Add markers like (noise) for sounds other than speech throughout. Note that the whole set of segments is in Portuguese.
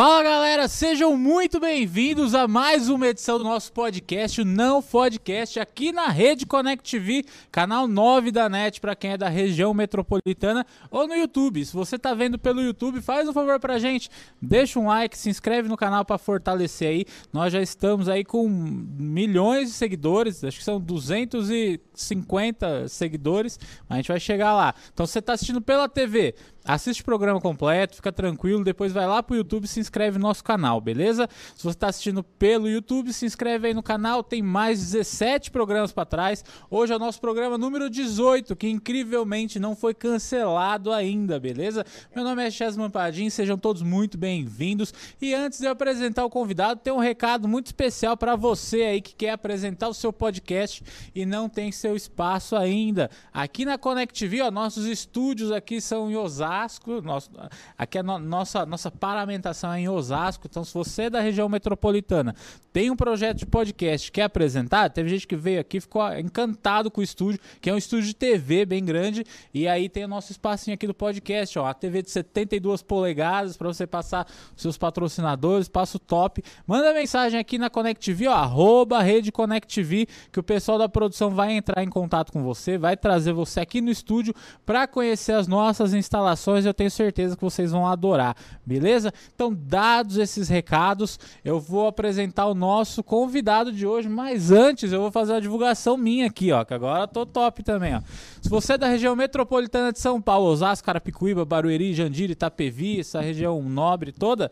Fala galera, sejam muito bem-vindos a mais uma edição do nosso podcast, o Não Podcast, aqui na Rede Connect TV, canal 9 da NET para quem é da região metropolitana ou no YouTube. Se você tá vendo pelo YouTube, faz um favor pra gente, deixa um like, se inscreve no canal para fortalecer aí. Nós já estamos aí com milhões de seguidores, acho que são 250 seguidores, a gente vai chegar lá. Então se você tá assistindo pela TV, Assiste o programa completo, fica tranquilo, depois vai lá pro YouTube se inscreve no nosso canal, beleza? Se você está assistindo pelo YouTube, se inscreve aí no canal, tem mais 17 programas para trás. Hoje é o nosso programa número 18, que incrivelmente não foi cancelado ainda, beleza? Meu nome é Chesman Padim, sejam todos muito bem-vindos. E antes de eu apresentar o convidado, tem um recado muito especial para você aí que quer apresentar o seu podcast e não tem seu espaço ainda. Aqui na Connect TV, ó, nossos estúdios aqui são em Osasco. Nosso, aqui a no, nossa, nossa paramentação é em Osasco. Então, se você é da região metropolitana, tem um projeto de podcast quer apresentar, teve gente que veio aqui ficou encantado com o estúdio, que é um estúdio de TV bem grande. E aí tem o nosso espacinho aqui do podcast, ó, a TV de 72 polegadas para você passar seus patrocinadores, passo top. Manda mensagem aqui na Connect TV, ó, arroba Rede Connect TV, que o pessoal da produção vai entrar em contato com você, vai trazer você aqui no estúdio para conhecer as nossas instalações eu tenho certeza que vocês vão adorar, beleza? Então, dados esses recados, eu vou apresentar o nosso convidado de hoje, mas antes eu vou fazer a divulgação minha aqui, ó, que agora tô top também, ó. Se você é da região metropolitana de São Paulo, Osasco, Carapicuíba, Barueri, Jandiri, Itapevi, essa região nobre toda,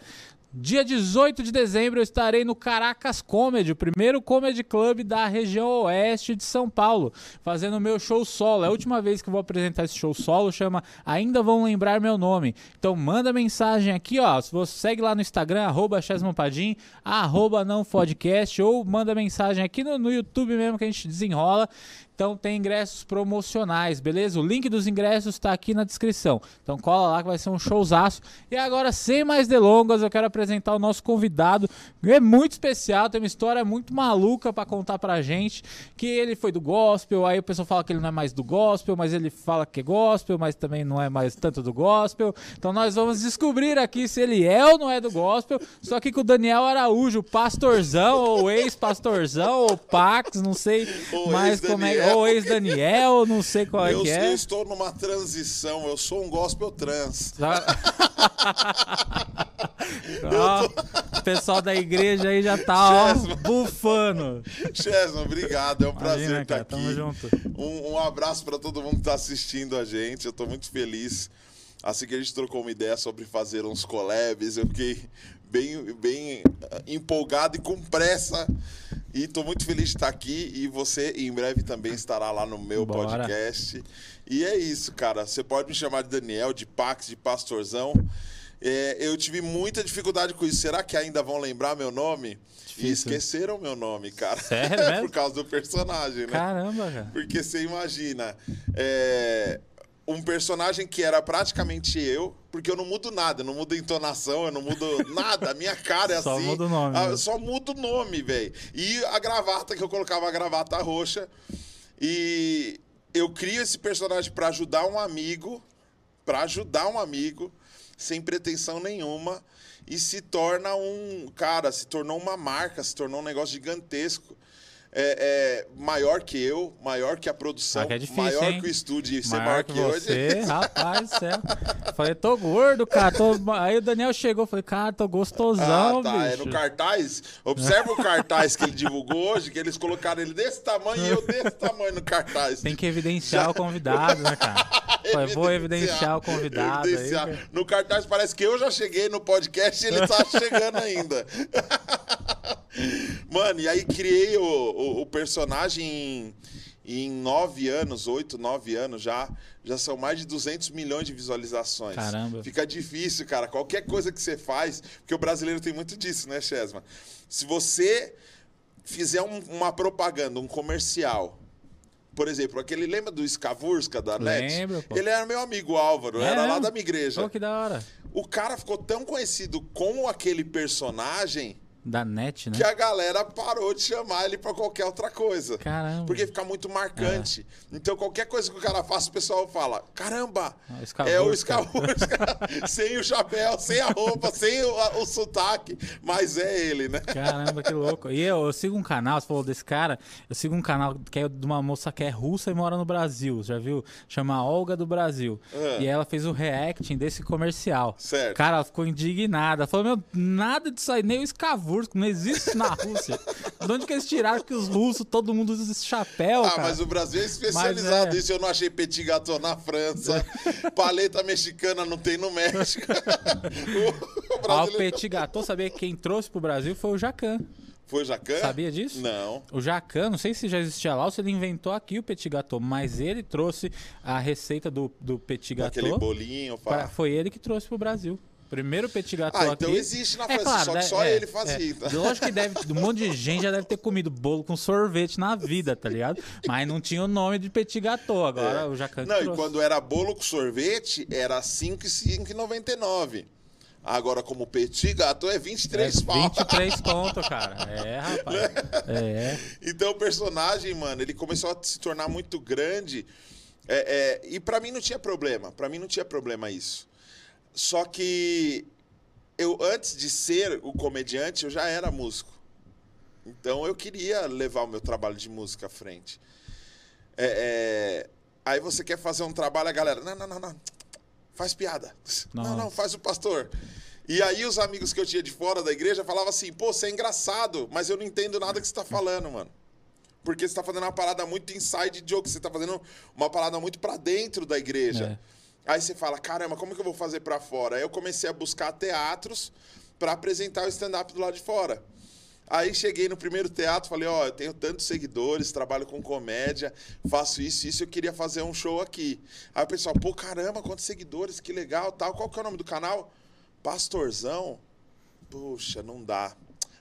Dia 18 de dezembro eu estarei no Caracas Comedy, o primeiro comedy club da região oeste de São Paulo, fazendo meu show solo. É a última vez que eu vou apresentar esse show solo, chama Ainda Vão Lembrar Meu Nome. Então manda mensagem aqui, ó. Se você segue lá no Instagram, arroba Padim, arroba não podcast, ou manda mensagem aqui no, no YouTube mesmo que a gente desenrola. Então tem ingressos promocionais, beleza? O link dos ingressos está aqui na descrição. Então cola lá que vai ser um showzaço. E agora, sem mais delongas, eu quero apresentar o nosso convidado. É muito especial, tem uma história muito maluca para contar pra gente. Que ele foi do gospel, aí o pessoal fala que ele não é mais do gospel, mas ele fala que é gospel, mas também não é mais tanto do gospel. Então nós vamos descobrir aqui se ele é ou não é do gospel. Só que com o Daniel Araújo, pastorzão, ou ex-pastorzão, ou Pax, não sei mais como é ou ex-Daniel, não sei qual é eu, que é. Eu estou numa transição, eu sou um gospel trans. (laughs) ó, o pessoal da igreja aí já tá, ó, bufando. Chesma, obrigado, é um prazer Imagina, estar cara, aqui. Tamo junto. Um, um abraço para todo mundo que está assistindo a gente, eu estou muito feliz. Assim que a gente trocou uma ideia sobre fazer uns collabs, eu fiquei bem, bem empolgado e com pressa e estou muito feliz de estar aqui e você em breve também estará lá no meu Bora. podcast. E é isso, cara. Você pode me chamar de Daniel, de Pax, de Pastorzão. É, eu tive muita dificuldade com isso. Será que ainda vão lembrar meu nome? Difícil. E esqueceram meu nome, cara. Sério? (laughs) Por causa do personagem, né? Caramba, cara. Porque você imagina. É, um personagem que era praticamente eu, porque eu não mudo nada, eu não mudo entonação, eu não mudo (laughs) nada, a minha cara é só assim. Só muda o nome. A, né? Só muda o nome, velho. E a gravata, que eu colocava a gravata roxa. E eu crio esse personagem para ajudar um amigo, para ajudar um amigo, sem pretensão nenhuma, e se torna um. Cara, se tornou uma marca, se tornou um negócio gigantesco é, é, maior que eu, maior que a produção, ah, é difícil, maior hein? que o estúdio ser maior, maior que, que, você, hoje. (laughs) Rapaz do céu. Falei, tô gordo, cara. Tô... Aí o Daniel chegou, falei, cara, tô gostosão, ah, tá. bicho. É no cartaz. Observa o cartaz que ele divulgou hoje, que eles colocaram ele desse tamanho e eu desse tamanho no cartaz. Tem que evidenciar Já... o convidado, né, cara? (laughs) Vou evidenciar o convidado. Evidenciar. Aí, no cartaz parece que eu já cheguei no podcast e ele tá chegando ainda. (laughs) Mano, e aí criei o, o, o personagem em, em nove anos, oito, nove anos já, já são mais de 200 milhões de visualizações. Caramba. Fica difícil, cara. Qualquer coisa que você faz, porque o brasileiro tem muito disso, né, Chesma? Se você fizer um, uma propaganda, um comercial, por exemplo, aquele lembra do Skavurska da Lembro, NET? Pô. Ele era meu amigo Álvaro, é, era lá da minha igreja. Pô, que da hora. O cara ficou tão conhecido como aquele personagem Da net, né? que a galera parou de chamar ele pra qualquer outra coisa. Caramba. Porque fica muito marcante. Então, qualquer coisa que o cara faça, o pessoal fala: caramba, Escavurca. é o Escavurca. (laughs) sem o chapéu, sem a roupa, sem o, o sotaque, mas é ele, né? Caramba, que louco. E eu, eu sigo um canal, você falou desse cara, eu sigo um canal que é de uma moça que é russa e mora no Brasil, já viu? Chama Olga do Brasil. Ah. E ela fez o reacting desse comercial. Certo. Cara, ela ficou indignada. Falou, meu, nada disso aí, nem o escavurco, não existe na Rússia. De onde que eles tiraram que os russos, todo mundo usa esse chapéu, Ah, cara? mas o Brasil é especializado é. nisso. Eu não achei petit gâteau na França. Paleta mexicana não tem no México. (laughs) o Ao brasileiro... Petit Gâteau, sabia que quem trouxe pro Brasil foi o Jacan. Foi Jacan? Sabia disso? Não. O Jacan, não sei se já existia lá ou se ele inventou aqui o Petit Gâteau, mas ele trouxe a receita do, do Petit Aquele Gâteau. bolinho. pra-. Foi ele que trouxe pro Brasil. Primeiro Petit Gâteau Ah, aqui. então existe na É França, claro, só que né? só É, ele fazia. é. Lógico que deve, (laughs) um monte de gente já deve ter comido bolo com sorvete na vida, tá ligado? Mas não tinha o nome de Petit Gâteau, agora o Jacan É. Não, e trouxe. quando era bolo com sorvete, era 5,99. Agora, como petit gâteau, é 23 é, pau. 23 (laughs) conto, cara. É, rapaz. É. Então o personagem, mano, ele começou a se tornar muito grande. é, é, e pra mim não tinha problema. Pra mim não tinha problema isso. Só que eu, antes de ser o comediante, eu já era músico. Então eu queria levar o meu trabalho de música à frente. É, é, aí você quer fazer um trabalho, a galera, não, não, não, não. Faz piada. (laughs) Não, não, Nossa. faz o pastor. E aí os amigos que eu tinha de fora da igreja falavam assim, pô, você é engraçado, mas eu não entendo nada que você tá falando, mano. Porque você tá fazendo uma parada muito inside joke, você tá fazendo uma parada muito pra dentro da igreja. Aí você fala, caramba, como que eu vou fazer pra fora? Aí eu comecei a buscar teatros pra apresentar o stand-up do lado de fora. Aí cheguei no primeiro teatro, falei, ó, eu tenho tantos seguidores, trabalho com comédia, faço isso, isso, eu queria fazer um show aqui. Aí o pessoal, pô, caramba, quantos seguidores, que legal, tal. Qual que é o nome do canal? Pastorzão? Puxa, não dá.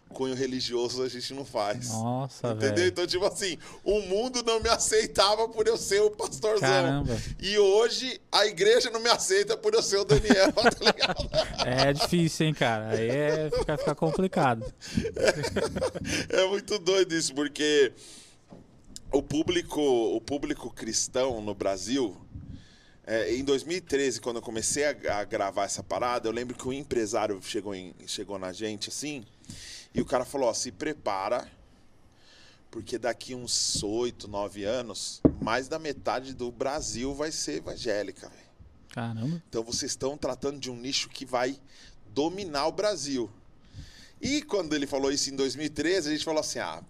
Cunho religioso a gente não faz. Nossa, Entendeu? velho. Então, tipo assim, o mundo não me aceitava por eu ser o pastorzão. Caramba. E hoje a igreja não me aceita por eu ser o Daniel, (laughs) tá ligado? É difícil, hein, cara. Aí é, fica, fica complicado. É muito doido isso, porque o público, o público cristão no Brasil, é, em 2013, quando eu comecei a, a gravar essa parada, eu lembro que um empresário chegou, em- chegou na gente assim, e o cara falou: ó, se prepara, porque daqui uns 8, 9 anos, mais da metade do Brasil vai ser evangélica, velho. Caramba. Então vocês estão tratando de um nicho que vai dominar o Brasil. E quando ele falou isso em 2013, a gente falou assim: ah,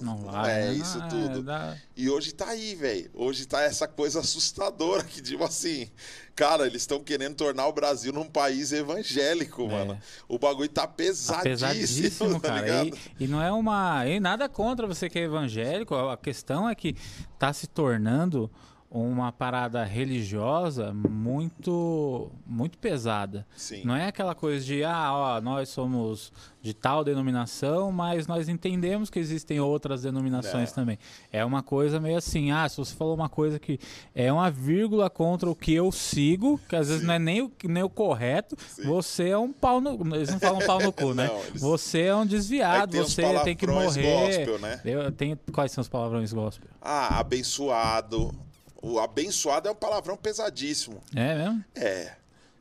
não, vai. é né? isso Ah, tudo. dá- E hoje tá aí, velho. Hoje tá essa coisa assustadora que, tipo assim, cara, eles estão querendo tornar o Brasil num país evangélico, mano. O bagulho tá Tá pesadíssimo, pesadíssimo, tá cara. E, e não é uma. E nada contra você que é evangélico. A questão é que tá se tornando uma parada religiosa muito muito pesada. Sim. Não é aquela coisa de, ah, ó, nós somos de tal denominação, mas nós entendemos que existem outras denominações É. também. É uma coisa meio assim, ah, se você falou uma coisa que é uma vírgula contra o que eu sigo, que às vezes não é nem o, nem o correto, você é um pau no... Eles não falam pau no cu, né? Não, eles- Você é um desviado, tem você tem que morrer. gospel, né? Eu tenho... Quais são os palavrões gospel? Ah, abençoado. O abençoado é um palavrão pesadíssimo. É mesmo? É.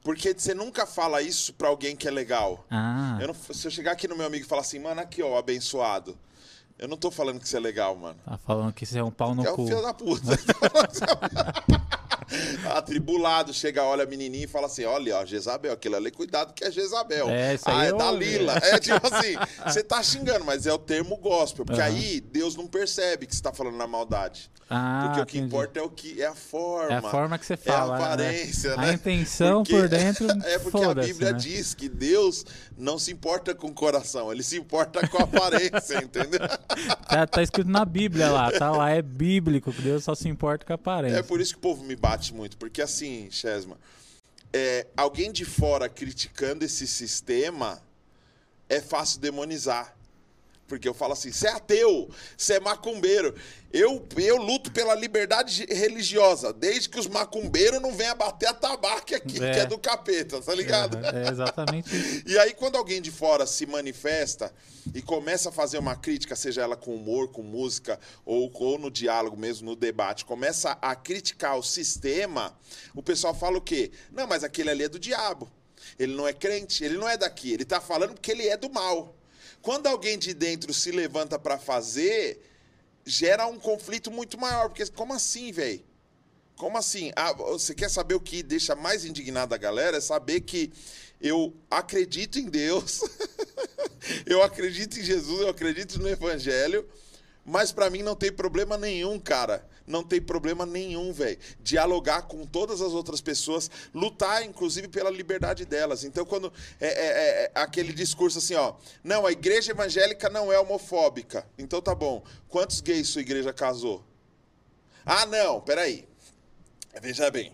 Porque você nunca fala isso pra alguém que é legal. Ah, Eu não- se eu chegar aqui no meu amigo e falar assim, mano, aqui, ó, abençoado. Eu não tô falando que você é legal, mano. tá falando que você é um pau no é cu. filho da puta. (laughs) (laughs) Atribulado, chega, olha a menininha e fala assim: olha, ó, Jezabel, aquilo ali, cuidado que é Jezabel. É, isso ah, aí é eu da ouvi. Lila. É tipo assim, (laughs) você tá xingando, mas é o termo gospel. Porque Aham. aí Deus não percebe que você tá falando na maldade. Ah, Porque o que entendi. importa é o que é a forma. É a forma que você É fala. a né? aparência, A né? intenção Porque- por dentro. (laughs) É porque a Bíblia né? diz que Deus não se importa com o coração, ele se importa com a aparência, entendeu? Tá, tá escrito na Bíblia lá, tá lá, é bíblico, que Deus só se importa com a aparência. É por isso que o povo me bate muito, porque assim, Chesma, é, alguém de fora criticando esse sistema é fácil demonizar. Porque eu falo assim, você é ateu, você é macumbeiro. Eu, eu luto pela liberdade religiosa, desde que os macumbeiros não venham bater a tabaca aqui, É. que é do capeta, tá ligado? É, é exatamente. (laughs) E aí, quando alguém de fora se manifesta e começa a fazer uma crítica, seja ela com humor, com música, ou, ou no diálogo mesmo, no debate, começa a criticar o sistema, o pessoal fala o quê? Não, mas aquele ali é do diabo. Ele não é crente, ele não é daqui, ele tá falando porque ele é do mal. Quando alguém de dentro se levanta para fazer, gera um conflito muito maior, porque como assim, velho? Como assim? Ah, você quer saber o que deixa mais indignada a galera? É saber que eu acredito em Deus, (laughs) eu acredito em Jesus, eu acredito no Evangelho, mas pra mim não tem problema nenhum, cara. Não tem problema nenhum, velho. Dialogar com todas as outras pessoas, lutar, inclusive, pela liberdade delas. Então, quando é, é- é aquele discurso assim, ó, não, a igreja evangélica não é homofóbica. Então tá bom. Quantos gays sua igreja casou? Ah, não, peraí. Veja bem.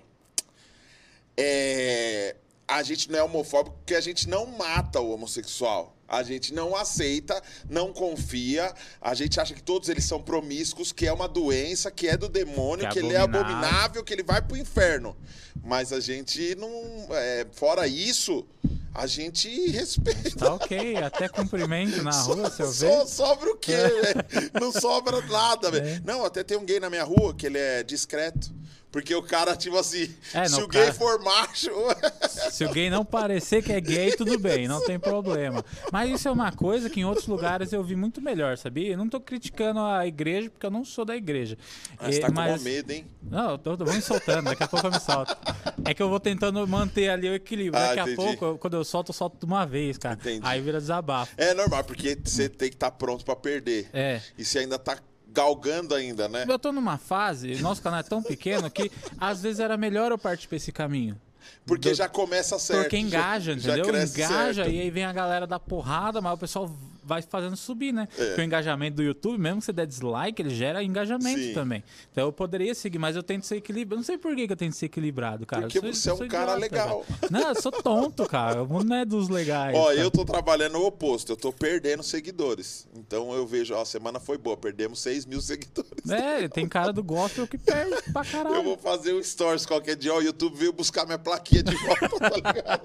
É, a gente não é homofóbico porque a gente não mata o homossexual. A gente não aceita, não confia. A gente acha que todos eles são promíscuos, que é uma doença, que é do demônio, Que que, é ele é abominável. que ele vai pro inferno. Mas a gente não. é, fora isso, a gente respeita. Tá ok, até cumprimento na (laughs) rua, se eu ver. So- sobra o quê, (laughs) velho? Não sobra nada, velho. É. Não, até tem um gay na minha rua que ele é discreto. Porque o cara, tipo assim, É, se não, o gay cara- for macho. (laughs) Se o gay não parecer que é gay, tudo bem, não tem problema. Mas isso é uma coisa que em outros lugares eu vi muito melhor, sabia? Eu não tô criticando a igreja, porque eu não sou da igreja. Ah, você tá com mas... maior medo, hein? Não, eu tô, tô me soltando, daqui a pouco eu me solto. É que eu vou tentando manter ali o equilíbrio. Ah, Daqui a entendi. pouco, eu- quando eu solto, eu solto de uma vez, cara. Entendi. Aí vira desabafo. É normal, porque você tem que estar pronto pra perder. É. E você ainda tá galgando ainda, né? Eu tô numa fase, nosso canal é tão pequeno que às vezes era melhor eu partir pra esse caminho. Porque Do- já começa certo. Porque engaja, já, entendeu? Já engaja certo. e aí vem a galera da porrada, mas o pessoal vai fazendo subir, né? É. Porque o engajamento do YouTube, mesmo que você der dislike, ele gera engajamento Sim. também. Então eu poderia seguir, mas eu tento ser equilibrado. Eu não sei por que, que eu tento ser equilibrado, cara. Porque Eu sou- você é um cara idiota, legal. velho. Não, eu sou tonto, cara. O mundo não é dos legais. Ó, cara. eu tô trabalhando o oposto, eu tô perdendo seguidores. Então eu vejo, ó, a semana foi boa, perdemos 6 mil (laughs) seguidores. É, tem cara do gospel que perde pra caralho. Eu vou fazer um stories qualquer dia, ó, o YouTube veio buscar minha plaquinha de volta, tá ligado?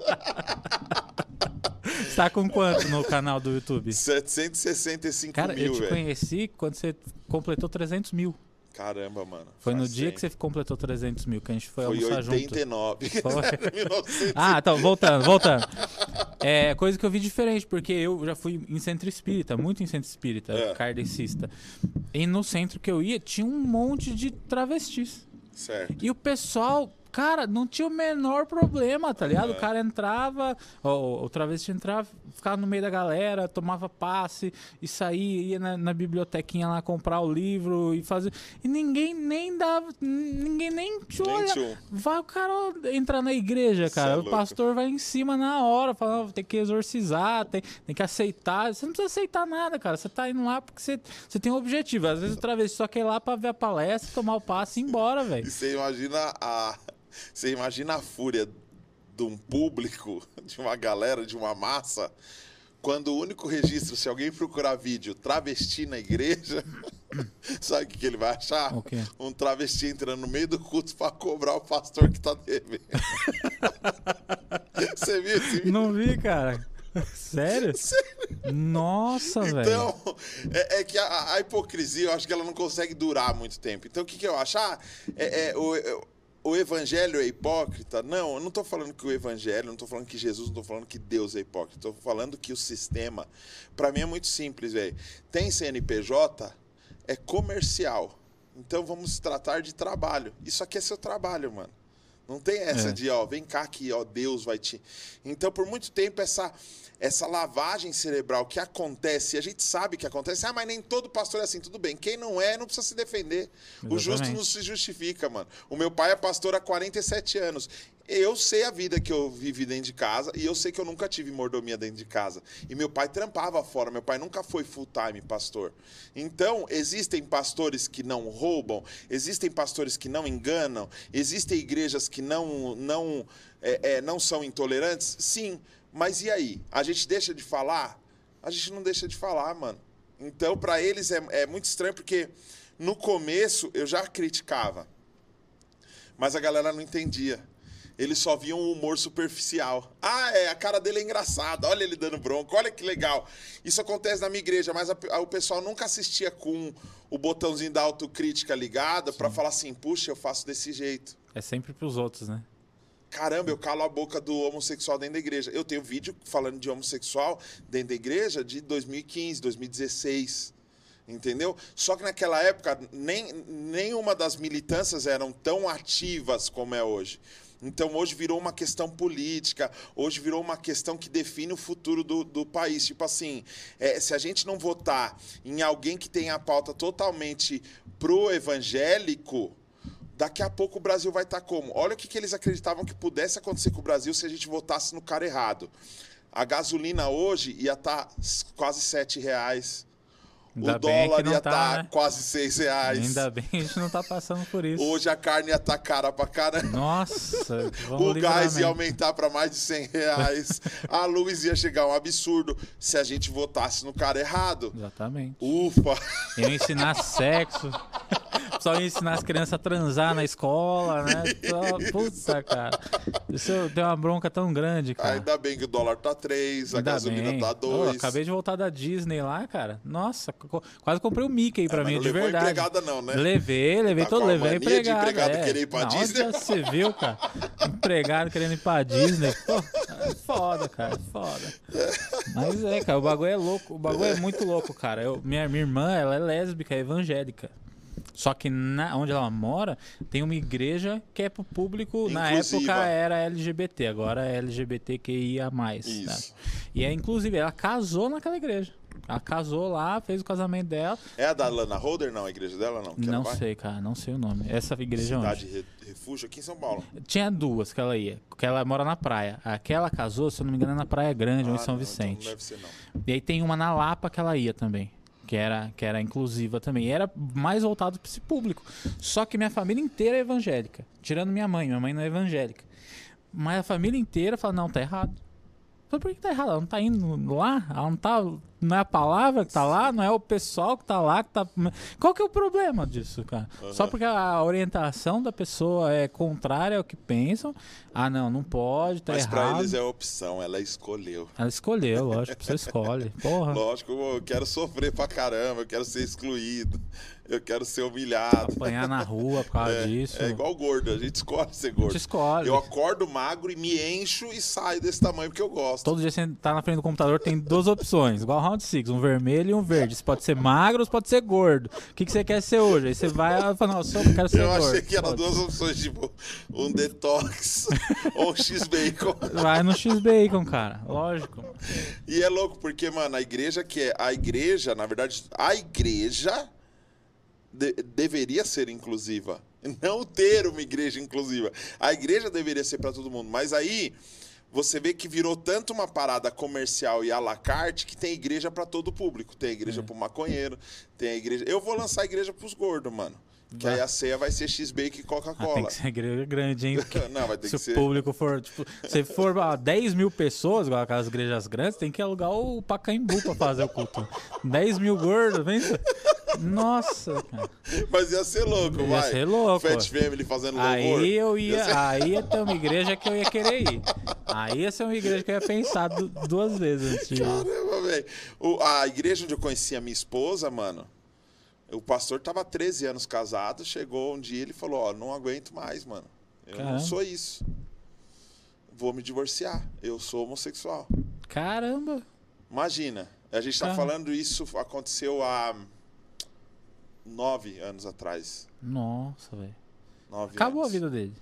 (laughs) Você tá com quanto no canal do YouTube? 765 Cara, eu mil, te velho. conheci quando você completou 300 mil. Caramba, mano. Foi no dia que você completou 300 mil, que a gente foi, Foi almoçar junto. 89. Foi. (laughs) 1900. Ah, então, voltando, voltando. É, coisa que eu vi diferente, porque eu já fui em centro espírita, muito em centro espírita, É. kardecista. E no centro que eu ia, tinha um monte de travestis. Certo. E o pessoal, cara, não tinha o menor problema, tá ligado? É. O cara entrava, o, o travesti entrava, ficava no meio da galera, tomava passe e saía, ia na, na bibliotequinha lá comprar o livro e fazer. E ninguém nem dava, ninguém nem te olha. Vai o cara entrar na igreja, cara. é o pastor vai em cima na hora, falando, tem que exorcizar, tem, tem que aceitar. Você não precisa aceitar nada, cara. Você tá indo lá porque você, você tem um objetivo. Às vezes o travesti só quer ir lá pra ver a palestra, tomar o passe e ir embora, velho. E você imagina a. Você imagina a fúria de um público, (laughs) de uma galera, de uma massa, quando o único registro, se alguém procurar vídeo travesti na igreja, (laughs) sabe o que, ele vai achar? O quê? Um travesti entrando no meio do culto pra cobrar o pastor que tá devendo. (laughs) Você viu esse vídeo? Não vi, cara. Sério? Nossa, velho. Então, é, é que a, a hipocrisia, eu acho que ela não consegue durar muito tempo. Então, o que, que eu acho? Ah, é, é, o, o evangelho é hipócrita? Não, eu não estou falando que o evangelho, não estou falando que Jesus, não estou falando que Deus é hipócrita. Estou falando que o sistema, para mim é muito simples, velho. Tem CNPJ, é comercial. Então, vamos tratar de trabalho. Isso aqui é seu trabalho, mano. Não tem essa É. de, ó, vem cá que, ó, Deus vai te. Então, por muito tempo, essa, essa lavagem cerebral que acontece, a gente sabe que acontece, ah, mas nem todo pastor é assim, tudo bem. Quem não é, não precisa se defender. O justo Exatamente. não se justifica, mano. O meu pai é pastor há 47 anos. Eu sei a vida que eu vivi dentro de casa e eu sei que eu nunca tive mordomia dentro de casa. E meu pai trampava fora, meu pai nunca foi full-time pastor. Então, existem pastores que não roubam, existem pastores que não enganam, existem igrejas que não, não, é, é, não são intolerantes? Sim, mas e aí? A gente deixa de falar? A gente não deixa de falar, mano. Então, para eles é, é muito estranho, porque no começo eu já criticava, mas a galera não entendia. Eles só viam o humor superficial. Ah, é, a cara dele é engraçada, olha ele dando bronca, olha que legal. Isso acontece na minha igreja, mas a- a- o pessoal nunca assistia com o botãozinho da autocrítica ligado para falar assim, puxa, eu faço desse jeito. É sempre pros outros, né? Caramba, eu calo a boca do homossexual dentro da igreja. Eu tenho vídeo falando de homossexual dentro da igreja de 2015, 2016. Entendeu? Só que naquela época, nem, nenhuma das militâncias eram tão ativas como é hoje. Então, hoje virou uma questão política, hoje virou uma questão que define o futuro do, do país. Tipo assim, é, se a gente não votar em alguém que tenha a pauta totalmente pro-evangélico, daqui a pouco o Brasil vai estar como? Olha o que, que eles acreditavam que pudesse acontecer com o Brasil se a gente votasse no cara errado. A gasolina hoje ia estar quase sete reais. Ainda o dólar ia tá, estar né? quase seis reais. Ainda bem que a gente não tá passando por isso. Hoje a carne ia estar cara pra caramba. Nossa, (laughs) O gás ia aumentar para mais de 100 reais. (laughs) a luz ia chegar um absurdo se a gente votasse no cara errado. Exatamente. Ufa! Iam ensinar sexo. (laughs) Ia ensinar as crianças a transar na escola, né? Só- Puta, cara. Isso deu uma bronca tão grande, cara. Ainda bem que o dólar tá 3, a Ainda gasolina bem. tá Ô, 2. acabei de voltar da Disney lá, cara. Nossa, quase comprei o Mickey pra É, mim, não de verdade. empregada não, né? Levei, levei Tá todo, levei mania de empregado. é. querer ir pra Na Disney? Onde você viu, cara? Empregado querendo ir pra Disney. Pô, é foda, cara, é foda. Mas é, cara, o bagulho é louco. O bagulho é muito louco, cara. Eu, minha, minha irmã, ela é lésbica, é evangélica. Só que na, onde ela mora, tem uma igreja que é pro público. Na época era LGBT, agora é LGBTQIA. Né? Isso. E é inclusive, ela casou naquela igreja. Ela casou lá, fez o casamento dela. É a da Lana Holder, não? A igreja dela, não? Que não sei, cara, não sei o nome. Essa igreja é onde? Cidade Re- Refúgio aqui em São Paulo. Tinha duas que ela ia, que ela mora na praia. Aquela casou, se eu não me engano, é na Praia Grande, ou em Ah, São não, Vicente. Então não deve ser, não. E aí tem uma na Lapa que ela ia também. Que era, que era inclusiva também. E era mais voltado para esse público. Só que minha família inteira é evangélica. Tirando minha mãe. Minha mãe não é evangélica. Mas a família inteira fala, não, tá errado. Por que tá errado? Ela não tá indo lá? Ela não tá. Não é a palavra que tá lá? Não é o pessoal que tá lá que tá. Qual que é o problema disso, cara? Só porque a orientação da pessoa é contrária ao que pensam. Ah, não, não pode, tá Mas pra errado. eles é opção, ela escolheu. Ela escolheu, lógico, você escolhe. (laughs) Porra. Lógico, eu quero sofrer pra caramba, eu quero ser excluído, eu quero ser humilhado. apanhar na rua por causa (laughs) É, disso. é igual gordo, a gente escolhe ser gordo. escolhe. Eu acordo magro e me encho e saio desse tamanho porque eu gosto. Todo dia você tá na frente do computador, tem duas opções, igual Round Six, um vermelho e um verde. Você pode ser magro ou pode ser gordo. O que, que você quer ser hoje? Aí você vai e fala, não, eu quero ser Eu gordo. achei que eram duas opções, tipo, um detox (laughs) ou um X-Bacon. Vai no X-Bacon, cara. Lógico. E é louco, porque, mano, a igreja que é. A igreja, na verdade, a igreja de- deveria ser inclusiva. (laughs) Não ter uma igreja inclusiva. A igreja deveria ser para todo mundo. Mas aí você vê que virou tanto uma parada comercial e à la carte que tem igreja para todo público. Tem É. igreja pro maconheiro, tem a igreja. Eu vou lançar a igreja pros gordos, mano. Que Vai. aí a ceia vai ser X-Bacon e Ah, tem Coca-Cola. que ser igreja grande, hein? (laughs) Não, vai ter se que o ser. público for, tipo, se for ah, 10 mil pessoas, igual aquelas igrejas grandes, tem que alugar o Pacaembu pra fazer o culto. 10 mil gordos, vem. Nossa, cara. Mas ia ser louco, Ia vai. ser louco, Fat. Family fazendo louvor. Aí eu Ia ser- ia, aí ia ter uma igreja que eu ia querer ir. Aí ia ser uma igreja que eu ia pensar du- duas vezes antes. Caramba, velho. A igreja onde eu conheci a minha esposa, mano, o pastor tava 13 anos casado, chegou um dia e ele falou, ó, não aguento mais, mano. Eu não Caramba. sou isso. Vou me divorciar. Eu sou homossexual. Caramba. Imagina, a gente tá Caramba. falando isso, aconteceu há nove anos atrás. Nossa, velho. Acabou a anos. vida dele.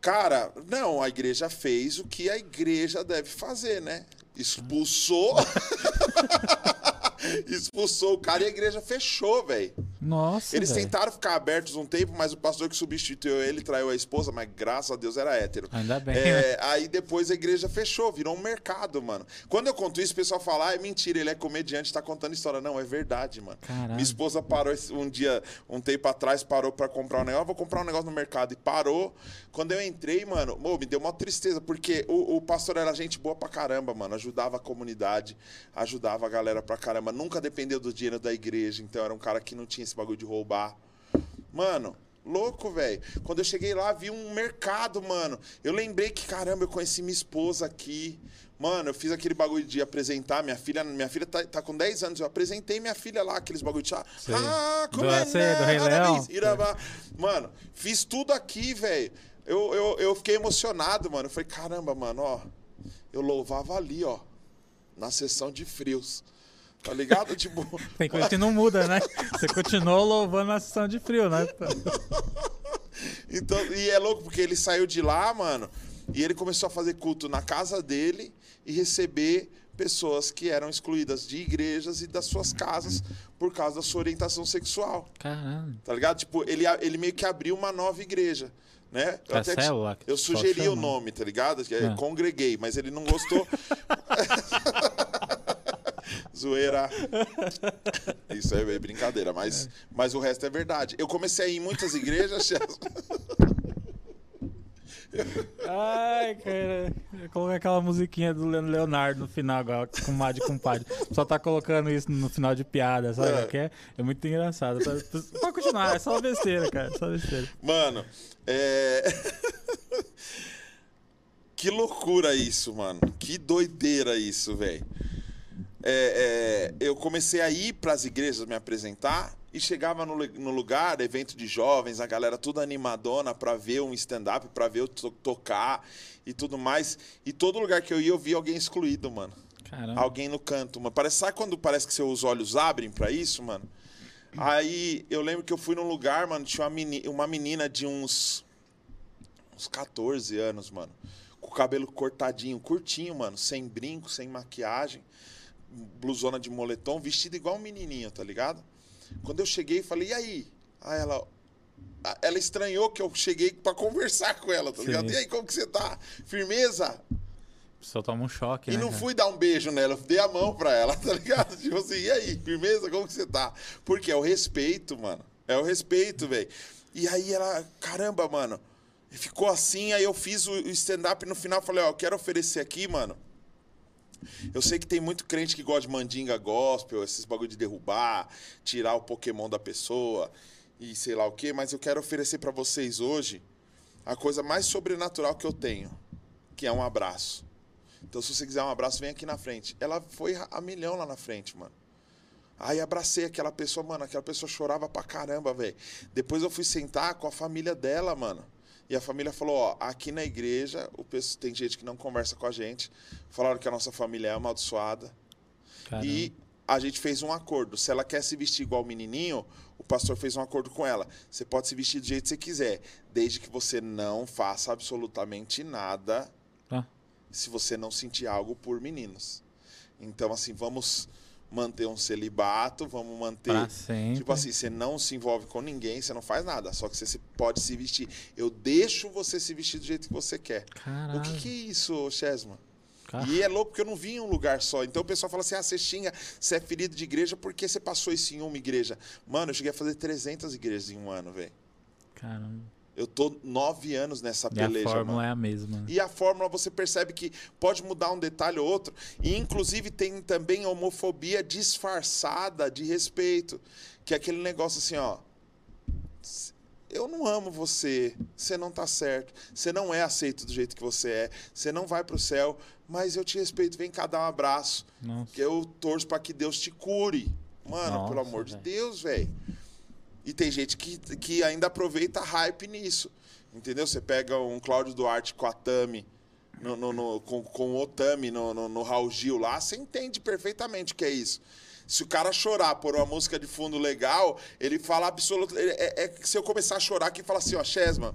Cara, não, a igreja fez o que a igreja deve fazer, né? Expulsou. (laughs) Expulsou o cara e a igreja fechou, velho. Nossa, Eles velho. tentaram ficar abertos um tempo, mas o pastor que substituiu ele traiu a esposa, mas graças a Deus era hétero. Ainda bem, né? É, aí depois a igreja fechou, virou um mercado, mano. Quando eu conto isso, o pessoal fala, ah, é mentira, ele é comediante, tá contando história. Não, é verdade, mano. Caralho. Minha esposa parou um dia, um tempo atrás, parou pra comprar um negócio, vou comprar um negócio no mercado. E parou. Quando eu entrei, mano, me deu uma tristeza, porque o, o pastor era gente boa pra caramba, mano. Ajudava a comunidade, ajudava a galera pra caramba. Nunca dependeu do dinheiro da igreja, então era um cara que não tinha esse bagulho de roubar. Mano, louco, velho. Quando eu cheguei lá, vi um mercado, mano. Eu lembrei que, caramba, eu conheci minha esposa aqui. Mano, eu fiz aquele bagulho de apresentar minha filha. Minha filha tá, tá com 10 anos. Eu apresentei minha filha lá, aqueles bagulho de chá. Sei. Ah, como Do- é, sei, né? do Rei Leão. Mano, fiz tudo aqui, velho. Eu, eu, eu fiquei emocionado, mano. Eu falei, caramba, mano, ó. Eu louvava ali, ó. Na sessão de frios. Tá ligado? tipo. (laughs) Tem coisa que não muda, né? Você continuou louvando a sessão de frio, né? Então, e é louco porque ele saiu de lá, mano, e ele começou a fazer culto na casa dele e receber pessoas que eram excluídas de igrejas e das suas casas por causa da sua orientação sexual. Caralho. Tá ligado? Tipo, ele, ele meio que abriu uma nova igreja, né? Eu o pessoal sugeri o nome, tá ligado? É. Congreguei, mas ele não gostou. (laughs) Zoeira. (laughs) Isso aí é brincadeira, mas, mas o resto é verdade. Eu comecei a ir em muitas igrejas. (laughs) Ai, cara. Eu coloquei aquela musiquinha do Leonardo no final agora, com Mad com Padre. Só tá colocando isso no final de piada, sabe? É. que É, é muito engraçado. Pode continuar, é só besteira, cara. Só besteira. Mano, é. (laughs) que loucura isso, mano. Que doideira isso, velho. É, é, eu comecei a ir pras igrejas me apresentar e chegava no, no lugar, evento de jovens, a galera tudo animadona pra ver um stand-up, pra ver eu to- tocar e tudo mais. E todo lugar que eu ia, eu via alguém excluído, mano. Caramba. Alguém no canto, mano. Parece, sabe quando parece que seus olhos abrem pra isso, mano? Aí eu lembro que eu fui num lugar, mano, tinha uma, meni- uma menina de uns. uns 14 anos, mano. Com o cabelo cortadinho, curtinho, mano. Sem brinco, sem maquiagem. Blusona de moletom, vestida igual um menininho, tá ligado? Quando eu cheguei, falei, e aí? Aí ela. a- Ela estranhou que eu cheguei pra conversar com ela, tá Sim. ligado? E aí, como que você tá? Firmeza? Pessoa toma um choque, E né? não cara? fui dar um beijo nela, eu dei a mão pra ela, (laughs) tá ligado? Tipo assim, e aí, firmeza, como que você tá? Porque é o respeito, mano. É o respeito, velho. E aí ela, caramba, mano. Ficou assim, aí eu fiz o o stand-up no final, falei, ó, eu quero oferecer aqui, mano. Eu sei que tem muito crente que gosta de mandinga gospel, esses bagulho de derrubar, tirar o Pokémon da pessoa e sei lá o quê, mas eu quero oferecer pra vocês hoje a coisa mais sobrenatural que eu tenho, que é um abraço. Então, se você quiser um abraço, vem aqui na frente. Ela foi a milhão lá na frente, mano. Aí abracei aquela pessoa, mano. Aquela pessoa chorava pra caramba, velho. Depois eu fui sentar com a família dela, mano. E a família falou: ó, aqui na igreja, o pessoal, tem gente que não conversa com a gente. Falaram que a nossa família é amaldiçoada. Caramba. E a gente fez um acordo. Se ela quer se vestir igual o menininho, o pastor fez um acordo com ela. Você pode se vestir do jeito que você quiser, desde que você não faça absolutamente nada Ah, se você não sentir algo por meninos. Então, assim, vamos manter um celibato, vamos manter. Tipo assim, você não se envolve com ninguém, você não faz nada. Só que você pode se vestir. Eu deixo você se vestir do jeito que você quer. Caralho. O que, que é isso, Chesma? E é louco porque eu não vi em um lugar só. Então o pessoal fala assim: ah, você xinga, você é ferido de igreja porque você passou isso em uma igreja. Mano, eu cheguei a fazer 300 igrejas em um ano, velho. Caramba. Eu tô nove anos nessa E peleja, a fórmula mano. é a mesma. E a fórmula você percebe que pode mudar um detalhe ou outro. E inclusive tem também a homofobia disfarçada de respeito. Que é aquele negócio assim, ó. Eu não amo você, você não tá certo, você não é aceito do jeito que você é, você não vai pro céu, mas eu te respeito, vem cá dar um abraço. Nossa. Que eu torço pra que Deus te cure. Mano, Nossa, pelo amor de velho. Deus, velho. E tem gente que, que ainda aproveita hype nisso. Entendeu? Você pega um Cláudio Duarte com a Tami, no, no- no- com, com o Otami no, no, no Raul Gil lá, você entende perfeitamente o que é isso. Se o cara chorar por uma música de fundo legal, ele fala absoluto. É, é que se eu começar a chorar aqui e falar assim, ó, Chesma,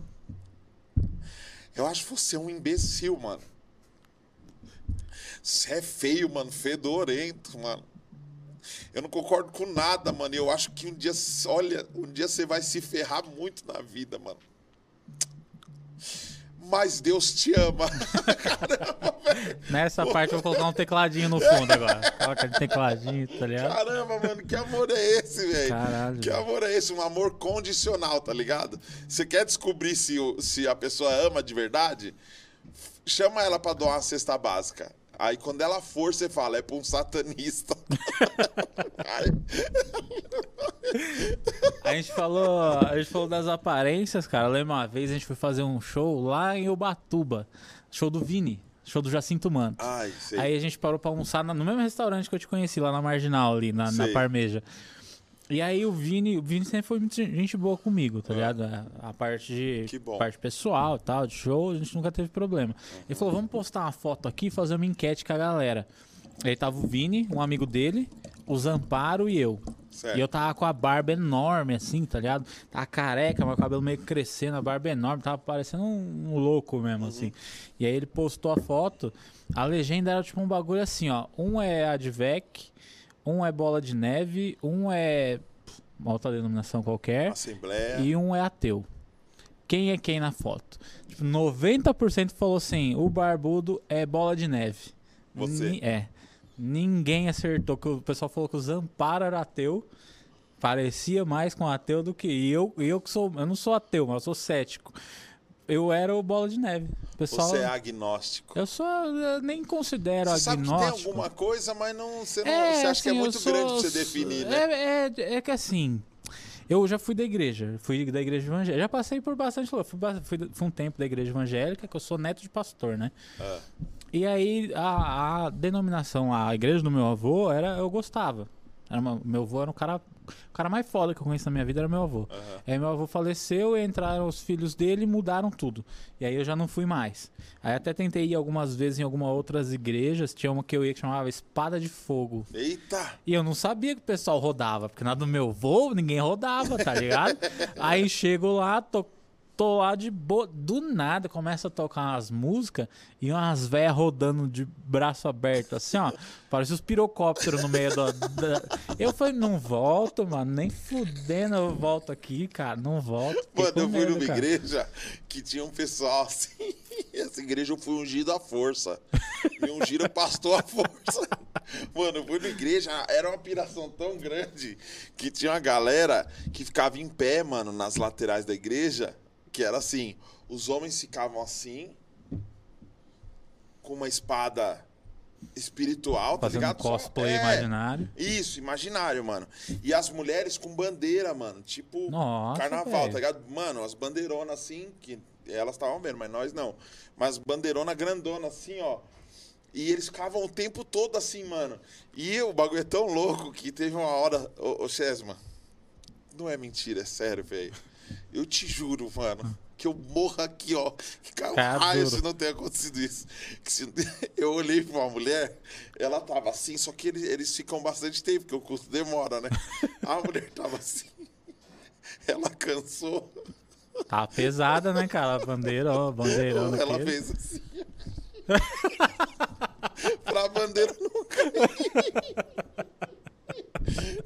eu acho você um imbecil, mano. Você é feio, mano, fedorento, mano. Eu não concordo com nada, mano. Eu acho que um dia, olha, um dia você vai se ferrar muito na vida, mano. Mas Deus te ama. (laughs) Caramba, velho. Nessa parte eu vou colocar um tecladinho no fundo agora. Coloca de tecladinho, tá ligado? Caramba, mano, que amor é esse, velho? Caralho. Que amor é esse? Um amor condicional, tá ligado? Você quer descobrir se, se a pessoa ama de verdade? Chama ela pra doar uma cesta básica. Aí quando ela for, você fala, é pra um satanista. (laughs) a gente falou, a gente falou das aparências, cara. Lembra uma vez a gente foi fazer um show lá em Ubatuba, show do Vini. Show do Jacinto Mano. Ai, Aí a gente parou pra almoçar no mesmo restaurante que eu te conheci, lá na Marginal, ali, na, na Parmeja. E aí o Vini, o Vini sempre foi muito gente boa comigo, tá ah. ligado? A, a, parte de parte pessoal tal, de show, a gente nunca teve problema. Ele falou, vamos postar uma foto aqui e fazer uma enquete com a galera. Aí tava o Vini, um amigo dele, o Zamparo e eu. Certo. E eu tava com a barba enorme, assim, tá ligado? Tava careca, meu cabelo meio crescendo, a barba enorme, tava parecendo um, um louco mesmo, uhum. assim. E aí ele postou a foto, a legenda era tipo um bagulho assim, ó. Um é Advec, um é bola de neve, um é uma outra denominação qualquer. Assembleia. E um é ateu. Quem é quem na foto? Tipo, 90% falou assim: o barbudo é bola de neve. Você? Ni é. Ninguém acertou. Que o pessoal falou que o Zamparo era ateu. Parecia mais com ateu do que eu. Eu que sou. Eu não sou ateu, mas eu sou cético eu era o Bola de Neve. Pessoal, você é agnóstico. Eu sou, eu nem considero você agnóstico. Sabe que tem alguma coisa, mas não, você, não, é, você acha assim, que é muito sou, grande pra você definir, né? É, é, é, que assim, eu já fui da igreja, fui da igreja evangélica. Já passei por bastante. Fui, fui, fui um tempo da igreja evangélica, que eu sou neto de pastor, né? Ah. E aí a, a, denominação, a igreja do meu avô, era, eu gostava. Era uma, meu avô era um cara o cara mais foda que eu conheço na minha vida era meu avô. Uhum. Aí meu avô faleceu, entraram os filhos dele e mudaram tudo. E aí eu já não fui mais. Aí até tentei ir algumas vezes em algumas outras igrejas. Tinha uma que eu ia que chamava Espada de Fogo. Eita! E eu não sabia que o pessoal rodava, porque na do meu avô ninguém rodava, tá ligado? (laughs) aí chego lá, tô tô lá de boa, do nada começa a tocar umas músicas e umas velhas rodando de braço aberto, assim, ó. (laughs) Parece os pirocópteros no meio da, da, Eu falei, não volto, mano, nem fudendo eu volto aqui, cara, não volto. Mano, eu fui medo, numa cara. igreja que tinha um pessoal assim. (laughs) Essa igreja eu fui ungido à força. Me ungiram pastor à força. (laughs) Mano, eu fui na igreja, era uma piração tão grande que tinha uma galera que ficava em pé, mano, nas laterais da igreja que era assim: os homens ficavam assim, com uma espada espiritual, tá Fazendo ligado? cosplay é, imaginário. Isso, imaginário, mano. E as mulheres com bandeira, mano. Tipo Nossa, carnaval, véio. tá ligado? Mano, as bandeironas assim, que elas estavam vendo, mas nós não. Mas bandeirona grandona assim, ó. E eles ficavam o tempo todo assim, mano. E o bagulho é tão louco que teve uma hora. Ô, ô Chesma, não é mentira, é sério, velho. Eu te juro, mano, que eu morro aqui, ó. Que caiu raio se não tem acontecido isso. Se... (laughs) Eu olhei pra uma mulher, ela tava assim, só que eles, eles ficam bastante tempo, porque o curso demora, né? A mulher tava assim. Ela cansou. Tá pesada, né, cara? A bandeira, ó, bandeirão. Ela fez assim. (laughs) pra bandeira não cair.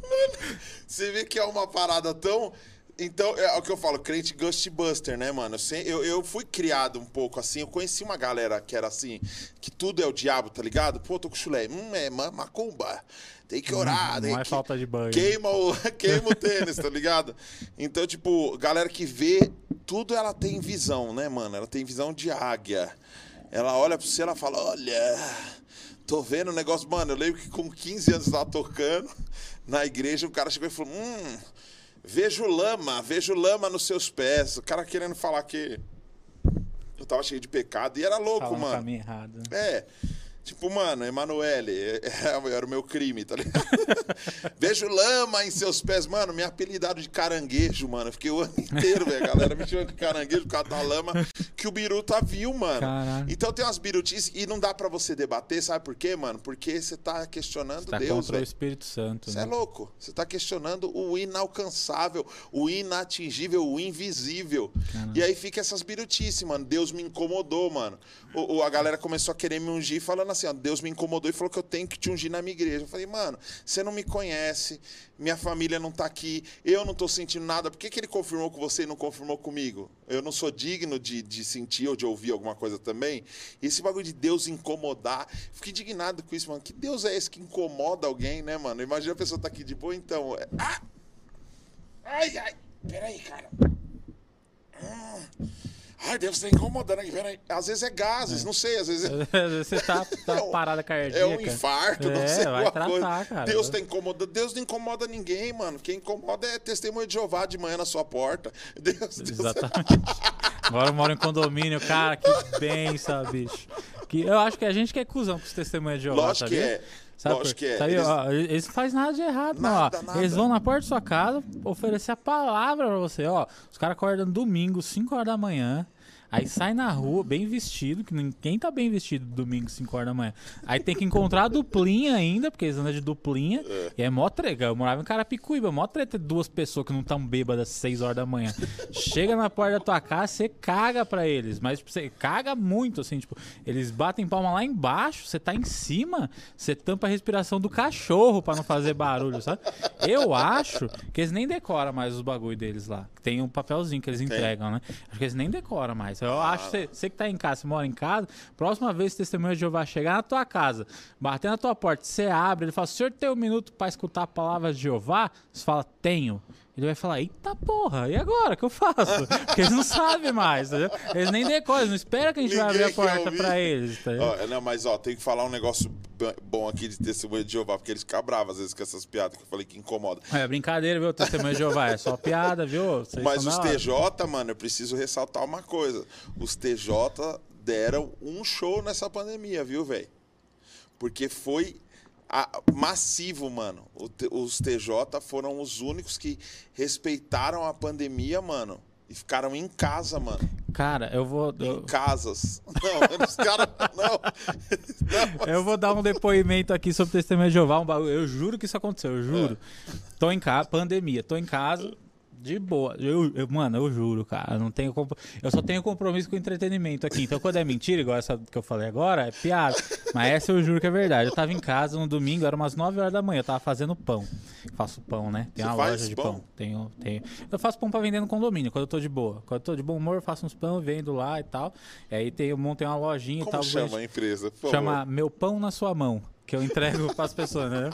Mano, você vê que é uma parada tão então, é o que eu falo, crente Ghostbuster, né, mano? Eu, eu fui criado um pouco assim, eu conheci uma galera que era assim, que tudo é o diabo, tá ligado? Pô, tô com chulé, hum, é macumba, tem que orar, não, não é que... falta de banho. Queima o, (laughs) queima o tênis, tá ligado? Então, tipo, galera que vê, tudo ela tem visão, né, mano? Ela tem visão de águia. Ela olha pra você, ela fala, olha, tô vendo o negócio, mano, eu lembro que com 15 anos eu tava tocando na igreja, o cara chegou e falou, hum Vejo lama, vejo lama nos seus pés. O cara querendo falar que eu tava cheio de pecado. E era louco, Fala mano. caminho errado. É. Tipo, mano, Emanuele, (laughs) é, era o meu crime, tá ligado? (laughs) Vejo lama em seus pés. Mano, me apelidaram de caranguejo, mano. Fiquei o ano inteiro, velho. A galera me chamando de caranguejo por causa da lama que o biruta viu, mano. Caralho. Então tem umas birutices e não dá para você debater, sabe por quê, mano? Porque você tá questionando você tá Deus, contra véio. o Espírito Santo. Você é né? é louco. Você tá questionando o inalcançável, o inatingível, o invisível. E aí fica essas birutices, mano. Deus me incomodou, mano. O, o, a galera começou a querer me ungir falando assim, ó, Deus me incomodou e falou que eu tenho que te ungir na minha igreja. Eu falei, mano, você não me conhece, minha família não tá aqui, eu não tô sentindo nada, por que, que ele confirmou com você e não confirmou comigo? Eu não sou digno de, de sentir ou de ouvir alguma coisa também? E esse bagulho de Deus incomodar, fiquei indignado com isso, mano. Que Deus é esse que incomoda alguém, né, mano? Imagina a pessoa tá aqui de boa, então. é- Ah! Ai, ai, peraí, cara. Ah. Ai, Deus tá incomodando aqui, peraí. Às vezes é gases, não sei, às vezes é. (laughs) Você tá, tá (laughs) É parada cardíaca. É um infarto, não É, sei vai tratar, coisa. cara. Deus tá incomodando. Deus não incomoda ninguém, mano. Quem incomoda é testemunho de Jeová de manhã na sua porta. (laughs) Deus, Deus. Exatamente. Agora eu moro em condomínio, cara, que benção, bicho. Que eu acho que a gente que é cuzão com os testemunhos de Jeová, Lógico que sabia? é. Sabe Lógico que é. Sabe, Eles- ó, eles não fazem nada de errado, não. Nada, ó. nada. Eles vão na porta da sua casa oferecer a palavra pra você, ó. Os caras acordam domingo, 5 horas da manhã. Aí sai na rua bem vestido, que ninguém tá bem vestido domingo, 5 horas da manhã. Aí tem que encontrar a duplinha ainda, porque eles andam de duplinha. E é mó treta. Eu morava em Carapicuíba, mó treta de duas pessoas que não estão bêbadas 6 horas da manhã. Chega na porta da tua casa, você caga pra eles. Mas tipo, você caga muito, assim, tipo, eles batem palma lá embaixo, você tá em cima, você tampa a respiração do cachorro pra não fazer barulho, sabe? Eu acho que eles nem decoram mais os bagulho deles lá. Tem um papelzinho que eles entregam, né? Acho que eles nem decoram mais. Eu Ah. acho que você, que tá em casa, você mora em casa, próxima vez que o testemunho de Jeová chegar na tua casa, bater na tua porta, você abre, ele fala, senhor tem um minuto pra escutar a palavra de Jeová? Você fala, tenho. Ele vai falar, eita porra, e agora? O que eu faço? (laughs) Porque eles não sabem mais, entendeu? Eles nem decoram, eles não esperam que a gente vai abrir a Ninguém porta pra eles, tá? Ó, é, não, mas ó, tem que falar um negócio bom aqui de testemunho de Jeová, porque eles ficam bravos às vezes com essas piadas que eu falei que incomoda. É brincadeira, viu? O testemunho de Jeová é só piada, viu? Vocês Mas os hora. TJ, mano, eu preciso ressaltar uma coisa. Os TJ deram um show nessa pandemia, viu, velho? Porque foi a- massivo, mano. O os TJ foram os únicos que respeitaram a pandemia, mano. E ficaram em casa, mano. Cara, eu vou. Em casas. (laughs) Não, os caras. Não. não. (laughs) eu vou dar um depoimento aqui sobre o testemunho de Jeová. Um bagulho. Eu juro que isso aconteceu, eu juro. Tô em casa, pandemia, tô em casa. De boa. Eu, eu- mano, eu juro, cara. Eu, não tenho compro- eu só tenho compromisso com entretenimento aqui. Então, quando é mentira, igual essa que eu falei agora, é piada. Mas essa eu juro que é verdade. Eu tava em casa no domingo, era umas 9 horas da manhã. Eu tava fazendo pão. Faço pão, né? Tem Você uma loja de pão? pão. Tenho, tenho. Eu faço pão pra vender no condomínio, quando eu tô de boa. Quando eu tô de bom humor, eu faço uns pão, vendo lá e tal. E aí tem, eu montei uma lojinha e Como tal. chama a empresa? Chama favor. Meu Pão na Sua Mão, que eu entrego (laughs) pras pessoas, né?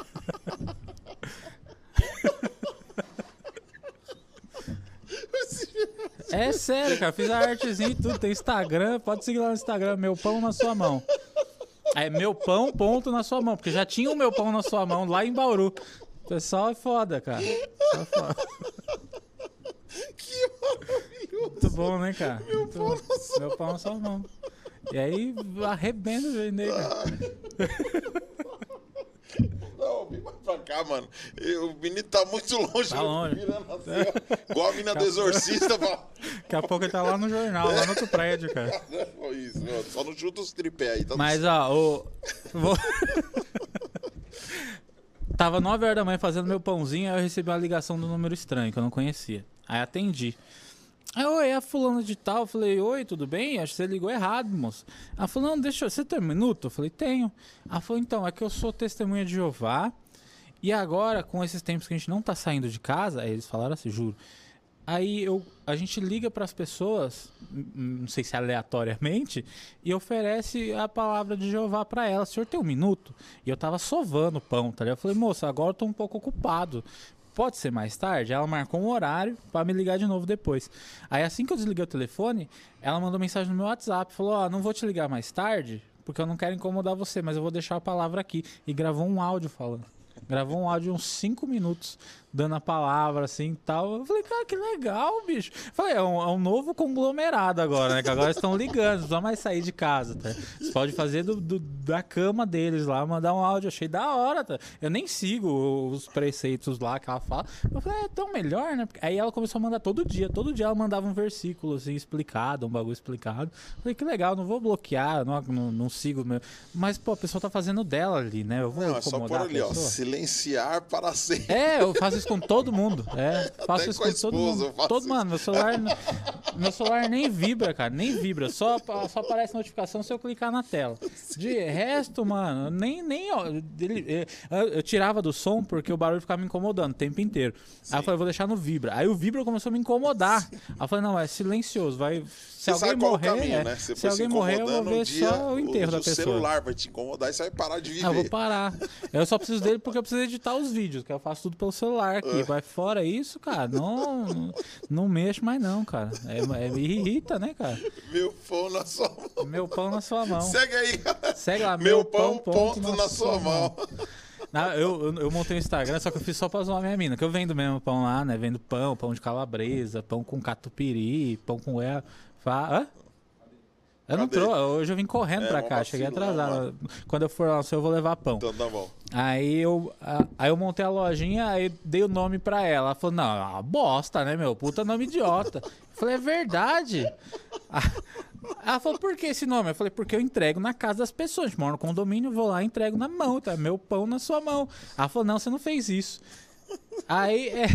É sério, cara. Fiz a artezinha e tudo. Tem Instagram, pode seguir lá no Instagram, Meu Pão na Sua Mão. É meu pão, ponto na sua mão. Porque já tinha o meu pão na sua mão lá em Bauru. O pessoal é foda, cara. Pessoal é foda. Que maravilhoso. Muito bom, né, cara? Meu pão, na sua... meu pão na sua mão. E aí, arrebenta vender, cara. Não, vem mais pra cá, mano. O menino tá muito longe. Tá longe. Virando assim, ó. Igual a mina do exorcista. fala, Daqui a pouco ele tá lá no jornal, lá no outro prédio, cara. (laughs) Foi isso, meu. Só não chuta os tripé aí. Tá Mas, ó, o. vou- (laughs) Tava 9 horas da manhã fazendo meu pãozinho, aí eu recebi uma ligação do número estranho, que eu não conhecia. Aí atendi. Oi, é a fulana de tal. Eu falei, oi, tudo bem? Acho que você ligou errado, moço. Ela falou, não, deixa eu... Você tem um minuto? Eu falei, tenho. Ela falou, então, é que eu sou testemunha de Jeová. E agora, com esses tempos que a gente não tá saindo de casa, aí eles falaram assim, juro. Aí eu, a gente liga para as pessoas, não sei se aleatoriamente, e oferece a palavra de Jeová para elas. O senhor tem um minuto? E eu tava sovando o pão, tá ligado? Eu falei, moça, agora eu tô um pouco ocupado. Pode ser mais tarde? Ela marcou um horário para me ligar de novo depois. Aí assim que eu desliguei o telefone, ela mandou mensagem no meu WhatsApp, falou: "Ó, não vou te ligar mais tarde, porque eu não quero incomodar você, mas eu vou deixar a palavra aqui". E gravou um áudio falando. Gravou um áudio uns 5 minutos, dando a palavra assim e tal. Eu falei, cara, que legal, bicho. Falei, é um, é um novo conglomerado agora, né? Que agora estão ligando, não precisa mais sair de casa, tá? Você pode fazer do, do- da cama deles lá, mandar um áudio. Achei da hora, tá? Eu nem sigo os preceitos lá que ela fala. Eu falei, é tão melhor, né? Aí ela começou a mandar todo dia. Todo dia ela mandava um versículo, assim, explicado, um bagulho explicado. Falei, que legal, não vou bloquear, não, não, não sigo. Meu. Mas, pô, a pessoa tá fazendo dela ali, né? Eu vou Não, é só por ali, ó. Silenciar para sempre. É, eu faço isso com todo mundo. É, faço Até isso com com todo mundo. Todo, mano, meu celular. (laughs) Meu celular nem vibra, cara, nem vibra. Só, só aparece notificação se eu clicar na tela. De resto, mano, nem. nem ó, ele- eu, eu tirava do som porque o barulho ficava me incomodando o tempo inteiro. Aí eu falei, vou deixar no vibra. Aí o vibra começou a me incomodar. Aí eu falei, não, é silencioso. Vai, se Você alguém morrer. o caminho, é, né? Se se alguém morrer, eu vou incomodando um ver dia, só o enterro o, da o pessoa. celular vai te incomodar e você vai parar de viver. Ah, eu vou parar. Eu só preciso dele porque eu preciso editar os vídeos, que eu faço tudo pelo celular aqui. Vai fora isso, cara, não, não mexo mais não, cara. É, é- me irrita, né, cara? Meu pão na sua mão. Meu pão na sua mão. Segue aí, galera. Segue lá, Meu pão, ponto na sua mão. (laughs) Não, eu, eu, eu montei um Instagram, só que eu fiz só pra zoar minha mina. Que eu vendo mesmo pão lá, né? Vendo pão, pão de calabresa, pão com catupiry, pão com erva. Fa... Hã? Eu não trouxe, hoje eu vim correndo É, pra cá, cheguei atrasado. Quando eu for lá, eu vou levar pão. Então tá bom. Aí eu, aí eu montei a lojinha, aí dei o nome pra ela. Ela falou, não, é uma bosta, né, meu? Puta nome idiota. Eu falei, é verdade. Ela falou, por que esse nome? Eu falei, porque eu entrego na casa das pessoas. Mora no condomínio, vou lá e entrego na mão, tá? Meu pão na sua mão. Ela falou, não, você não fez isso. Aí, é,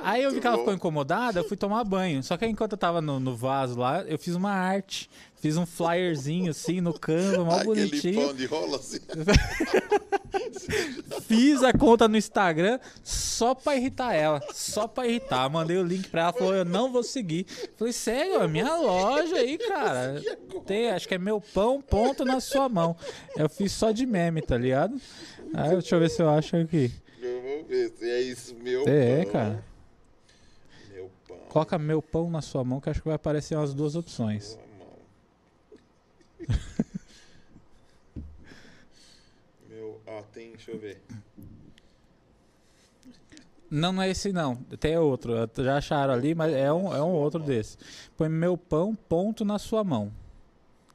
aí eu vi que ela ficou incomodada, eu fui tomar banho. Só que aí, enquanto eu tava no, no vaso lá, eu fiz uma arte. Fiz um flyerzinho assim no Canva, mó Aquele bonitinho. pão de rola assim. (laughs) Fiz a conta no Instagram só pra irritar ela. Só pra irritar. Mandei o link pra ela, falou, eu não vou seguir. Falei, sério, é minha loja aí, cara. Tem, acho que é meu pão, ponto na sua mão. Eu fiz só de meme, tá ligado? Aí, deixa eu ver se eu acho aqui. Eu vou ver se é isso, meu É, pão. cara. Meu pão. Coloca meu pão na sua mão, que acho que vai aparecer umas duas opções. (laughs) Meu, ah, tem, deixa eu ver. Não, não é esse não. Tem outro. Já acharam ali, mas é um, é um outro desse. Põe meu pão, ponto na sua mão.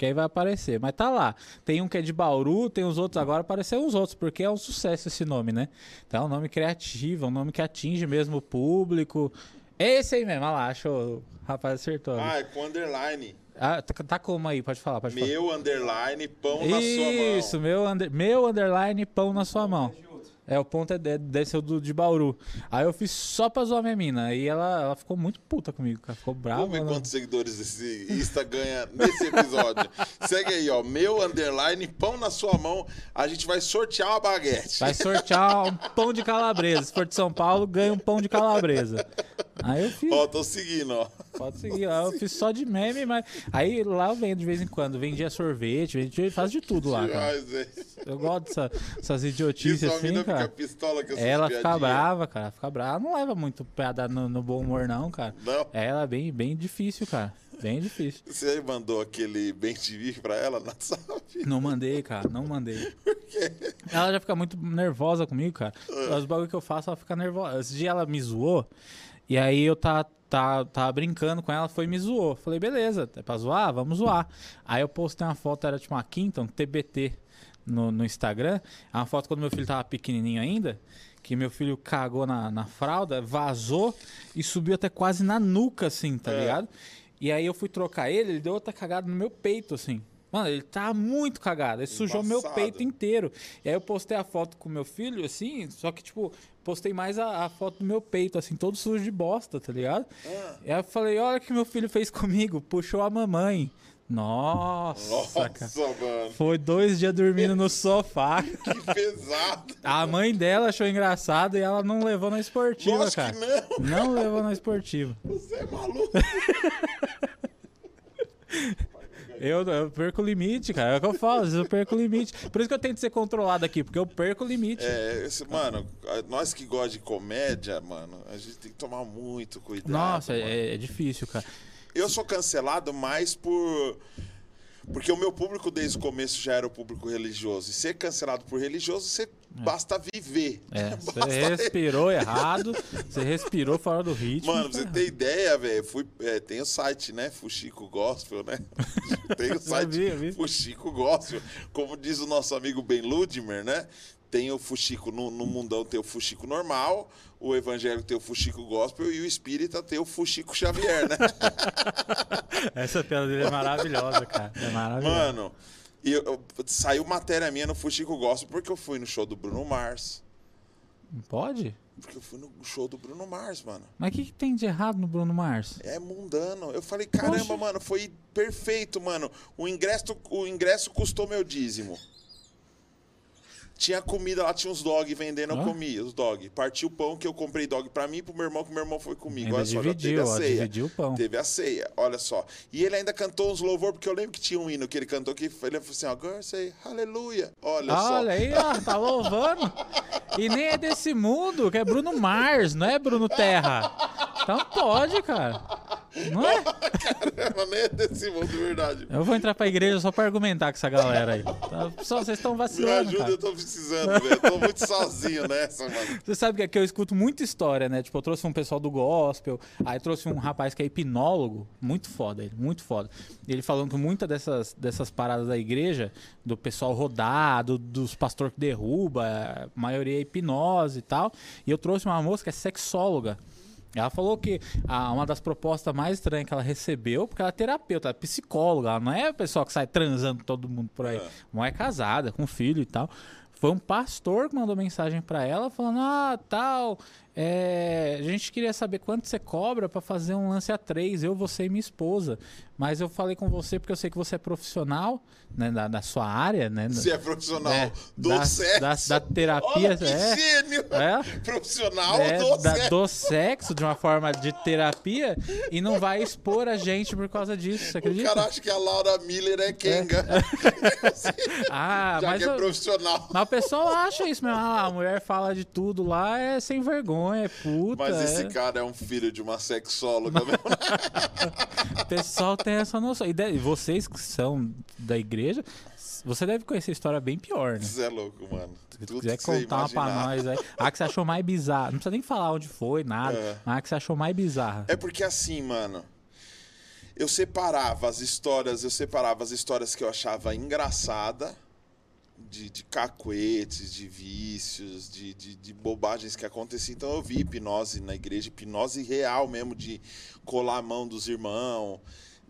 Que aí vai aparecer. Mas tá lá. Tem um que é de Bauru, tem os outros agora. Apareceram os outros, porque é um sucesso esse nome, né? Então é um nome criativo, um nome que atinge mesmo o público. É esse aí mesmo, olha lá, achou. O rapaz acertou. Ah, é com underline. Ah, tá, tá como aí? Pode falar, pode falar. Meu underline, pão na sua mão. Isso, meu, under, meu underline pão na sua mão. É, o ponto é de, deve ser o do, de Bauru. Aí eu fiz só pra zoar minha mina. Aí ela, ela ficou muito puta comigo, cara. Ficou brava. Vamos ver ela- quantos seguidores esse Insta ganha nesse episódio. (laughs) Segue aí, ó. Meu underline, pão na sua mão. A gente vai sortear uma baguete. Vai sortear um pão de calabresa. Se for de São Paulo, ganha um pão de calabresa. Aí eu fiz. Ó, tô seguindo, ó. Pode seguir. Aí eu fiz só de meme, mas. Aí lá eu vendo de vez em quando. Vendia sorvete, vendia, faz de tudo lá, cara. Eu gosto dessa, dessas idiotices assim, mina cara. pistola Ela fica brava, cara. Fica brava. Não leva muito piada no, no bom humor, não, cara. Não? Ela é bem, bem difícil, cara. Bem difícil. Você mandou aquele bem TV pra ela no WhatsApp? Não mandei, cara. Não mandei. Ela já fica muito nervosa comigo, cara. Os bagulho que eu faço, ela fica nervosa. Esse dia ela me zoou. E aí eu tá, tá, tava brincando com ela, foi e me zoou. Falei, beleza, é pra zoar? Vamos zoar. Aí eu postei uma foto, era tipo uma quinta, um TBT no, no Instagram. É uma foto quando meu filho tava pequenininho ainda. Que meu filho cagou na, na fralda, vazou e subiu até quase na nuca, assim, tá É. ligado? E aí eu fui trocar ele, ele deu outra cagada no meu peito, assim. Mano, ele tá muito cagado. Ele sujou meu Embaçado. peito inteiro. E aí eu postei a foto com meu filho, assim, só que, tipo, postei mais a, a foto do meu peito, assim, todo sujo de bosta, tá ligado? Ah. E aí eu falei, olha o que meu filho fez comigo. Puxou a mamãe. Nossa, Nossa, cara. mano. Foi dois dias dormindo no (laughs) sofá. Que pesado. A mãe dela achou engraçado e ela não levou na esportiva, Lógico cara. que não. Não levou na esportiva. Você é maluco. (laughs) Eu, eu perco o limite, cara. É o que eu falo, eu perco o limite. Por isso que eu tento ser controlado aqui, porque eu perco o limite. É, esse, mano, nós que gostamos de comédia, mano, a gente tem que tomar muito cuidado. Nossa, é, é difícil, cara. Eu sou cancelado mais por. Porque o meu público desde o começo já era o público religioso. E ser cancelado por religioso, você basta viver. É, (laughs) você Basta respirou errado, você respirou fora do ritmo. Mano, você ter ideia, velho, é, tem o site, né? Fuxico Gospel, né? (laughs) tem o site vi, eu vi. Fuxico Gospel. Como diz o nosso amigo Ben Ludmer, né? Tem o Fuxico, no, no mundão tem o Fuxico normal, o evangélico tem o Fuxico Gospel e o espírita tem o Fuxico Xavier, né? (laughs) Essa piada dele é maravilhosa, cara. É maravilhosa. Mano, e eu- saiu matéria minha no Fuxico Gospel porque eu fui no show do Bruno Mars. Pode? Porque eu fui no show do Bruno Mars, mano. Mas o que, que tem de errado no Bruno Mars? É mundano. Eu falei, caramba, Poxa. mano, foi perfeito, mano. O ingresso, o ingresso custou meu dízimo. Tinha comida lá, tinha uns dog vendendo, eu comi os dog. Parti o pão que eu comprei dog pra mim e pro meu irmão, que meu irmão foi comigo. Ainda Olha só, já teve a ó, ceia. dividiu o pão. Teve a ceia, olha só. E ele ainda cantou uns louvor, porque eu lembro que tinha um hino que ele cantou que ele falou assim, ó, girl say aleluia. Olha só. Olha aí, ó, tá louvando. E nem é desse mundo, que é Bruno Mars, não é Bruno Terra. Então pode, cara. Não é? (laughs) Caramba, nem é desse mundo, de verdade. Eu vou entrar pra igreja só pra argumentar com essa galera aí. Tá? Só vocês estão Me vacilando, ajuda, cara. eu tô precisando, velho. Eu tô muito sozinho nessa, mano. Você sabe que aqui eu escuto muita história, né? Tipo, eu trouxe um pessoal do gospel, aí trouxe um rapaz que é hipnólogo, muito foda ele, muito foda. Ele falando que muitas dessas, dessas paradas da igreja, do pessoal rodado, dos pastor que derruba, a maioria é hipnose e tal. E eu trouxe uma moça que é sexóloga. Ela falou que a- uma das propostas mais estranhas que ela recebeu, porque ela é terapeuta, ela é psicóloga, ela não é a pessoa que sai transando todo mundo por aí. É. Uma é casada, com filho e tal. Foi um pastor que mandou mensagem pra ela falando: Ah, tal, é, a gente queria saber quanto você cobra pra fazer um lance a três, eu, você e minha esposa. Mas eu falei com você porque eu sei que você é profissional, né, da, da sua área, né? Se é profissional É, do da, sexo. da, da terapia. Olha é, gênio! é. Profissional É, do da- sexo. do sexo, de uma forma de terapia, e não vai expor a gente por causa disso, você O acredita? cara acha que a Laura Miller é Kenga. (laughs) Ah, Já mas, que é profissional. mas o pessoal acha isso mesmo. Ah, a mulher fala de tudo lá, é sem vergonha, é puta. Mas é. esse cara é um filho de uma sexóloga mesmo. (laughs) Pessoal tem essa noção. E de- vocês que são da igreja, você deve conhecer história bem pior, né? Você é louco, mano. Se Tudo quiser contar uma pra nós aí. A que você achou mais bizarra. Não precisa nem falar onde foi, nada. É. Mas a que você achou mais bizarra. É porque assim, mano. Eu separava as histórias, eu separava as histórias que eu achava engraçada, de, de cacuetes, de vícios, de, de, de bobagens que aconteciam. Então eu vi hipnose na igreja, hipnose real mesmo, de colar a mão dos irmãos,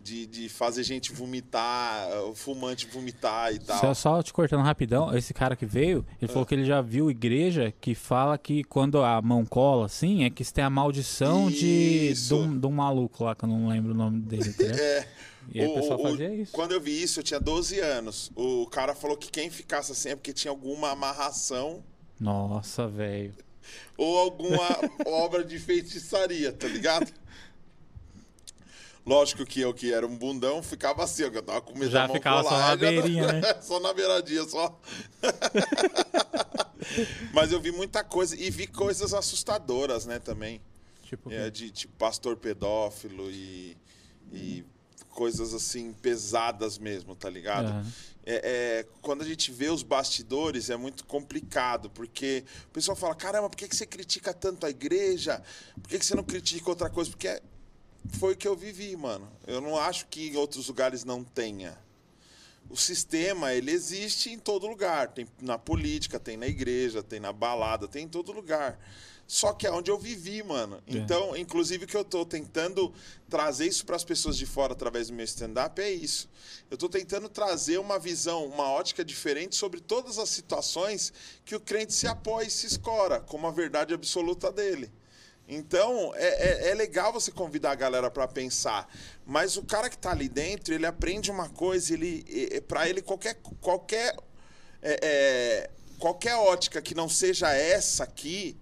de, de fazer gente vomitar, o fumante vomitar e tal. Só, só te cortando rapidão, esse cara que veio, ele falou que ele já viu igreja que fala que quando a mão cola assim, é que você tem a maldição de, Isso. de, um, de um maluco lá, que eu não lembro o nome dele. tá? (laughs) É. E aí o pessoal o- fazia isso. Quando eu vi isso, eu tinha 12 anos. O cara falou que quem ficasse assim é porque tinha alguma amarração Nossa, velho. ou alguma (laughs) obra de feitiçaria, tá ligado? Lógico que eu, que era um bundão, ficava assim, eu tava com medo Já da ficava só na já- beirinha, né? (laughs) só na beiradinha, só. (laughs) Mas eu vi muita coisa e vi coisas assustadoras, né, também. Tipo, É, de tipo pastor pedófilo e, e coisas assim pesadas mesmo, tá ligado? Aham. É, é, quando a gente vê os bastidores é muito complicado, porque o pessoal fala: caramba, por que, que você critica tanto a igreja? Por que, que você não critica outra coisa? Porque foi o que eu vivi, mano. Eu não acho que em outros lugares não tenha. O sistema, ele existe em todo lugar. Tem na política, tem na igreja, tem na balada, tem em todo lugar. Só que é onde eu vivi, mano. É. Então, inclusive, que eu tô tentando trazer isso para as pessoas de fora através do meu stand-up é isso. Eu tô tentando trazer uma visão, uma ótica diferente sobre todas as situações que o crente se apoia e se escora como a verdade absoluta dele. Então, é, é, é legal você convidar a galera para pensar. Mas o cara que tá ali dentro, ele aprende uma coisa, ele, é, para ele, qualquer, qualquer, é, é, qualquer ótica que não seja essa aqui,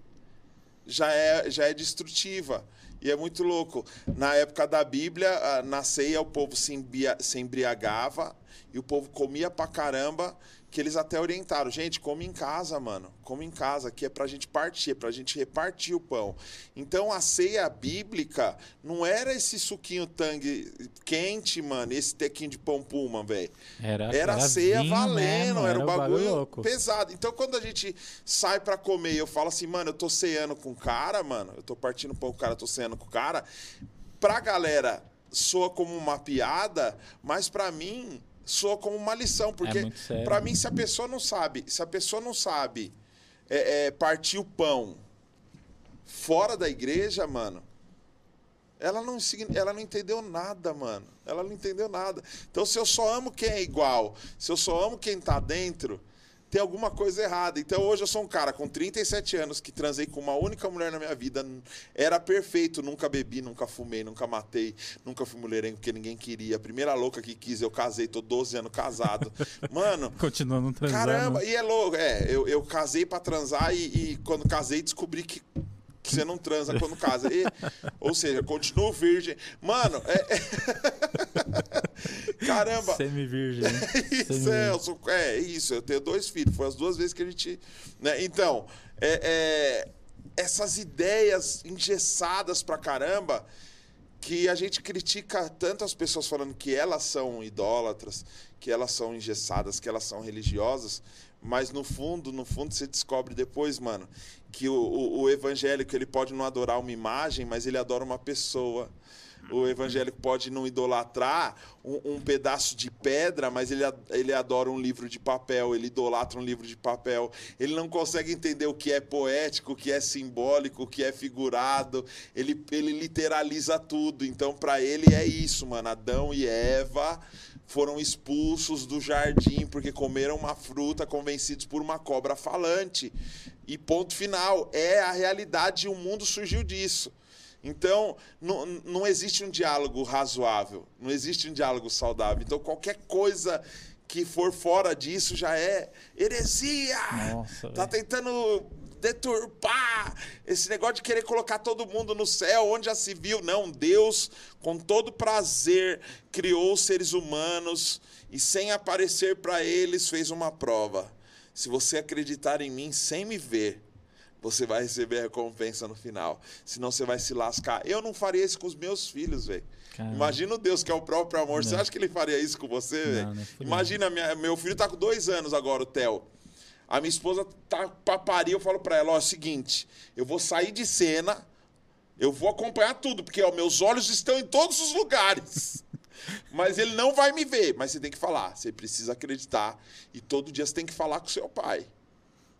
já é, já é destrutiva. E é muito louco. Na época da Bíblia, ah, na ceia, o povo se, embriagava e o povo comia pra caramba, que eles até orientaram. Gente, come em casa, mano. Come em casa, aqui é pra gente partir, é pra gente repartir o pão. Então a ceia bíblica não era esse suquinho tangue quente, mano, esse tequinho de pão puma, velho. Era, Era, ceia vinho valendo, mesmo, era um o bagulho louco. pesado. Então, quando a gente sai pra comer e eu falo assim, mano, eu tô ceando com o cara, mano, eu tô partindo pão com o cara, eu tô ceando com o cara, pra galera soa como uma piada, mas pra mim soa como uma lição, porque É pra mim se a pessoa não sabe, se a pessoa não sabe é, é, partir o pão fora da igreja, mano, ela não, ela não entendeu nada, mano. Ela não entendeu nada. Então, se eu só amo quem é igual, se eu só amo quem tá dentro, tem alguma coisa errada. Então hoje eu sou um cara com 37 anos que transei com uma única mulher na minha vida. Era perfeito, nunca bebi, nunca fumei, nunca matei, nunca fui mulherengo porque ninguém queria. A primeira louca que quis, eu casei, tô 12 anos casado. (laughs) Mano. Continuando transando. Caramba, e é louco. É, eu, eu casei para transar e, e quando casei descobri que você não transa quando casa. E, ou seja, continuo virgem. Mano, é. (laughs) Caramba! Semi-virgem. (laughs) isso, Semi é, eu sou, é, isso. Eu tenho dois filhos. Foi as duas vezes que a gente. Né? Então, é, é, essas ideias engessadas pra caramba que a gente critica tanto as pessoas falando que elas são idólatras, que elas são engessadas, que elas são religiosas, mas no fundo, no fundo você descobre depois, mano, que o, o, o evangélico ele pode não adorar uma imagem, mas ele adora uma pessoa. O evangélico pode não idolatrar um, um, pedaço de pedra, mas ele, ele adora um livro de papel, ele idolatra um livro de papel. Ele não consegue entender o que é poético, o que é simbólico, o que é figurado. Ele, ele literaliza tudo. Então, para ele é isso, mano. Adão e Eva foram expulsos do jardim porque comeram uma fruta convencidos por uma cobra falante. E ponto final. É a realidade e o mundo surgiu disso. Então, não, não existe um diálogo razoável, não existe um diálogo saudável. Então, qualquer coisa que for fora disso já é heresia. Nossa, tá tentando deturpar esse negócio de querer colocar todo mundo no céu, onde já se viu. Não, Deus, com todo prazer, criou os seres humanos e, sem aparecer para eles, fez uma prova. Se você acreditar em mim sem me ver, você vai receber a recompensa no final. Senão você vai se lascar. Eu não faria isso com os meus filhos, velho. Imagina o Deus que é o próprio amor. Não. Você acha que ele faria isso com você, velho? Imagina, minha, meu filho tá com dois anos agora, o Theo. A minha esposa tá pra parir, eu falo pra ela, ó, é o seguinte, eu vou sair de cena, eu vou acompanhar tudo, porque ó, meus olhos estão em todos os lugares. (laughs) Mas ele não vai me ver, mas você tem que falar, você precisa acreditar e todo dia você tem que falar com seu pai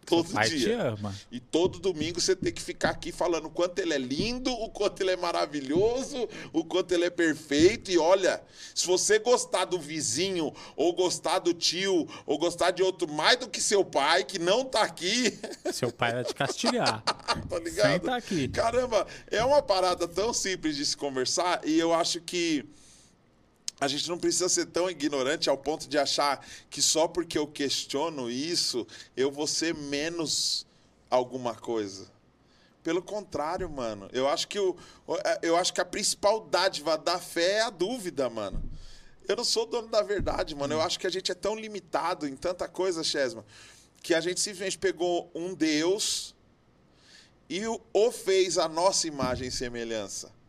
todo dia. E todo domingo você tem que ficar aqui falando o quanto ele é lindo, o quanto ele é maravilhoso, o quanto ele é perfeito. E olha, se você gostar do vizinho, ou gostar do tio, ou gostar de outro mais do que seu pai, que não tá aqui. (laughs) Seu pai vai te castigar. (laughs) tá ligado? Sem tá aqui. Caramba, é uma parada tão simples de se conversar e eu acho que a gente não precisa ser tão ignorante ao ponto de achar que só porque eu questiono isso, eu vou ser menos alguma coisa. Pelo contrário, mano. Eu acho que, o, é, eu acho que a principal dádiva da fé é a dúvida, mano. Eu não sou dono da verdade, mano. Eu acho que a gente é tão limitado em tanta coisa, Chesma, que a gente simplesmente pegou um Deus e o fez a nossa imagem e semelhança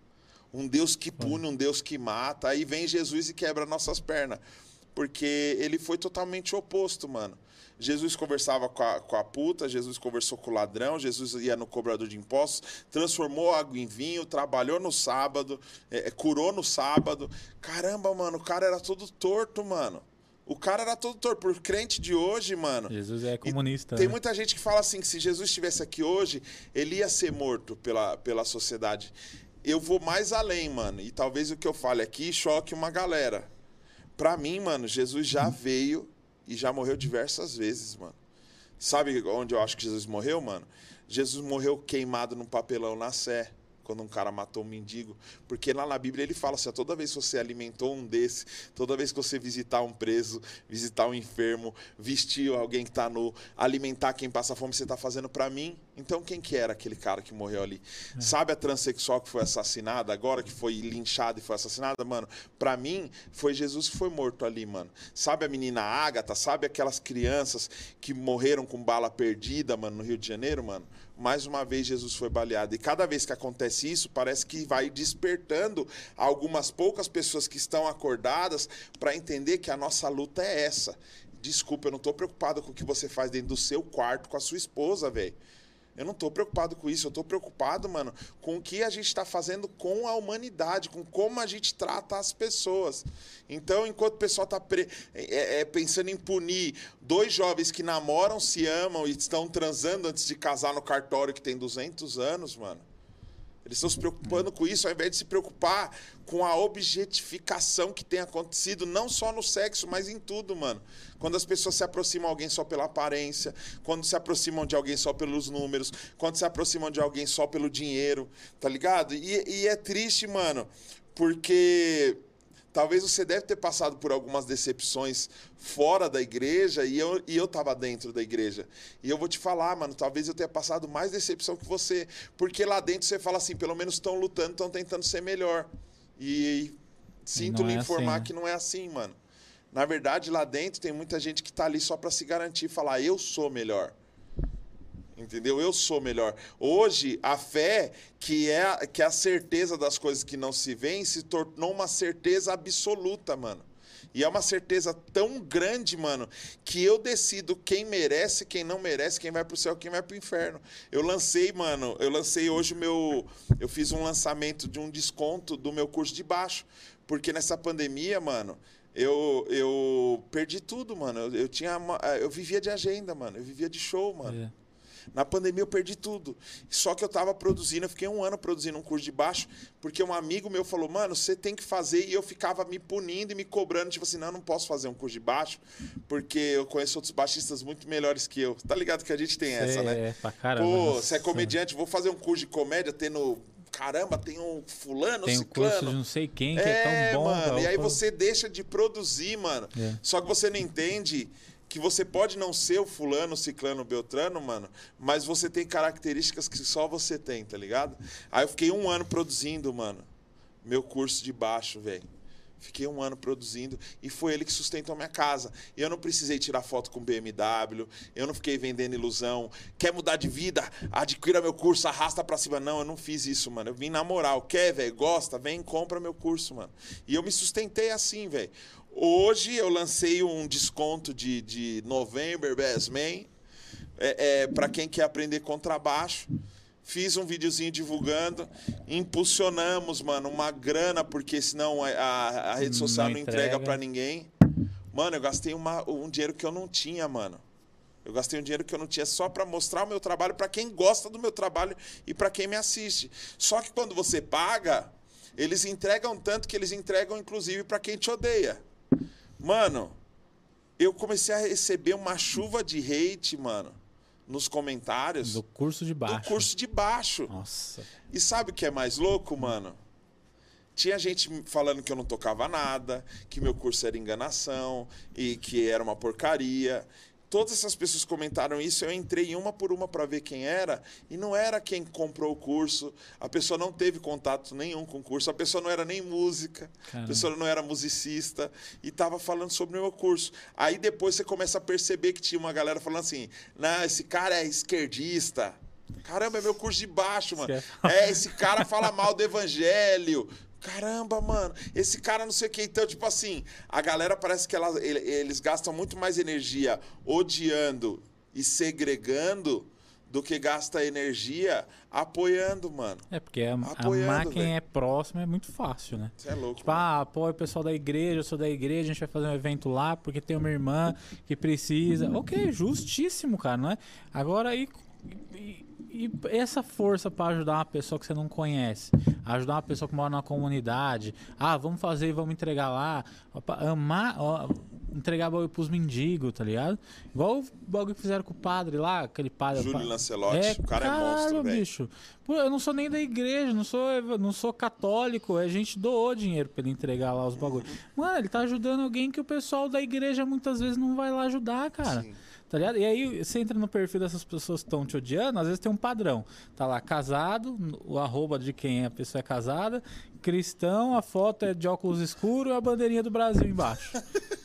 um Deus que pune, um Deus que mata. Aí vem Jesus e quebra nossas pernas. Porque ele foi totalmente oposto, mano. Jesus conversava com a, com a puta, Jesus conversou com o ladrão, Jesus ia no cobrador de impostos, transformou água em vinho, trabalhou no sábado, é, é, curou no sábado. Caramba, mano, o cara era todo torto, mano. O cara era todo torto. Por crente de hoje, mano. Jesus é comunista. Tem né? muita gente que fala assim que se Jesus estivesse aqui hoje, ele ia ser morto pela, pela sociedade eu vou mais além, mano. E talvez o que eu fale aqui choque uma galera. Pra mim, mano, Jesus já veio e já morreu diversas vezes, mano. Sabe onde eu acho que Jesus morreu, mano? Jesus morreu queimado num papelão na Sé quando um cara matou um mendigo. Porque lá na Bíblia ele fala assim: toda vez que você alimentou um desse, toda vez que você visitar um preso, visitar um enfermo, vestir alguém que está nu, alimentar quem passa fome, você está fazendo para mim. Então quem que era aquele cara que morreu ali? É. Sabe a transexual que foi assassinada agora, que foi linchada e foi assassinada? Mano, para mim foi Jesus que foi morto ali, mano. Sabe a menina Ágata? Sabe aquelas crianças que morreram com bala perdida, mano, no Rio de Janeiro, mano? mais uma vez Jesus foi baleado. E cada vez que acontece isso, parece que vai despertando algumas poucas pessoas que estão acordadas para entender que a nossa luta é essa. Desculpa, eu não estou preocupado com o que você faz dentro do seu quarto com a sua esposa, velho. Eu não estou preocupado com isso, eu estou preocupado, mano, com o que a gente está fazendo com a humanidade, com como a gente trata as pessoas. Então, enquanto o pessoal está é, é, pensando em punir dois jovens que namoram, se amam e estão transando antes de casar no cartório que tem 200 anos, mano. Eles estão se preocupando com isso ao invés de se preocupar com a objetificação que tem acontecido, não só no sexo, mas em tudo, mano. Quando as pessoas se aproximam de alguém só pela aparência, quando se aproximam de alguém só pelos números, quando se aproximam de alguém só pelo dinheiro, tá ligado? E, e é triste, mano, porque talvez você deve ter passado por algumas decepções fora da igreja e eu, e eu tava dentro da igreja. E eu vou te falar, mano, talvez eu tenha passado mais decepção que você, porque lá dentro você fala assim, pelo menos estão lutando, estão tentando ser melhor. E sinto lhe é informar assim, né? que não é assim, mano. Na verdade, lá dentro tem muita gente que tá ali só para se garantir, falar eu sou melhor. Entendeu? Eu sou melhor. Hoje, a fé, que é, que é a certeza das coisas que não se veem, se tornou uma certeza absoluta, mano. E é uma certeza tão grande, mano, que eu decido quem merece, quem não merece, quem vai pro céu, quem vai pro inferno. Eu lancei, mano, eu lancei hoje meu. Eu fiz um lançamento de um desconto do meu curso de baixo. Porque nessa pandemia, mano, eu, eu perdi tudo, mano. Eu, eu tinha. Eu vivia de agenda, mano. Eu vivia de show, mano. É. Na pandemia eu perdi tudo. Só que eu estava produzindo, eu fiquei um ano produzindo um curso de baixo, porque um amigo meu falou, mano, você tem que fazer. E eu ficava me punindo e me cobrando, tipo assim, não, eu não posso fazer um curso de baixo, porque eu conheço outros baixistas muito melhores que eu. Tá ligado que a gente tem essa, né? É, pra caramba. Pô, você é comediante, vou fazer um curso de comédia, tendo caramba, tem um fulano, tem um ciclano. curso de não sei quem que é, é tão bom. Mano, e aí você deixa de produzir, mano. É. Só que você não entende que você pode não ser o fulano, ciclano, beltrano, mano, mas você tem características que só você tem, tá ligado? Aí eu fiquei um ano produzindo, mano, meu curso de baixo, velho. Fiquei um ano produzindo e foi ele que sustentou minha casa. Eu não precisei tirar foto com BMW, eu não fiquei vendendo ilusão. Quer mudar de vida? Adquira meu curso, arrasta pra cima. Não, eu não fiz isso, mano. Eu vim na moral. Quer, velho? Gosta? Vem, compra meu curso, mano. E eu me sustentei assim, velho. Hoje eu lancei um desconto de, de November Best Man é, é para quem quer aprender contrabaixo. Fiz um videozinho divulgando, impulsionamos, mano, uma grana, porque senão a, a, rede social não, não entrega, para ninguém. Mano, eu gastei uma, um dinheiro que eu não tinha, mano. Eu gastei um dinheiro que eu não tinha só para mostrar o meu trabalho para quem gosta do meu trabalho e para quem me assiste. Só que quando você paga, eles entregam tanto que eles entregam inclusive para quem te odeia. Mano, eu comecei a receber uma chuva de hate, mano, nos comentários. Do curso de baixo. Do curso de baixo. Nossa. E sabe o que é mais louco, mano? Tinha gente falando que eu não tocava nada, que meu curso era enganação e que era uma porcaria todas essas pessoas comentaram isso, eu entrei uma por uma para ver quem era, e não era quem comprou o curso, a pessoa não teve contato nenhum com o curso, a pessoa não era nem música, Caramba. a pessoa não era musicista, e estava falando sobre o meu curso. Aí depois você começa a perceber que tinha uma galera falando assim: não, esse cara é esquerdista. Caramba, é meu curso de baixo, mano. É, esse cara fala mal do evangelho. Caramba, mano, esse cara não sei o que. Então, tipo assim, a galera parece que ela, eles gastam muito mais energia odiando e segregando do que gasta energia apoiando, mano. É, porque a, apoiando, a máquina é próxima, é muito fácil, né? Você é louco. Tipo, mano. ah, apoia o pessoal da igreja, eu sou da igreja, a gente vai fazer um evento lá porque tem uma irmã que precisa. Ok, justíssimo, cara, não é? Agora aí. E, e essa força para ajudar uma pessoa que você não conhece, ajudar uma pessoa que mora na comunidade, ah, vamos fazer e vamos entregar lá, amar, ó, entregar bagulho pros mendigos, tá ligado? Igual o bagulho que fizeram com o padre lá, aquele padre. Júlio Lancelotti, é, o cara caralho, é monstro, velho. bicho. Pô, eu não sou nem da igreja, não sou, não sou católico, a gente doou dinheiro pra ele entregar lá os bagulhos. Mano, ele tá ajudando alguém que o pessoal da igreja muitas vezes não vai lá ajudar, cara. Sim. Tá ligado? E aí você entra no perfil dessas pessoas que estão te odiando, às vezes tem um padrão. Tá lá, casado, o arroba de quem a pessoa é casada, cristão, a foto é de óculos escuros e a bandeirinha do Brasil embaixo.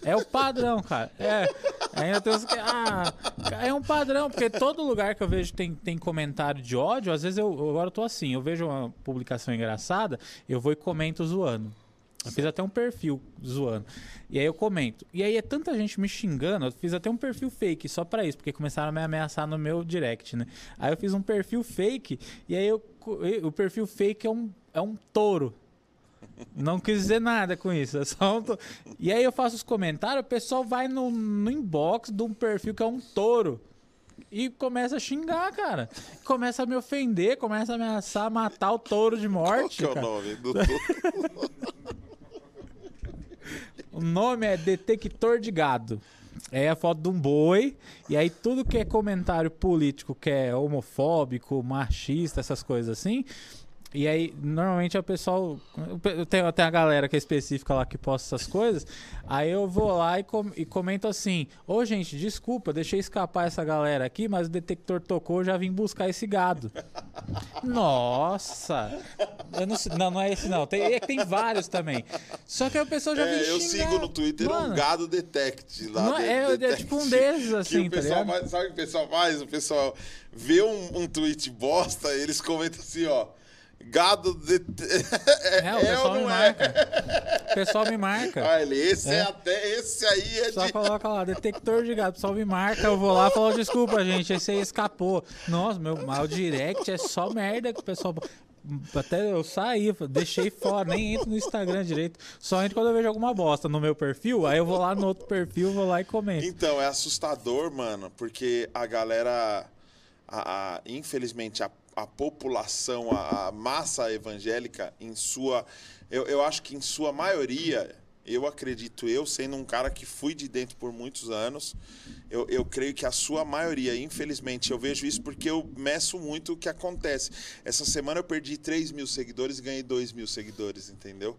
É o padrão, cara. É. Ainda tem que. Ah, é um padrão, porque todo lugar que eu vejo tem, tem comentário de ódio, às vezes eu agora eu tô assim, eu vejo uma publicação engraçada, eu vou e comento zoando. Eu fiz até um perfil zoando. E aí eu comento. E aí é tanta gente me xingando, eu fiz até um perfil fake só para isso, porque começaram a me ameaçar no meu direct, né? Aí eu fiz um perfil fake, e aí eu, o perfil fake é um, é um touro. Não quis dizer nada com isso. É só um to... E aí eu faço os comentários, o pessoal vai no, no inbox de um perfil que é um touro. e começa a xingar, cara. Começa a me ofender, começa a ameaçar matar o touro de morte. Qual que é cara. o nome do (laughs) O nome é Detector de Gado. É a foto de um boi, e aí tudo que é comentário político que é homofóbico, machista, essas coisas assim. E aí, normalmente é o pessoal. Eu tenho até a galera que é específica lá que posta essas coisas. Aí eu vou lá e, com- e comento assim: Ô gente, desculpa, deixei escapar essa galera aqui, mas o detector tocou, eu já vim buscar esse gado. Nossa! Eu não, sei- não, não é esse não. Tem, é que tem vários também. Só que aí o pessoal já vem É, eu xingar. sigo no Twitter Mano, um gado detect lá. Não, de- é- é detect, tipo um desses, assim, tá ligado? faz- sabe o que o pessoal faz? O pessoal vê um, um tweet bosta, eles comentam assim, ó. Gado detect. (laughs) É, o é pessoal me é? marca. O pessoal me marca. Ah, ele, esse é. É. até. Esse aí é Só de. coloca lá, detector de gado. O pessoal me marca, eu vou lá e falo, desculpa, gente, esse aí escapou. Nossa, meu mal direct é só merda que o pessoal. Até eu saí, deixei fora, nem entro no Instagram direito. Só entro quando eu vejo alguma bosta no meu perfil, aí eu vou lá no outro perfil, vou lá e comento. Então, é assustador, mano, porque a galera, a- a- infelizmente, a, a população, a, a massa evangélica, em sua. Eu, eu acho que em sua maioria, eu acredito, eu sendo um cara que fui de dentro por muitos anos, eu, eu creio que a sua maioria, infelizmente, eu vejo isso porque eu meço muito o que acontece. Essa semana eu perdi 3 mil seguidores e ganhei 2 mil seguidores, entendeu?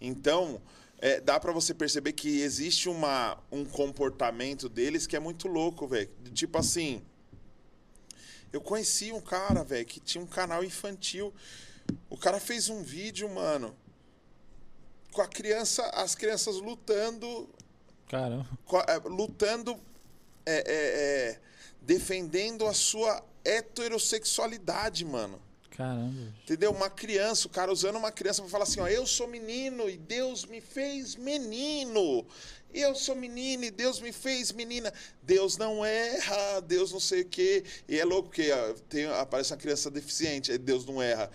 Então, é, dá pra você perceber que existe uma, um comportamento deles que é muito louco, velho. Tipo assim, eu conheci um cara, velho, que tinha um canal infantil. O cara fez um vídeo, mano, com a criança, as crianças lutando Caramba. é, lutando, é, é, é, defendendo a sua heterossexualidade, mano. Caramba. Entendeu? Uma criança, o cara usando uma criança pra falar assim, ó, eu sou menino e Deus me fez menino. Eu sou menino e Deus me fez menina. Deus não erra, Deus não sei o quê. E é louco ó, tem, aparece uma criança deficiente, aí Deus não erra.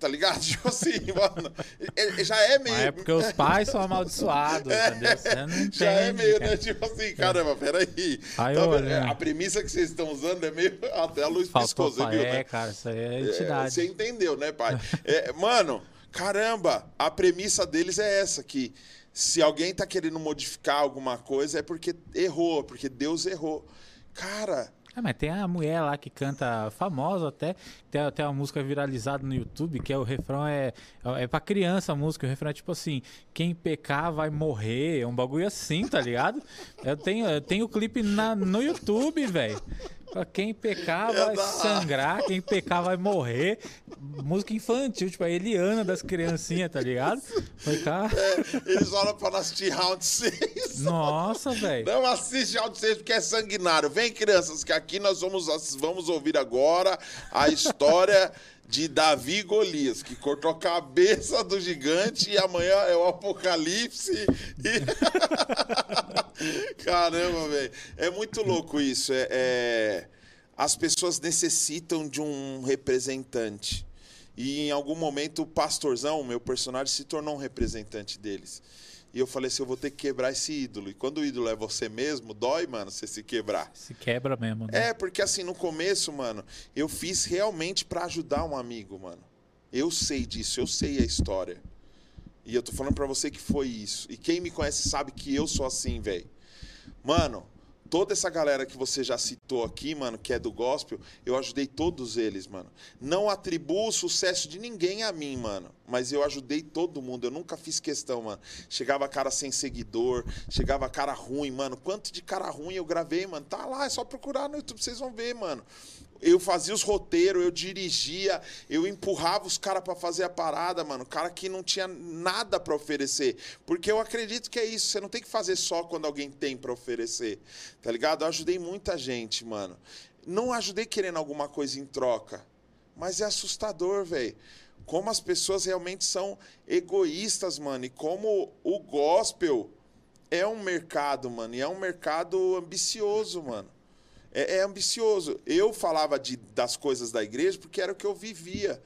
Tá ligado? (laughs) Tipo assim, mano. é- Já é meio. Mas é porque os pais são amaldiçoados, (laughs) entendeu? Você não entende, (laughs) Já é meio, cara. né? Tipo assim, caramba, peraí. Aí, vendo? olha. a premissa que vocês estão usando é meio. Até a luz Faltou piscou, pai. viu, É, né? cara, isso aí é É, entidade. Você entendeu, né, pai? É, mano, caramba, a premissa deles é essa: que se alguém tá querendo modificar alguma coisa é porque errou, porque Deus errou. Cara, É, mas tem a mulher lá que canta famosa até, tem até uma música viralizada no YouTube, que é o refrão é é pra criança a música, o refrão é tipo assim, quem pecar vai morrer, é um bagulho assim, tá ligado? Eu tenho, eu tenho o clipe na, no YouTube, velho. Quem pecar É vai sangrar, quem pecar vai morrer. Música infantil, tipo a Eliana das criancinhas, tá ligado? Foi cá. é, eles olham pra assistir round 6. Nossa, velho. Não assiste round 6 porque é sanguinário. Vem, crianças, que aqui nós vamos, vamos ouvir agora a história de Davi Golias, que cortou a cabeça do gigante e amanhã é o apocalipse. E... (laughs) Caramba, velho. É muito louco isso. É, é- As pessoas necessitam de um representante. E em algum momento o pastorzão, meu personagem, se tornou um representante deles. E eu falei assim, eu vou ter que quebrar esse ídolo. E quando o ídolo é você mesmo, dói, mano, você se quebrar. Se quebra mesmo, né? É, porque assim, no começo, mano, eu fiz realmente pra ajudar um amigo, mano. Eu sei disso, eu sei a história. E eu tô falando pra você que foi isso. E quem me conhece sabe que eu sou assim, velho. Mano, toda essa galera que você já citou aqui, mano, que é do gospel, eu ajudei todos eles, mano. Não atribuo o sucesso de ninguém a mim, mano. Mas eu ajudei todo mundo. Eu nunca fiz questão, mano. Chegava cara sem seguidor, chegava cara ruim, mano. Quanto de cara ruim eu gravei, mano? Tá lá, é só procurar no YouTube, vocês vão ver, mano. Eu fazia os roteiros, eu dirigia, eu empurrava os caras pra fazer a parada, mano. Cara que não tinha nada pra oferecer. Porque eu acredito que é isso. Você não tem que fazer só quando alguém tem pra oferecer. Tá ligado? Eu ajudei muita gente, mano. Não ajudei querendo alguma coisa em troca. Mas é assustador, velho. Como as pessoas realmente são egoístas, mano. E como o gospel é um mercado, mano. E é um mercado ambicioso, mano. É, é ambicioso. Eu falava de, das coisas da igreja porque era o que eu vivia.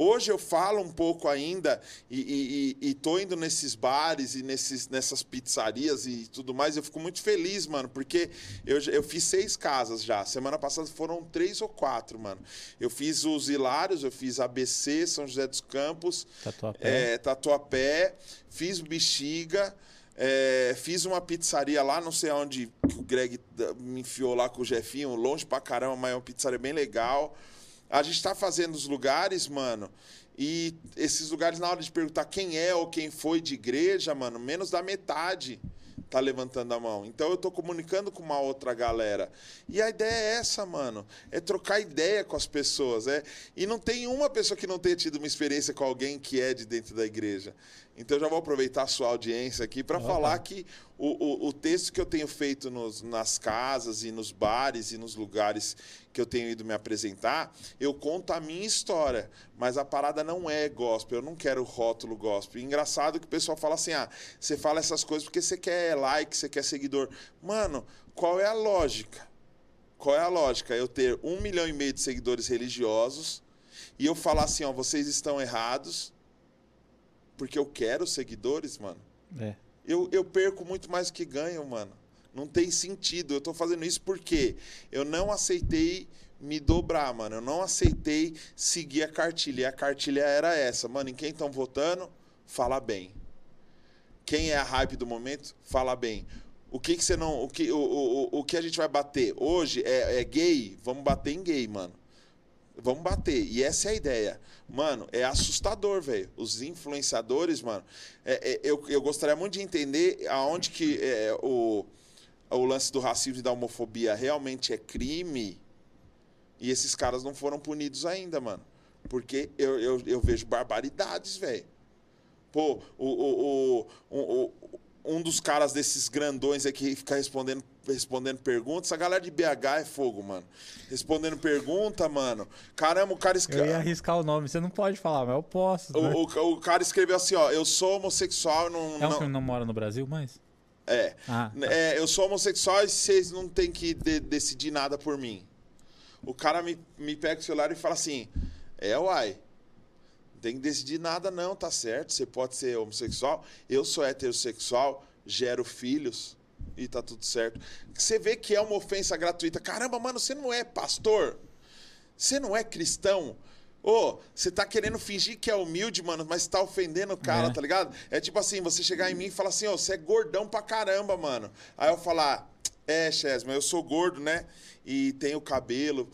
Hoje eu falo um pouco ainda e, e, e, e tô indo nesses bares e nesses, nessas pizzarias e tudo mais. Eu fico muito feliz, mano, porque eu, eu fiz seis casas já. Semana passada foram três ou quatro, mano. Eu fiz os Hilários, eu fiz ABC, São José dos Campos, Tatuapé, é, Tatuapé fiz Bexiga. É, fiz uma pizzaria lá, não sei onde o Greg me enfiou lá com o Jefinho, longe pra caramba, mas é uma pizzaria bem legal. A gente tá fazendo os lugares, mano, e esses lugares, na hora de perguntar quem é ou quem foi de igreja, mano, menos da metade tá levantando a mão. Então eu tô comunicando com uma outra galera. E a ideia é essa, mano. É trocar ideia com as pessoas. É... E não tem uma pessoa que não tenha tido uma experiência com alguém que é de dentro da igreja. Então eu já vou aproveitar a sua audiência aqui para falar que o, o, o, texto que eu tenho feito nos, nas casas e nos bares e nos lugares que eu tenho ido me apresentar, eu conto a minha história, mas a parada não é gospel, eu não quero rótulo gospel. E engraçado que o pessoal fala assim: ah, você fala essas coisas porque você quer like, você quer seguidor. Mano, qual é a lógica? Qual é a lógica? Eu ter um milhão e meio de seguidores religiosos e eu falar assim: ó, vocês estão errados porque eu quero seguidores, mano. É. Eu, eu perco muito mais do que ganho, mano. Não tem sentido. Eu tô fazendo isso porque eu não aceitei me dobrar, mano. Eu não aceitei seguir a cartilha. E a cartilha era essa, mano. Em quem estão votando, fala bem. Quem é a hype do momento, fala bem. O que, que você não. O que, o, o, o que a gente vai bater? Hoje é, é gay? Vamos bater em gay, mano. Vamos bater. E essa é a ideia. Mano, é assustador, velho. Os influenciadores, mano. É, é, eu, eu gostaria muito de entender aonde que é, o, o lance do racismo e da homofobia realmente é crime. E esses caras não foram punidos ainda, mano. Porque eu, eu, eu vejo barbaridades, velho. Pô, o, o, o, o, um dos caras desses grandões aqui fica respondendo respondendo perguntas. A galera de BH é fogo, mano. Respondendo pergunta, mano. Caramba, o cara escreveu. Eu ia arriscar o nome, você não pode falar, mas eu posso. O, né? o, o, cara escreveu assim, ó. Eu sou homossexual. Não, é um não... que não mora no Brasil, mas. É. Ah, tá. é. Eu sou homossexual e vocês não têm que de decidir nada por mim. O cara me, me pega o celular e fala assim: É, uai. Não tem que decidir nada, não, tá certo. Você pode ser homossexual. Eu sou heterossexual, gero filhos e tá tudo certo. Você vê que é uma ofensa gratuita. Caramba, mano, você não é pastor? Você não é cristão? Ô, oh, você tá querendo fingir que é humilde, mano, mas tá ofendendo o cara, é. tá ligado? É tipo assim, você chegar em mim e falar assim, ô, oh, você é gordão pra caramba, mano. Aí eu falar, é, Chesma, eu sou gordo, né? E tenho cabelo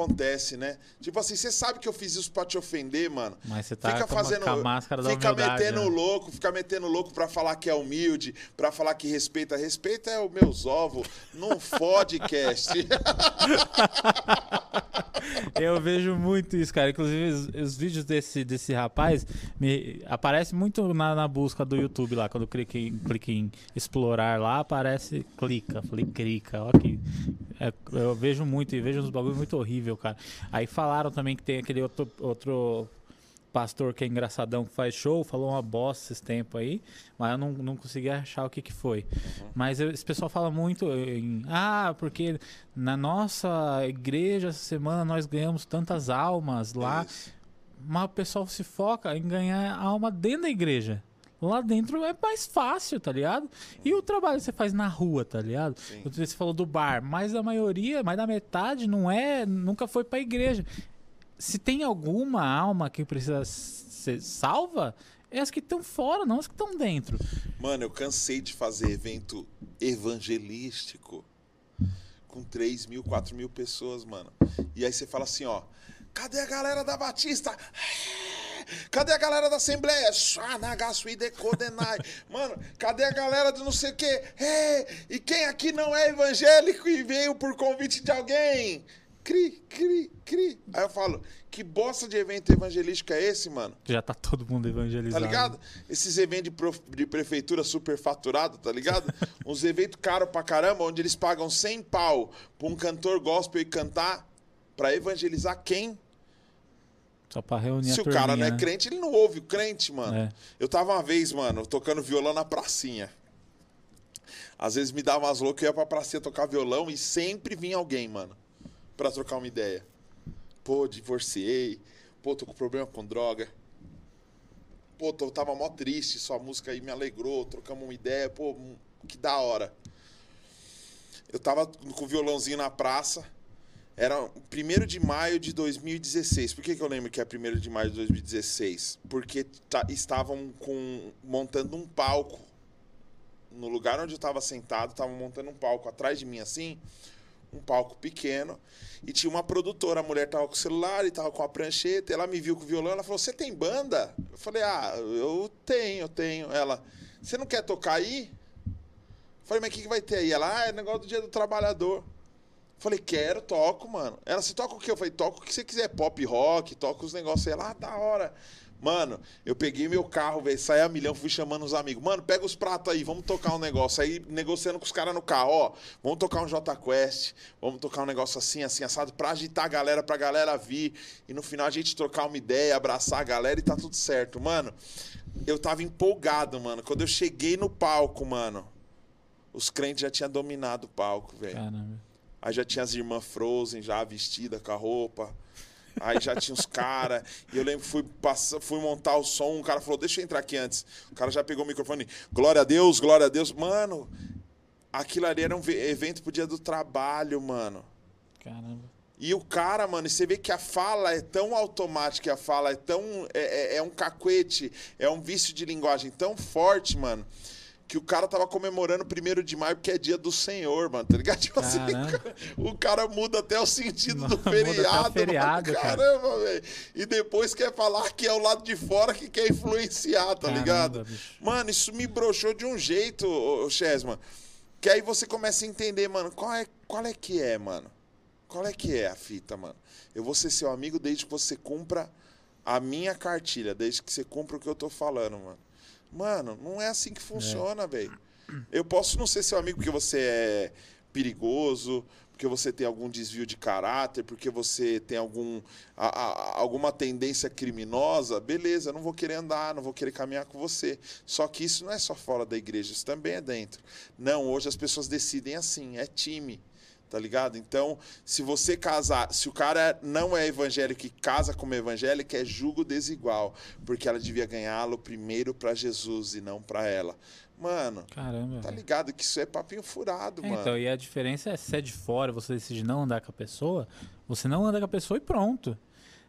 acontece, né? Tipo assim, você sabe que eu fiz isso pra te ofender, mano. Mas você tá fica com, fazendo, com a máscara da Fica metendo né? louco, fica metendo louco pra falar que é humilde, pra falar que respeita. Respeita é o meus ovos, não fode, cast. (laughs) eu vejo muito isso, cara. Inclusive, os, os, vídeos desse, desse rapaz me aparece muito na, na, busca do YouTube lá. Quando eu clico em, clico em explorar lá, aparece clica. Falei, clica. Ó que, é, eu vejo muito e vejo uns bagulhos muito horrível, cara. Aí falaram também que tem aquele outro, outro pastor que é engraçadão que faz show, falou uma bosta esses tempos aí, mas eu não, não consegui achar o que, que foi. Uhum. Mas eu, esse pessoal fala muito em, ah, porque na nossa igreja essa semana nós ganhamos tantas almas lá. Mas o pessoal se foca em ganhar alma dentro da igreja. Lá dentro é mais fácil, tá ligado? E o trabalho que você faz na rua, tá ligado? Sim. Você falou do bar, mas a maioria, mais da metade, não é, nunca foi pra igreja se tem alguma alma que precisa ser salva, é as que estão fora, não as que estão dentro. Mano, eu cansei de fazer evento evangelístico com 3 mil, 4 mil pessoas, mano. E aí você fala assim, ó, cadê a galera da Batista? Cadê a galera da Assembleia? Mano, cadê a galera do não sei o quê? e quem aqui não é evangélico e veio por convite de alguém? cri, cri, cri. Aí eu falo, que bosta de evento evangelístico é esse, mano? Já tá todo mundo evangelizado. Tá ligado? Esses eventos de, prof... de prefeitura superfaturado, tá ligado? (laughs) Uns eventos caros pra caramba, onde eles pagam 100 pau pra um cantor gospel e cantar pra evangelizar quem? Só pra reunir Se o turminha, cara não é né? crente, ele não ouve o crente, mano. É. Eu tava uma vez, mano, tocando violão na pracinha. Às vezes me dava umas loucas, eu ia pra pracinha tocar violão e sempre vinha alguém, mano para trocar uma ideia. Pô, divorciei. Pô, tô com problema com droga. Pô, tô, tava mó triste, sua música aí me alegrou, trocamos uma ideia, pô, hum, que da hora. Eu tava com o violãozinho na praça, era 1 de maio de 2016. Por que, que eu lembro que é 1 de maio de 2016? Porque estavam com, montando um palco. No lugar onde eu estava sentado, estavam montando um palco atrás de mim assim, um palco pequeno. E tinha uma produtora, a mulher tava com o celular e tava com a prancheta. Ela me viu com o violão, ela falou: Você tem banda? Eu falei: Ah, eu tenho, eu tenho. Ela: Você não quer tocar aí? Eu falei: Mas o que, que vai ter aí? Ela: Ah, é negócio do Dia do Trabalhador. Falei: Quero, toco, mano. Ela: Você toca o quê? Eu falei: Toca o que você quiser, pop rock, toca os negócios aí. Ela: Ah, da hora. Mano, eu peguei meu carro, velho, saí a milhão, fui chamando os amigos. Mano, pega os pratos aí, vamos tocar um negócio. Aí, negociando com os caras no carro, ó. Vamos tocar um J Quest, vamos tocar um negócio assim, assim, assado, pra agitar a galera, pra galera vir. E no final a gente trocar uma ideia, abraçar a galera e tá tudo certo. Mano, eu tava empolgado, mano. Quando eu cheguei no palco, mano, os crentes já tinham dominado o palco, velho. Caramba. Aí já tinha as irmãs Frozen já vestida com a roupa. Aí já tinha os caras. E eu lembro que fui, passar, fui montar o som. Um cara falou: Deixa eu entrar aqui antes. O cara já pegou o microfone. Glória a Deus, glória a Deus. Mano, aquilo ali era um ve- evento pro dia do trabalho, mano. Caramba. E o cara, mano, você vê que a fala é tão automática, a fala é tão. É, é- é um cacuete, é um vício de linguagem tão forte, mano. Que o cara tava comemorando o primeiro de maio porque é dia do Senhor, mano, tá ligado? (laughs) Tipo assim, o cara muda até o sentido do Muda até o feriado, feriado, mano. cara. Caramba, velho. E depois quer falar que é o lado de fora que quer influenciar, tá Caramba, ligado? bicho. Mano, isso me broxou de um jeito, ô, Chesma. Que aí você começa a entender, mano, qual é, qual é que é, mano? Qual é que é a fita, mano? Eu vou ser seu amigo desde que você cumpra a minha cartilha, desde que você cumpra o que eu tô falando, mano. Mano, não é assim que funciona, velho. Eu posso não ser seu amigo porque você é perigoso, porque você tem algum desvio de caráter, porque você tem algum, a- a- alguma tendência criminosa, beleza, não vou querer andar, não vou querer caminhar com você. Só que isso não é só fora da igreja, isso também é dentro. Não, hoje as pessoas decidem assim, é time. Tá ligado? Então, se você casar, se o cara não é evangélico e casa como evangélico, é julgo desigual, porque ela devia ganhá-lo primeiro pra Jesus e não pra ela. Mano, Caramba. tá ligado que isso é papinho furado, É, mano. então, e a diferença é se é de fora, você decide não andar com a pessoa, você não anda com a pessoa e pronto.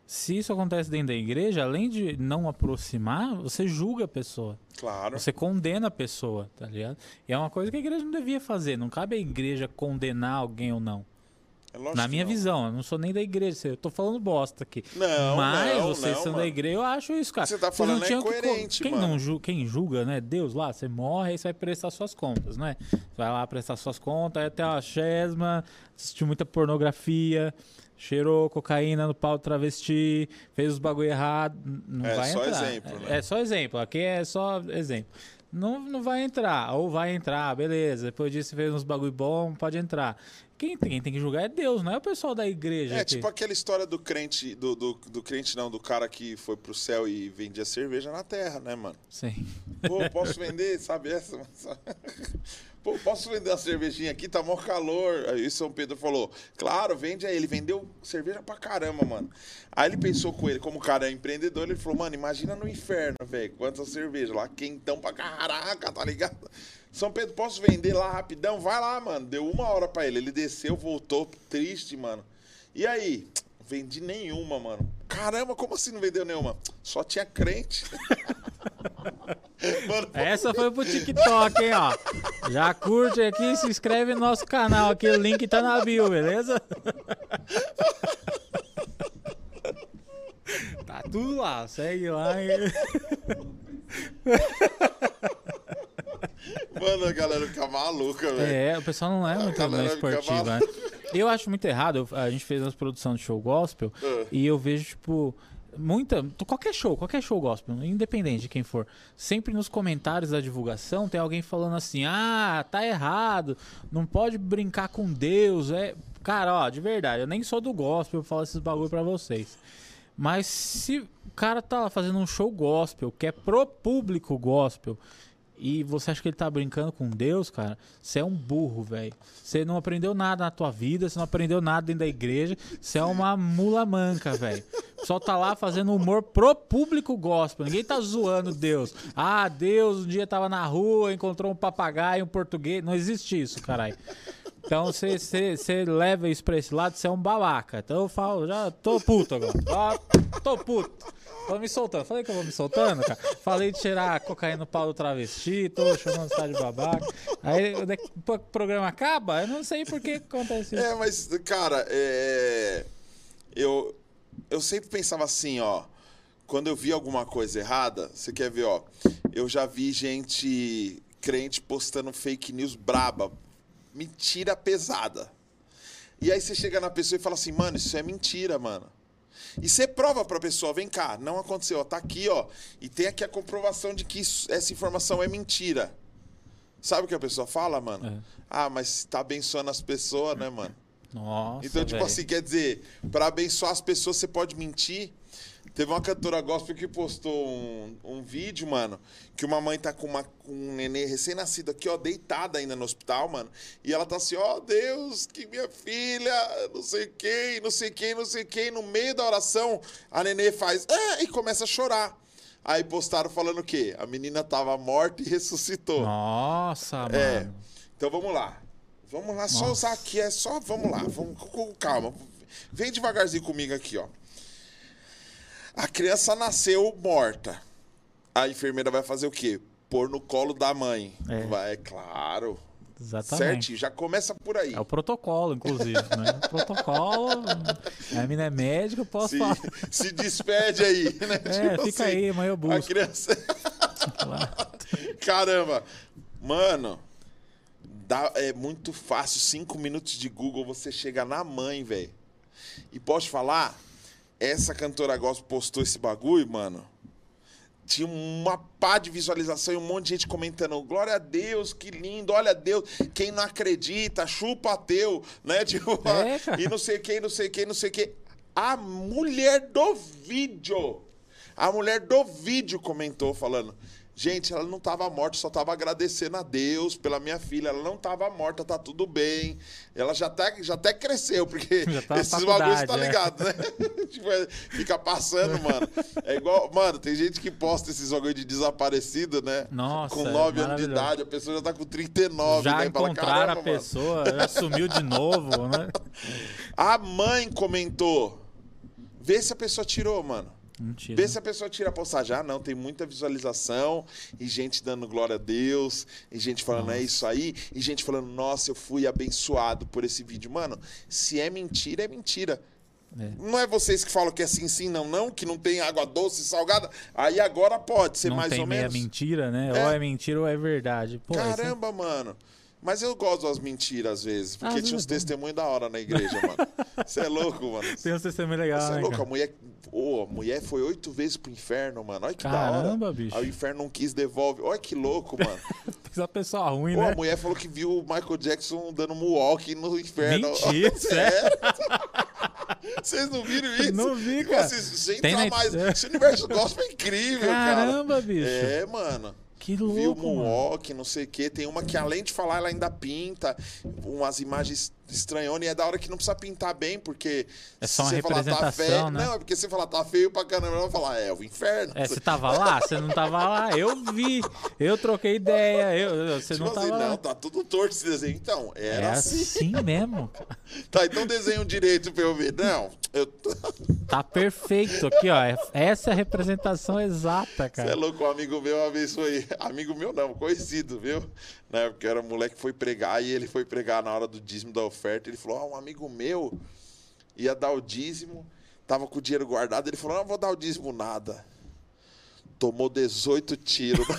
Se isso acontece dentro da igreja, além de não aproximar, você julga a pessoa. Claro. Você condena a pessoa, tá ligado? E é uma coisa que a igreja não devia fazer. Não cabe a igreja condenar alguém ou não. É lógico Na minha visão, eu não sou nem da igreja, eu tô falando bosta aqui. Não, Mas não, vocês não, são da mano. igreja, eu acho isso, cara. Você tá falando é tinham que coerente, quem mano. Não ju- quem julga, né? Deus lá, você morre, aí você vai prestar suas contas, né? Você vai lá prestar suas contas, aí até uma chesma, assistiu muita pornografia, cheirou cocaína no pau do travesti, fez os bagulho errado, não É vai entrar. exemplo, é, né? é só exemplo, aqui é só exemplo. Não, não vai entrar, ou vai entrar, beleza. Depois disso fez uns bagulho bom, pode entrar. Quem tem, quem tem que julgar é Deus, não é o pessoal da igreja. É aqui. tipo aquela história do crente, do, do, do crente não, do cara que foi pro céu e vendia cerveja na terra, né, mano? Sim. Pô, posso (laughs) vender, sabe essa? Pô, posso vender uma cervejinha aqui? Tá mó calor. Aí São Pedro falou, claro, vende aí. Ele vendeu cerveja pra caramba, mano. Aí ele pensou com ele, como o cara é empreendedor, ele falou, mano, imagina no inferno, velho, quantas cervejas lá, quentão pra caraca, tá ligado? São Pedro, posso vender lá rapidão? Vai lá, mano. Deu uma hora pra ele. Ele desceu, voltou, triste, mano. E aí? Vendi nenhuma, mano. Caramba, como assim não vendeu nenhuma? Só tinha crente. (laughs) mano, Essa foi pro TikTok, hein, ó. Já curte aqui, se inscreve no nosso canal aqui, o link tá na bio, beleza? Tá tudo lá, segue lá. e- Mano, a galera fica maluca, velho. É, o pessoal não é muito fica esportivo, né? Eu acho muito errado, a gente fez uma produção de show gospel Ah. e eu vejo, tipo, muita. Qualquer show, qualquer show gospel, independente de quem for. Sempre nos comentários da divulgação tem alguém falando assim: ah, tá errado, não pode brincar com Deus. É... Cara, ó, de verdade, eu nem sou do gospel, eu falo esses bagulho pra vocês. Mas se o cara tá fazendo um show gospel, que é pro público gospel, e você acha que ele tá brincando com Deus, cara, você é um burro, velho. Você não aprendeu nada na tua vida, você não aprendeu nada dentro da igreja, você é uma mula manca, velho. Só tá lá fazendo humor pro público gospel. Ninguém tá zoando Deus. Ah, Deus um dia tava na rua, encontrou um papagaio, um português. Não existe isso, caralho. Então você leva isso pra esse lado, você é um babaca. Então eu falo, já tô puto agora. Ó, tô puto. Tô me soltando. Falei que eu vou me soltando, cara. Falei de tirar cocaína no pau do travesti, tô chamando você de babaca. Aí o programa acaba, eu não sei por que acontece isso. É, mas, cara, é... eu, eu sempre pensava assim, ó. Quando eu vi alguma coisa errada, você quer ver, ó. Eu já vi gente crente postando fake news braba. Mentira pesada. E aí você chega na pessoa e fala assim, mano, isso é mentira, mano. E você prova para a pessoa, vem cá, não aconteceu, ó, tá aqui, ó, e tem aqui a comprovação de que isso, essa informação é mentira. Sabe o que a pessoa fala, mano? É. Ah, mas tá abençoando as pessoas, né, mano? Nossa. Então, tipo véio. assim, quer dizer, para abençoar as pessoas você pode mentir, Teve uma cantora gospel que postou um, um vídeo, mano, que uma mãe tá com, uma, com um nenê recém-nascido aqui, ó, deitada ainda no hospital, mano. E ela tá assim, ó, oh, Deus, que minha filha, não sei quem, não sei quem, não sei quem. No meio da oração, a nenê faz, ah, e começa a chorar. Aí postaram falando o quê? A menina tava morta e ressuscitou. Nossa, é. mano. Então vamos lá. Vamos lá, Nossa. só usar aqui, é só, vamos lá, vamos calma. Vem devagarzinho comigo aqui, ó. A criança nasceu morta. A enfermeira vai fazer o quê? Pôr no colo da mãe. É, vai, claro. Exatamente. Certinho, já começa por aí. É o protocolo, inclusive, né? O (laughs) protocolo. A menina é médica, eu posso se, falar. (laughs) Se despede aí, né? (laughs) É, tipo fica assim, aí, mãe, eu busco. A criança. Caramba. Mano, dá, é muito fácil. Cinco minutos de Google, você chega na mãe, velho. E posso falar, essa cantora gospel postou esse bagulho, mano. Tinha uma pá de visualização e um monte de gente comentando: Glória a Deus, que lindo, olha a Deus. Quem não acredita, chupa teu, né? (laughs) Tipo, é, e não sei quem, não sei quem, não sei quem. A mulher do vídeo, a mulher do vídeo comentou falando: Gente, ela não estava morta, só estava agradecendo a Deus pela minha filha. Ela não estava morta, tá tudo bem. Ela já até, já até cresceu, porque (laughs) tá esses bagulhos tá é. ligado, né? (laughs) tipo, é, fica passando, mano. É igual, mano, tem gente que posta esses bagulho de desaparecido, né? Nossa. Com 9 é anos de idade, a pessoa já tá com 39, já né? Encontraram a pessoa, mano. já sumiu de novo, né? (laughs) A mãe comentou. Vê se a pessoa tirou, mano. Mentira. Vê se a pessoa tira a postagem. Ah, não, tem muita visualização e gente dando glória a Deus, e gente falando, é nossa. é isso aí, e gente falando, nossa, eu fui abençoado por esse vídeo. Mano, se é mentira, é mentira. É. Não é vocês que falam que é sim, sim, não, não, que não tem água doce, salgada. Aí agora pode ser não mais ou menos. Não mentira, né? É. Ou é mentira ou é verdade. Pô, Caramba, esse... mano. Mas eu gosto das mentiras às vezes, porque tinha uns é testemunhos da hora na igreja, mano. Você é louco, mano. Tem uns testemunhos legais, Você é louco, a mulher, oh, a mulher foi oito vezes pro inferno, mano. Olha que Caramba, da hora. bicho. Aí o inferno não quis devolve. Olha que louco, mano. (laughs) Uma pessoa ruim, Pô, né? A mulher falou que viu o Michael Jackson dando moonwalk no inferno. Mentira, (laughs) sério? Vocês não viram isso? Não vi, cara. Vocês, Tem mais. Esse universo gospel é incrível, Caramba, cara. Caramba, bicho. É, mano. Que louco, Viu Moonwalk, não sei o quê. Tem uma que além de falar, ela ainda pinta umas imagens estranhona e é da hora que não precisa pintar bem, porque é só uma você falar tá feio, né? não, é porque você falar tá feio pra caramba, ela vai falar, é o inferno. É, você tava lá, você não tava lá, eu vi, eu troquei ideia, eu, você tipo não assim, tava não, lá. tá tudo torto esse desenho, então, era é assim. assim mesmo. (laughs) tá, então desenho direito pra eu ver. Não, eu Tá perfeito aqui, ó, essa é a representação exata, cara. Você é louco, um amigo meu uma vez foi, amigo meu não, conhecido, viu? Né? Porque era um moleque que foi pregar e ele foi pregar na hora do dízimo da oferta. Ele falou: ah, um amigo meu ia dar o dízimo, tava com o dinheiro guardado. Ele falou: não, vou dar o dízimo nada. Tomou 18 tiros. (laughs)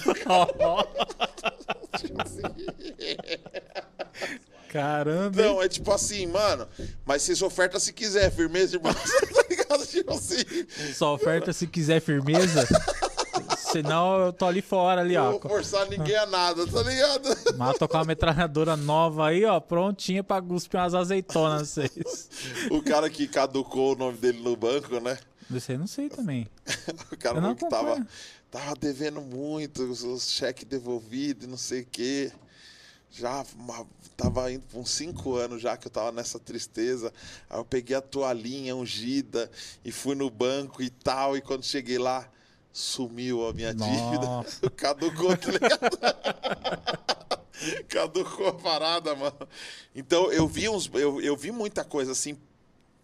Caramba. Não, é tipo assim, mano. Mas vocês oferta se quiser, firmeza, irmão. (laughs) tá ligado? Tipo assim. Só oferta se quiser firmeza? (laughs) Senão eu tô ali fora, ali, ó. Não vou forçar ninguém a nada, tá ligado? Mas com uma metralhadora nova aí, ó, prontinha pra cuspir umas azeitonas vocês. O cara que caducou o nome dele no banco, né? Você não sei também. (laughs) O cara não que tava, acompanho. tava devendo muito, os, cheques devolvidos, não sei o quê. Já uma- tava indo por uns cinco anos já que eu tava nessa tristeza. Aí eu peguei a toalhinha ungida e fui no banco e tal. E quando cheguei lá, sumiu a minha dívida. (laughs) Caducou, tá ligado? (laughs) Caducou a parada, mano. Então eu vi uns. Eu, eu vi muita coisa assim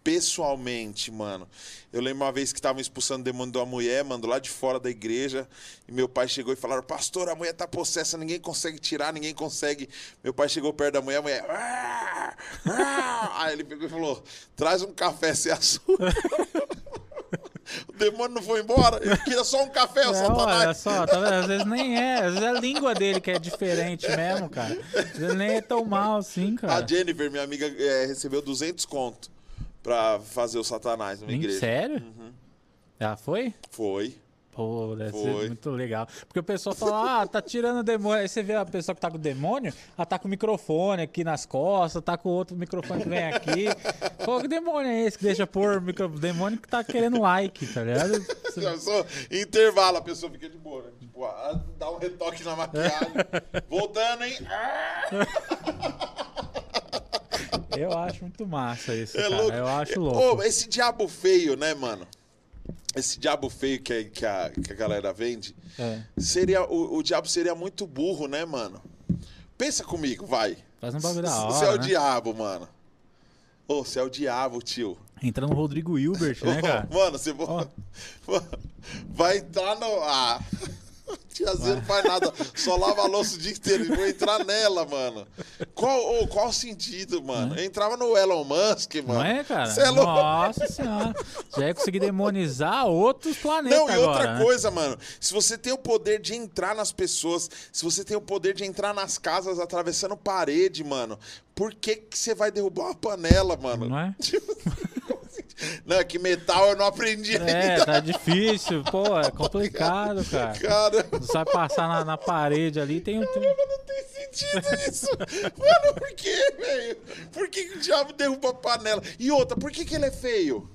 pessoalmente, mano. Eu lembro uma vez que estavam expulsando o demônio de uma mulher, mano, lá de fora da igreja. E meu pai chegou e falaram: Pastor, a mulher tá possessa, ninguém consegue tirar, ninguém consegue. Meu pai chegou perto da mulher, a mulher. "Ah, ah." Aí ele pegou e falou: Traz um café sem açúcar. (laughs) o demônio não foi embora, ele queria só um café, o É, olha satanás. só, tá vendo? Às vezes nem é, às vezes é a língua dele que é diferente mesmo, cara. Às vezes nem é tão mal assim, A cara. Jennifer, minha amiga, é, recebeu 200 conto pra fazer o satanás numa igreja. Sério? Ela foi? Foi. Pô, deve Foi. ser muito legal. Porque o pessoal fala, ah, tá tirando o demônio. Aí você vê a pessoa que tá com o demônio, ela tá com o microfone aqui nas costas, tá com outro microfone que vem aqui. Qual que demônio é esse que deixa pôr o micro... demônio que tá querendo like, tá ligado? (laughs) Já sou- intervalo, a pessoa fica de boa, né? Tipo, ah, dá um retoque na maquiagem. (laughs) Voltando, hein? Ah, Eu acho muito massa isso, é cara. louco. Eu acho Ô, louco. esse diabo feio, né, mano? Esse diabo feio que, a- que, a, que a galera vende, É. seria, o, o diabo seria muito burro, né, mano? Pensa comigo, vai. Faz um bagulho da hora, Você é o né? diabo, mano. Ô, você é o diabo, tio. Entrando no Rodrigo Hilbert, né, cara? Mano, você vo- (laughs) vai entrar no. Ah, (laughs) tiazinha não faz nada, só lava a louça o dia inteiro. Vou entrar nela, mano. Qual, ô, qual o sentido, mano? Eu entrava no Elon Musk, mano. Não é, cara? É louco? Nossa senhora. Já ia conseguir demonizar outros planetas Não, e outra agora, né? coisa, mano. Se você tem o poder de entrar nas pessoas, se você tem o poder de entrar nas casas atravessando parede, mano, por que, que você vai derrubar uma panela, mano? Não é? (laughs) (laughs) Não, é que metal eu não aprendi É, ainda. tá difícil. Pô, é (laughs) complicado, cara. Cara. Você vai passar na, na parede ali, tem um... Caramba, não tem sentido isso. (laughs) Mano, por que, velho? Por que, que o diabo derruba a panela? E outra, por que, que ele é feio?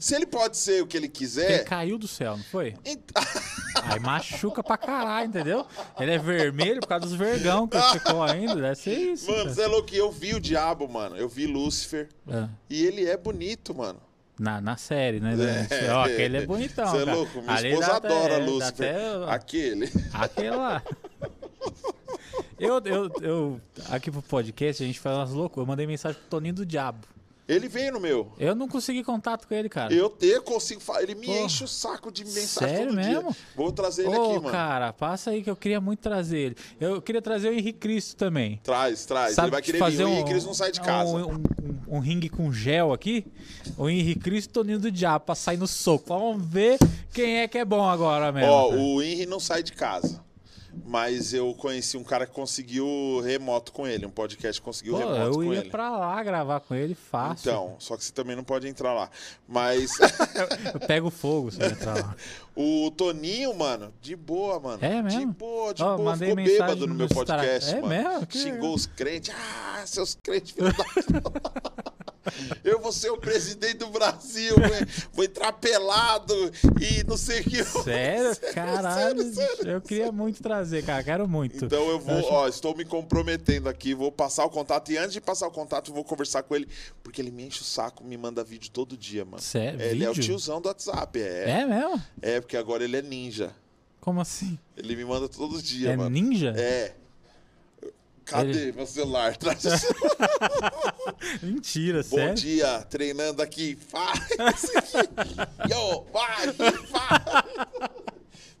Se ele pode ser o que ele Ele quiser. caiu do céu, não foi? ent- (laughs) Aí machuca pra caralho, entendeu? Ele é vermelho por causa dos vergão que ficou ainda. Deve ser isso. Mano, você é louco. Eu vi o diabo, mano. Eu vi Lúcifer. É. E ele é bonito, mano. Na, na série, né? É, Ó, aquele é bonitão. Você é louco. Minha Ali esposa até- adora é, dá Lúcifer. até- Aquele. Aquele lá. (laughs) Eu, eu, eu, aqui pro podcast, a gente faz umas loucuras. Eu mandei mensagem pro Toninho do Diabo. Ele veio no meu. Eu não consegui contato com ele, cara. Eu te consigo falar. Ele me Porra. enche o saco de mensagem Sério mesmo? dia. Vou trazer ele Ô, aqui, mano. cara, passa aí que eu queria muito trazer ele. Eu queria trazer o Henrique Cristo também. Traz, traz. Sabe ele vai querer fazer vir. O um, Henrique Cristo não sai de casa. Um, um, um- ringue com gel aqui. O Henrique Cristo e o Toninho do Diabo pra sair no soco. Vamos ver quem é que é bom agora mesmo. Ó, cara. o Henry não sai de casa. Mas eu conheci um cara que conseguiu remoto com ele. Um podcast que conseguiu Pô, remoto eu com ia ele. pra lá gravar com ele fácil. Então, só que você também não pode entrar lá. Mas (laughs) Eu pego fogo se eu entrar lá. (laughs) o Toninho, mano, de boa, mano. É mesmo? De boa, de Ó, boa. mandei Ficou mensagem bêbado no meu podcast, É mano. mesmo? Que Xingou os crentes. Ah, seus crentes, filho da... (laughs) Eu vou ser o presidente do Brasil, vou- (laughs) vou entrar pelado e não sei o que. (laughs) Sério? Caralho, sério, sério. eu queria muito trazer, cara. Quero muito. Então eu vou, acho- ó, estou me comprometendo aqui, vou passar o contato e antes de passar o contato eu vou conversar com ele, porque ele me enche o saco, me manda vídeo todo dia, mano. Sério? É, ele é o Vídeo? tiozão do WhatsApp, é. É mesmo? É, porque agora ele é ninja. Como assim? Ele me manda todo dia, é mano. ninja? É. Cadê Ele- meu celular? (laughs) Traz o (laughs) celular. Mentira, Bom sério? dia, treinando aqui. Faz aqui. (laughs) Yo, vai, vai.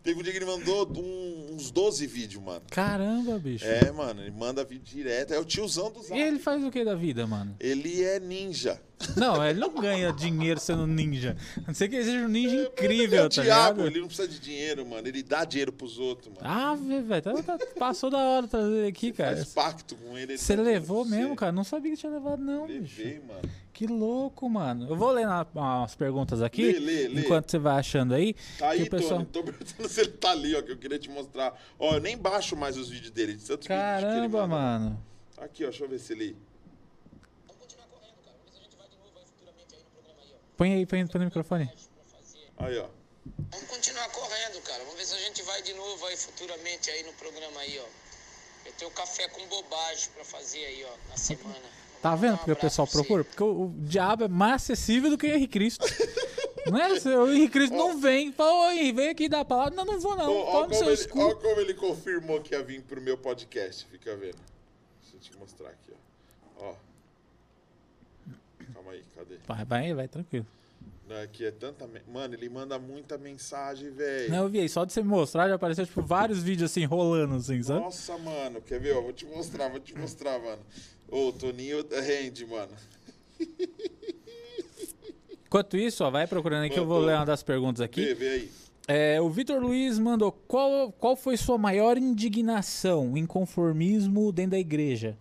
Teve um dia que ele mandou um- uns 12 vídeos, mano. Caramba, bicho. É, mano, ele manda vídeo direto. É o tiozão do E Zap. ele faz o que da vida, mano? Ele é ninja. (laughs) Não, ele não ganha dinheiro sendo ninja. A não ser que ele seja um ninja é incrível, o tá diabo, ligado? ele não precisa de dinheiro, mano. Ele dá dinheiro pros outros, mano. Ah, velho, tá- tá- passou da hora trazer ele aqui, cara. Faz pacto com ele. ele Você levou mesmo, você. cara? Não sabia que tinha levado, não, bicho. Levei, mano. Que louco, mano. Eu vou ler umas perguntas aqui, Lê, lê, lê. enquanto você vai achando aí. Tá aí, pessoal... Tony. Tô perguntando (laughs) se ele tá ali, ó, que eu queria te mostrar. Ó, eu nem baixo mais os vídeos dele. De tanto vídeo que ele Caramba, manda. mano. Aqui, ó, deixa eu ver se ele. Põe aí, põe, põe no microfone. Aí, ó. Vamos continuar correndo, cara. Vamos ver se a gente vai de novo aí futuramente aí no programa aí, ó. Eu tenho café com bobagem pra fazer aí, ó, na (laughs) semana. Tá vendo porque o pessoal procura? Porque o, o diabo é mais acessível do que (laughs) o Henrique Cristo. não é? O Henrique Cristo não vem. Fala, ô Henrique, vem aqui dar a palavra. Não, não vou não. Ó Toma como seus ele, cu. ó como ele confirmou que ia vir pro meu podcast. Fica vendo. Deixa eu te mostrar aqui, ó. Ó. Calma aí, cadê? Vai, vai, vai, tranquilo. Não, aqui é tanta. men- Mano, ele manda muita mensagem, velho. Não, eu vi aí, só de você me mostrar já apareceu tipo vários vídeos assim rolando assim, sabe? Nossa, mano, quer ver? ó? Vou te mostrar, vou te mostrar, mano. Ô, o Toninho rende, mano. (laughs) Enquanto isso, ó, vai procurando aí que eu vou ler uma das perguntas Vê, aqui. vê aí. É, o Vitor Luiz mandou: qual, qual foi sua maior indignação, inconformismo dentro da igreja?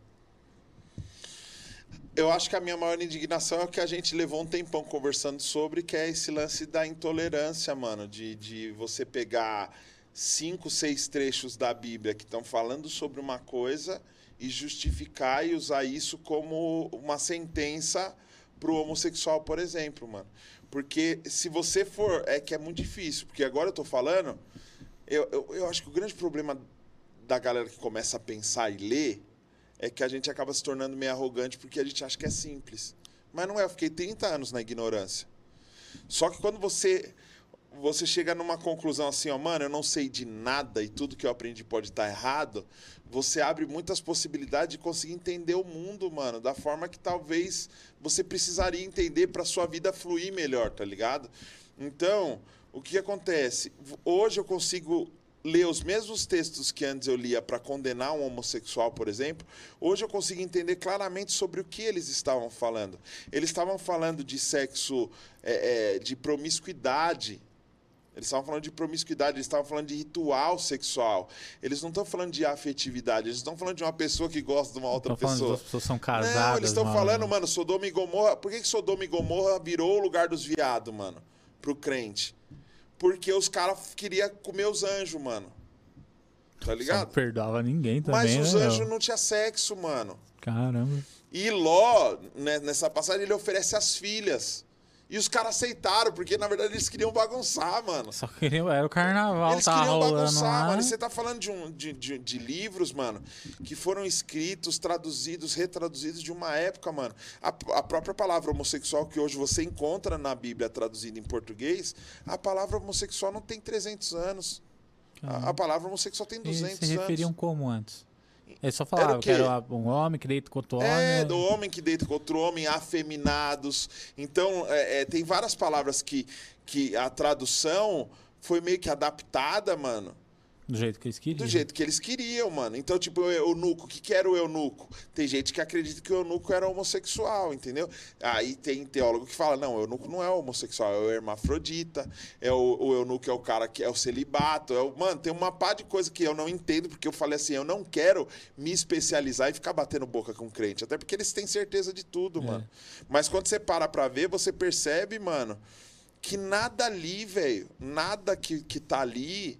Eu acho que a minha maior indignação é o que a gente levou um tempão conversando sobre, que é esse lance da intolerância, mano. De, de você pegar cinco, seis trechos da Bíblia que estão falando sobre uma coisa e justificar e usar isso como uma sentença pro homossexual, por exemplo, mano. Porque se você for. É que é muito difícil, porque agora eu tô falando. Eu, eu, eu acho que o grande problema da galera que começa a pensar e ler é que a gente acaba se tornando meio arrogante porque a gente acha que é simples. Mas não é, eu fiquei 30 anos na ignorância. Só que quando você você chega numa conclusão assim, ó, mano, eu não sei de nada e tudo que eu aprendi pode estar errado, você abre muitas possibilidades de conseguir entender o mundo, mano, da forma que talvez você precisaria entender para sua vida fluir melhor, tá ligado? Então, o que acontece? Hoje eu consigo ler os mesmos textos que antes eu lia para condenar um homossexual, por exemplo, hoje eu consigo entender claramente sobre o que eles estavam falando. Eles estavam falando de sexo, é, é, de promiscuidade. Eles estavam falando de promiscuidade, eles estavam falando de ritual sexual. Eles não estão falando de afetividade, eles estão falando de uma pessoa que gosta de uma outra falando pessoa. das pessoas são casadas. Não, eles estão falando, mano, Sodoma e Gomorra. Por que, que Sodoma e Gomorra virou o lugar dos viados, mano? Pro crente. Porque os caras queriam comer os anjos, mano. Tá Só ligado? não perdoava ninguém também. Mas os né, anjos meu? não tinham sexo, mano. Caramba. E Ló, né, nessa passagem, ele oferece as filhas. E os caras aceitaram, porque na verdade eles queriam bagunçar, mano. Só queriam. Era o carnaval, Eles tá queriam bagunçar, lá. mano. E você tá falando de, um, de, de, de livros, mano, que foram escritos, traduzidos, retraduzidos de uma época, mano. A, a própria palavra homossexual que hoje você encontra na Bíblia traduzida em português, a palavra homossexual não tem 300 anos. A, a palavra homossexual tem E 200 se referiam anos. como antes? Eles só falavam o que era um homem que deita com outro homem. É, do homem que deita com outro homem, afeminados. Então, é, é, tem várias palavras que, que a tradução foi meio que adaptada, mano. Do jeito que eles queriam. Do jeito que eles queriam, mano. Então, tipo, o eunuco, o que, que era o eunuco? Tem gente que acredita que o eunuco era homossexual, entendeu? Aí tem teólogo que fala, não, o eunuco não é homossexual, é o hermafrodita, é o, o eunuco é o cara que é o celibato, é o... Mano, tem uma pá de coisa que eu não entendo, porque eu falei assim, eu não quero me especializar e ficar batendo boca com crente, até porque eles têm certeza de tudo, mano. Mas quando você para pra ver, você percebe, mano, que nada ali, velho, nada que, que tá ali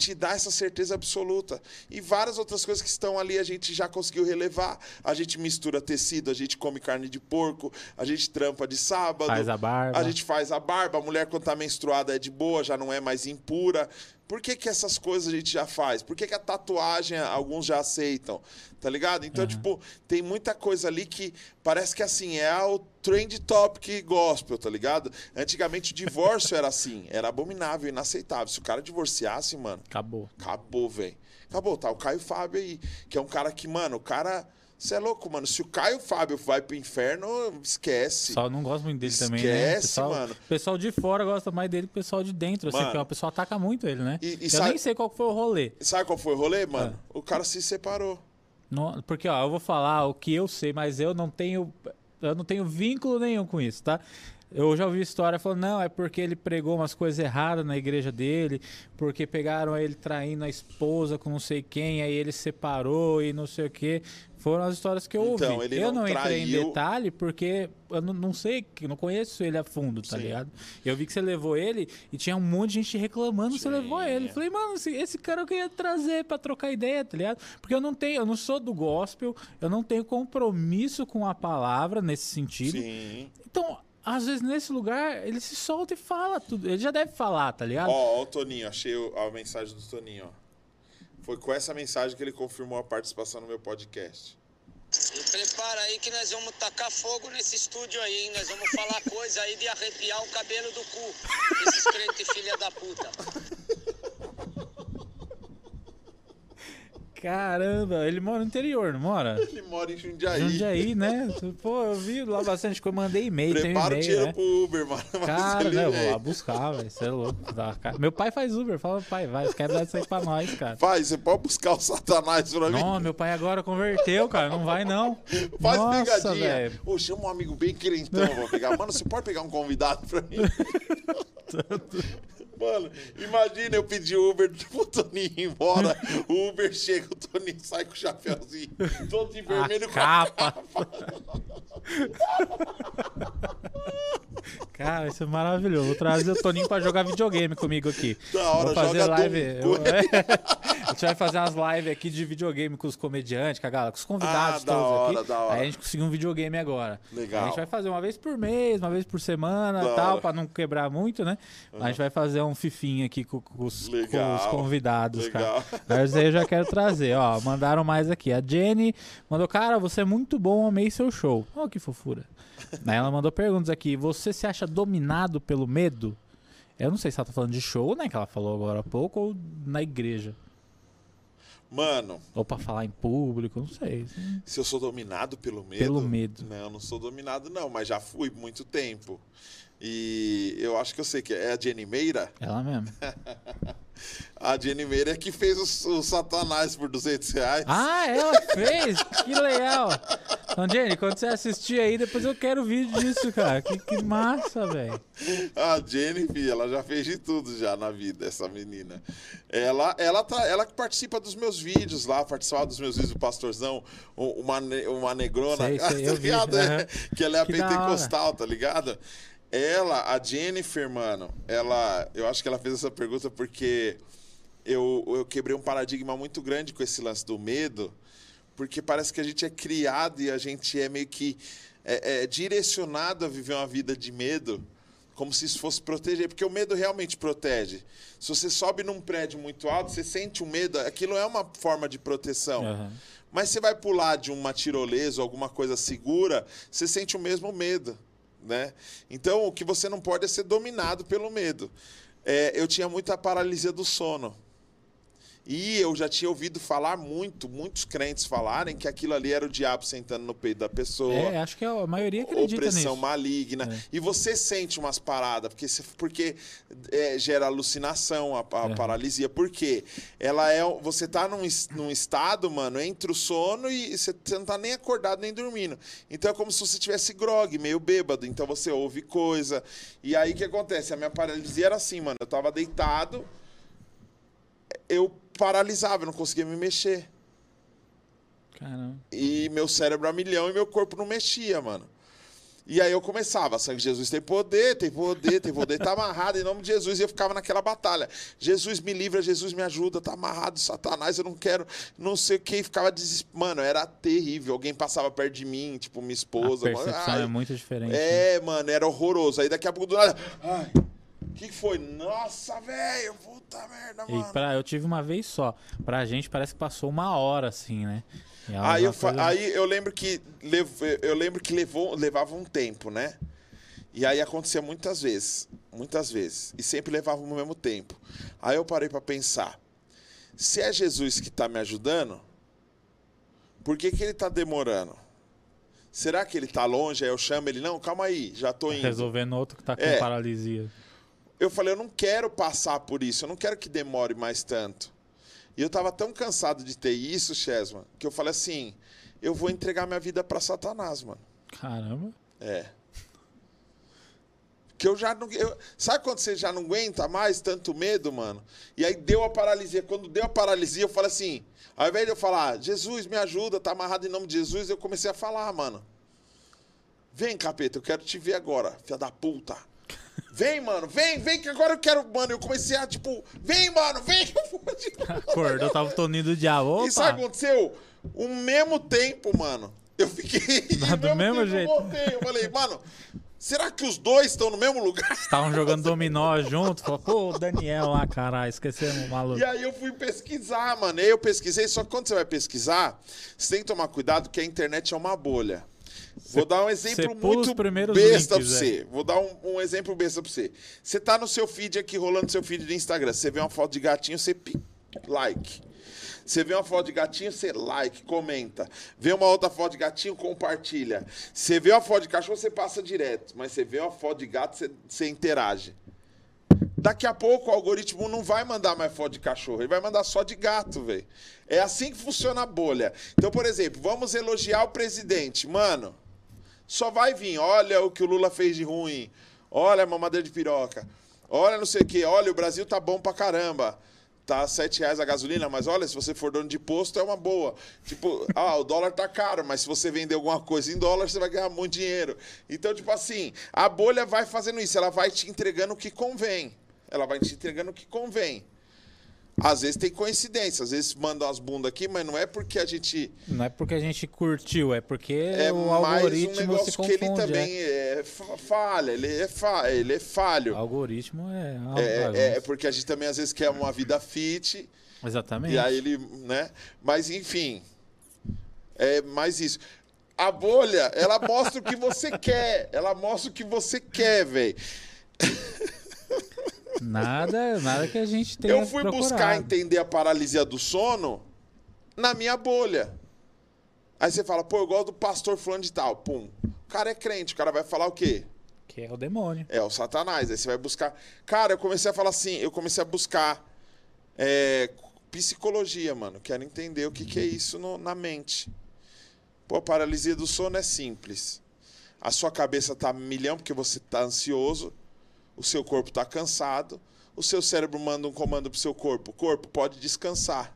te dá essa certeza absoluta. E várias outras coisas que estão ali a gente já conseguiu relevar. A gente mistura tecido, a gente come carne de porco, a gente trampa de sábado. Faz a barba. A gente faz a barba. A mulher, quando tá menstruada, é de boa, já não é mais impura. Por que, que essas coisas a gente já faz? Por que, que a tatuagem alguns já aceitam? Tá ligado? Então, tipo, tem muita coisa ali que parece que assim, é o trend topic gospel, tá ligado? Antigamente o divórcio era assim, era abominável, inaceitável. Se o cara divorciasse, mano, Acabou. Acabou, velho. Acabou, tá? O Caio Fábio aí, que é um cara que, mano, o cara. Você é louco, mano. Se o Caio Fábio vai pro inferno, esquece. Só não gosto muito dele também, né? Esquece, Pessoal, mano. O pessoal de fora gosta mais dele que o pessoal de dentro. Assim, Mano. que o pessoal ataca muito ele, né? E- e eu sabe- nem sei qual foi o rolê. Sabe qual foi o rolê, mano? Ah. O cara se separou. Não- porque, ó, eu vou falar o que eu sei, mas eu não tenho. Eu não tenho vínculo nenhum com isso, tá? Eu já ouvi história falando, não, é porque ele pregou umas coisas erradas na igreja dele, porque pegaram ele traindo a esposa com não sei quem, aí ele separou e não sei o quê. Foram as histórias que eu Então, ouvi. ele eu não não entrei em detalhe porque eu não, não sei, eu não conheço ele a fundo, tá Sim. ligado? Eu vi que você levou ele e tinha um monte de gente reclamando que você levou ele. Tinha. Falei, mano, esse, esse cara eu queria trazer pra trocar ideia, tá ligado? Porque eu não tenho, eu não sou do gospel, eu não tenho compromisso com a palavra nesse sentido. Sim. Então, às vezes nesse lugar ele se solta e fala tudo. Ele já deve falar, tá ligado? Ó, ó o Toninho, achei a mensagem do Toninho, ó. Foi com essa mensagem que ele confirmou a participação no meu podcast. E prepara aí que nós vamos tacar fogo nesse estúdio aí, hein? Nós vamos falar coisa aí de arrepiar o cabelo do cu. Esses crentes filha da puta. Caramba, ele mora no interior, não mora? (laughs) Ele mora em Jundiaí. Jundiaí, né? Pô, eu vi lá bastante que eu mandei e-mail, tem um Prepara o e-mail, dinheiro né? pro Uber, mano. (laughs) Cara, né, eu vou lá buscar, velho. Você é louco. Tá. Meu pai faz Uber. Fala, pai, vai, quebra isso aí pra nós, cara. Pai, você pode buscar o Satanás pra mim? Não, meu pai agora converteu, cara. Não vai, não. Faz Nossa, pegadinha. Ô, chama um amigo bem crentão pra pegar. Mano, você pode pegar um convidado pra mim? (laughs) Mano, imagina eu pedir Uber (laughs) pro Toninho ir embora. O Uber chega, o Toninho sai com o chapéuzinho, todo de vermelho A com capa. (laughs) Cara, isso é maravilhoso. Vou trazer o Toninho pra jogar videogame comigo aqui. Da hora, Vou fazer live. Eu- (laughs) é. A gente vai fazer umas lives aqui de videogame com os comediantes, com a galera, com os convidados Ah, todos hora, aqui. da hora. Aí a gente conseguiu um videogame agora. Legal. A gente vai fazer uma vez por mês, uma vez por semana Da e tal, hora. pra não quebrar muito, né? A gente vai fazer um fifinho aqui com, com os, com os convidados, Legal. cara. (laughs) Mas aí eu já quero trazer, ó. Mandaram mais aqui. A Jenny mandou, cara, você é muito bom, amei seu show. Ó, que fofura. Aí ela mandou perguntas aqui. Você se acha dominado pelo medo? Eu não sei se ela tá falando de show, né? Que ela falou agora há pouco, ou na igreja. Mano, Ou pra falar em público, não sei. se eu sou dominado pelo medo. Pelo medo. Não, não sou dominado, não, mas já fui muito tempo. E eu acho que eu sei que é a Jenny Meira. Ela mesmo. (laughs) A Jenny Meira é que fez o, o Satanás por 200 reais. Ah, ela fez? Que legal. Então, Jenny, quando você assistir aí, depois eu quero vídeo disso, cara. Que, que massa, velho. A Jenny, filha, ela já fez de tudo já na vida, essa menina. Ela, ela, tá, ela que participa dos meus vídeos lá, participava dos meus vídeos do Pastorzão, uma, uma negrona, Sei, sei, tá (laughs) vi, ligado? aham. É, que ela é a Que pentecostal, tá ligado? Ela, a Jennifer, mano, ela, eu acho que ela fez essa pergunta porque eu, eu quebrei um paradigma muito grande com esse lance do medo, porque parece que a gente é criado e a gente é meio que é, é direcionado a viver uma vida de medo, como se isso fosse proteger, porque o medo realmente protege. Se você sobe num prédio muito alto, você sente o medo, aquilo é uma forma de proteção. Aham. Mas você vai pular de uma tirolesa ou alguma coisa segura, você sente o mesmo medo, né? Então, o que você não pode é ser dominado pelo medo. É, eu tinha muita paralisia do sono. E eu já tinha ouvido falar muito, muitos crentes falarem que aquilo ali era o diabo sentando no peito da pessoa. É, acho que a maioria acredita Opressão nisso. maligna. É. E você sente umas paradas, porque, você- porque é, gera alucinação, a, a É. paralisia. Por quê? Ela é. Você tá num, num estado, mano, entre o sono e você não tá nem acordado nem dormindo. Então é como se você tivesse grog, meio bêbado. Então você ouve coisa. E aí o que acontece? A minha paralisia era assim, mano. Eu tava deitado, eu paralisava, eu não conseguia me mexer. Caramba. E meu cérebro a milhão e meu corpo não mexia, mano. E aí eu começava, sangue de Jesus tem poder, tem poder, tem poder, tá amarrado em nome de Jesus. E eu ficava naquela batalha. Jesus me livra, Jesus me ajuda, tá amarrado, Satanás, eu não quero, não sei o que. E ficava desesperado. Mano, era terrível. Alguém passava perto de mim, tipo minha A esposa. mano. percepção Ai, é muito diferente. né? é, mano, era horroroso. Aí daqui a pouco do nada. Ai, que, que foi? Nossa, velho, puta merda, E mano. pra, eu tive uma vez só. Pra gente parece que passou uma hora, assim, né? E Aí eu, coisa- aí eu lembro que lev- eu lembro que levou, levava um tempo, né? E aí acontecia muitas vezes, muitas vezes, e sempre levava no mesmo tempo. Aí eu parei para pensar, se é Jesus que está me ajudando, por que, que ele está demorando? Será que ele está longe? Aí eu chamo ele, não, calma aí, já tô indo. Resolvendo outro que tá com É. paralisia. Eu falei, eu não quero passar por isso, eu não quero que demore mais tanto. E eu tava tão cansado de ter isso, Chesman, que eu falei assim, eu vou entregar minha vida para Satanás, mano. Caramba. É. Que eu já não. eu- sabe quando você já não aguenta mais tanto medo, mano? E aí deu a paralisia. Quando deu a paralisia, eu falei assim. Ao invés de eu falar, Jesus, me ajuda, tá amarrado em nome de Jesus, eu comecei a falar, mano. Vem, capeta, eu quero te ver agora, filha da puta. Vem, mano, vem, vem, que agora eu quero. Mano, eu comecei a, tipo, vem, mano, vem. que eu vou Acordou, tava o Toninho do diabo. e sabe o que Opa! aconteceu? O mesmo tempo, mano. Eu fiquei. (laughs) Tá (laughs) do mesmo tempo jeito. Eu voltei. Eu falei, mano, Será que os dois estão no mesmo lugar? Estavam jogando (laughs) dominó junto. Falou, pô, o Daniel lá, caralho, esquecemos o maluco. E aí eu fui pesquisar, mano. E aí eu pesquisei, só que quando você vai pesquisar, você tem que tomar cuidado que a internet é uma bolha. Vou dar um exemplo muito besta links, pra você. Vou dar um, um exemplo besta pra você. Você tá no seu feed aqui, rolando seu feed do Instagram. Você vê uma foto de gatinho, você like. Você vê uma foto de gatinho, você like, comenta. Vê uma outra foto de gatinho, compartilha. Você vê uma foto de cachorro, você passa direto. Mas você vê uma foto de gato, você, você interage. Daqui a pouco o algoritmo não vai mandar mais foto de cachorro, ele vai mandar só de gato, velho. É assim que funciona a bolha. Então, por exemplo, vamos elogiar o presidente. Mano, só vai vir, olha o que o Lula fez de ruim, olha a mamadeira de piroca, olha não sei o quê, olha, o Brasil tá bom pra caramba. Tá 7 reais a gasolina, mas olha, se você for dono de posto, é uma boa. Tipo, (laughs) ah, o dólar tá caro, mas se você vender alguma coisa em dólar, você vai ganhar muito dinheiro. Então, tipo assim, a bolha vai fazendo isso, ela vai te entregando o que convém. Ela vai te entregando o que convém. Às vezes tem coincidência, às vezes mandam as bundas aqui, mas não é porque a gente Não é porque a gente curtiu, é porque é o mais um algoritmo se negócio que confunde. ele também é. fa- falha, ele é, fa ele é é. falho. O algoritmo é... É, é, é porque a gente também às vezes quer uma vida fit, Exatamente. e aí ele, né? Mas enfim, é mais isso. A bolha, ela mostra o que você (laughs) quer, ela mostra o que você quer, velho. Nada, nada que a gente tenha Eu fui buscar procurado. entender a paralisia do sono na minha bolha. Aí você fala, pô, eu gosto do pastor fulano de tal. Pum. O cara é crente, o cara vai falar o quê? Que é o demônio. É o Satanás. Aí você vai buscar. Cara, eu comecei a falar assim, eu comecei a buscar é, psicologia, mano. Quero entender o que, que é isso no- na mente. Pô, a paralisia do sono é simples. A sua cabeça tá milhão porque você tá ansioso, o seu corpo tá cansado, o seu cérebro manda um comando pro seu corpo. Corpo, pode descansar.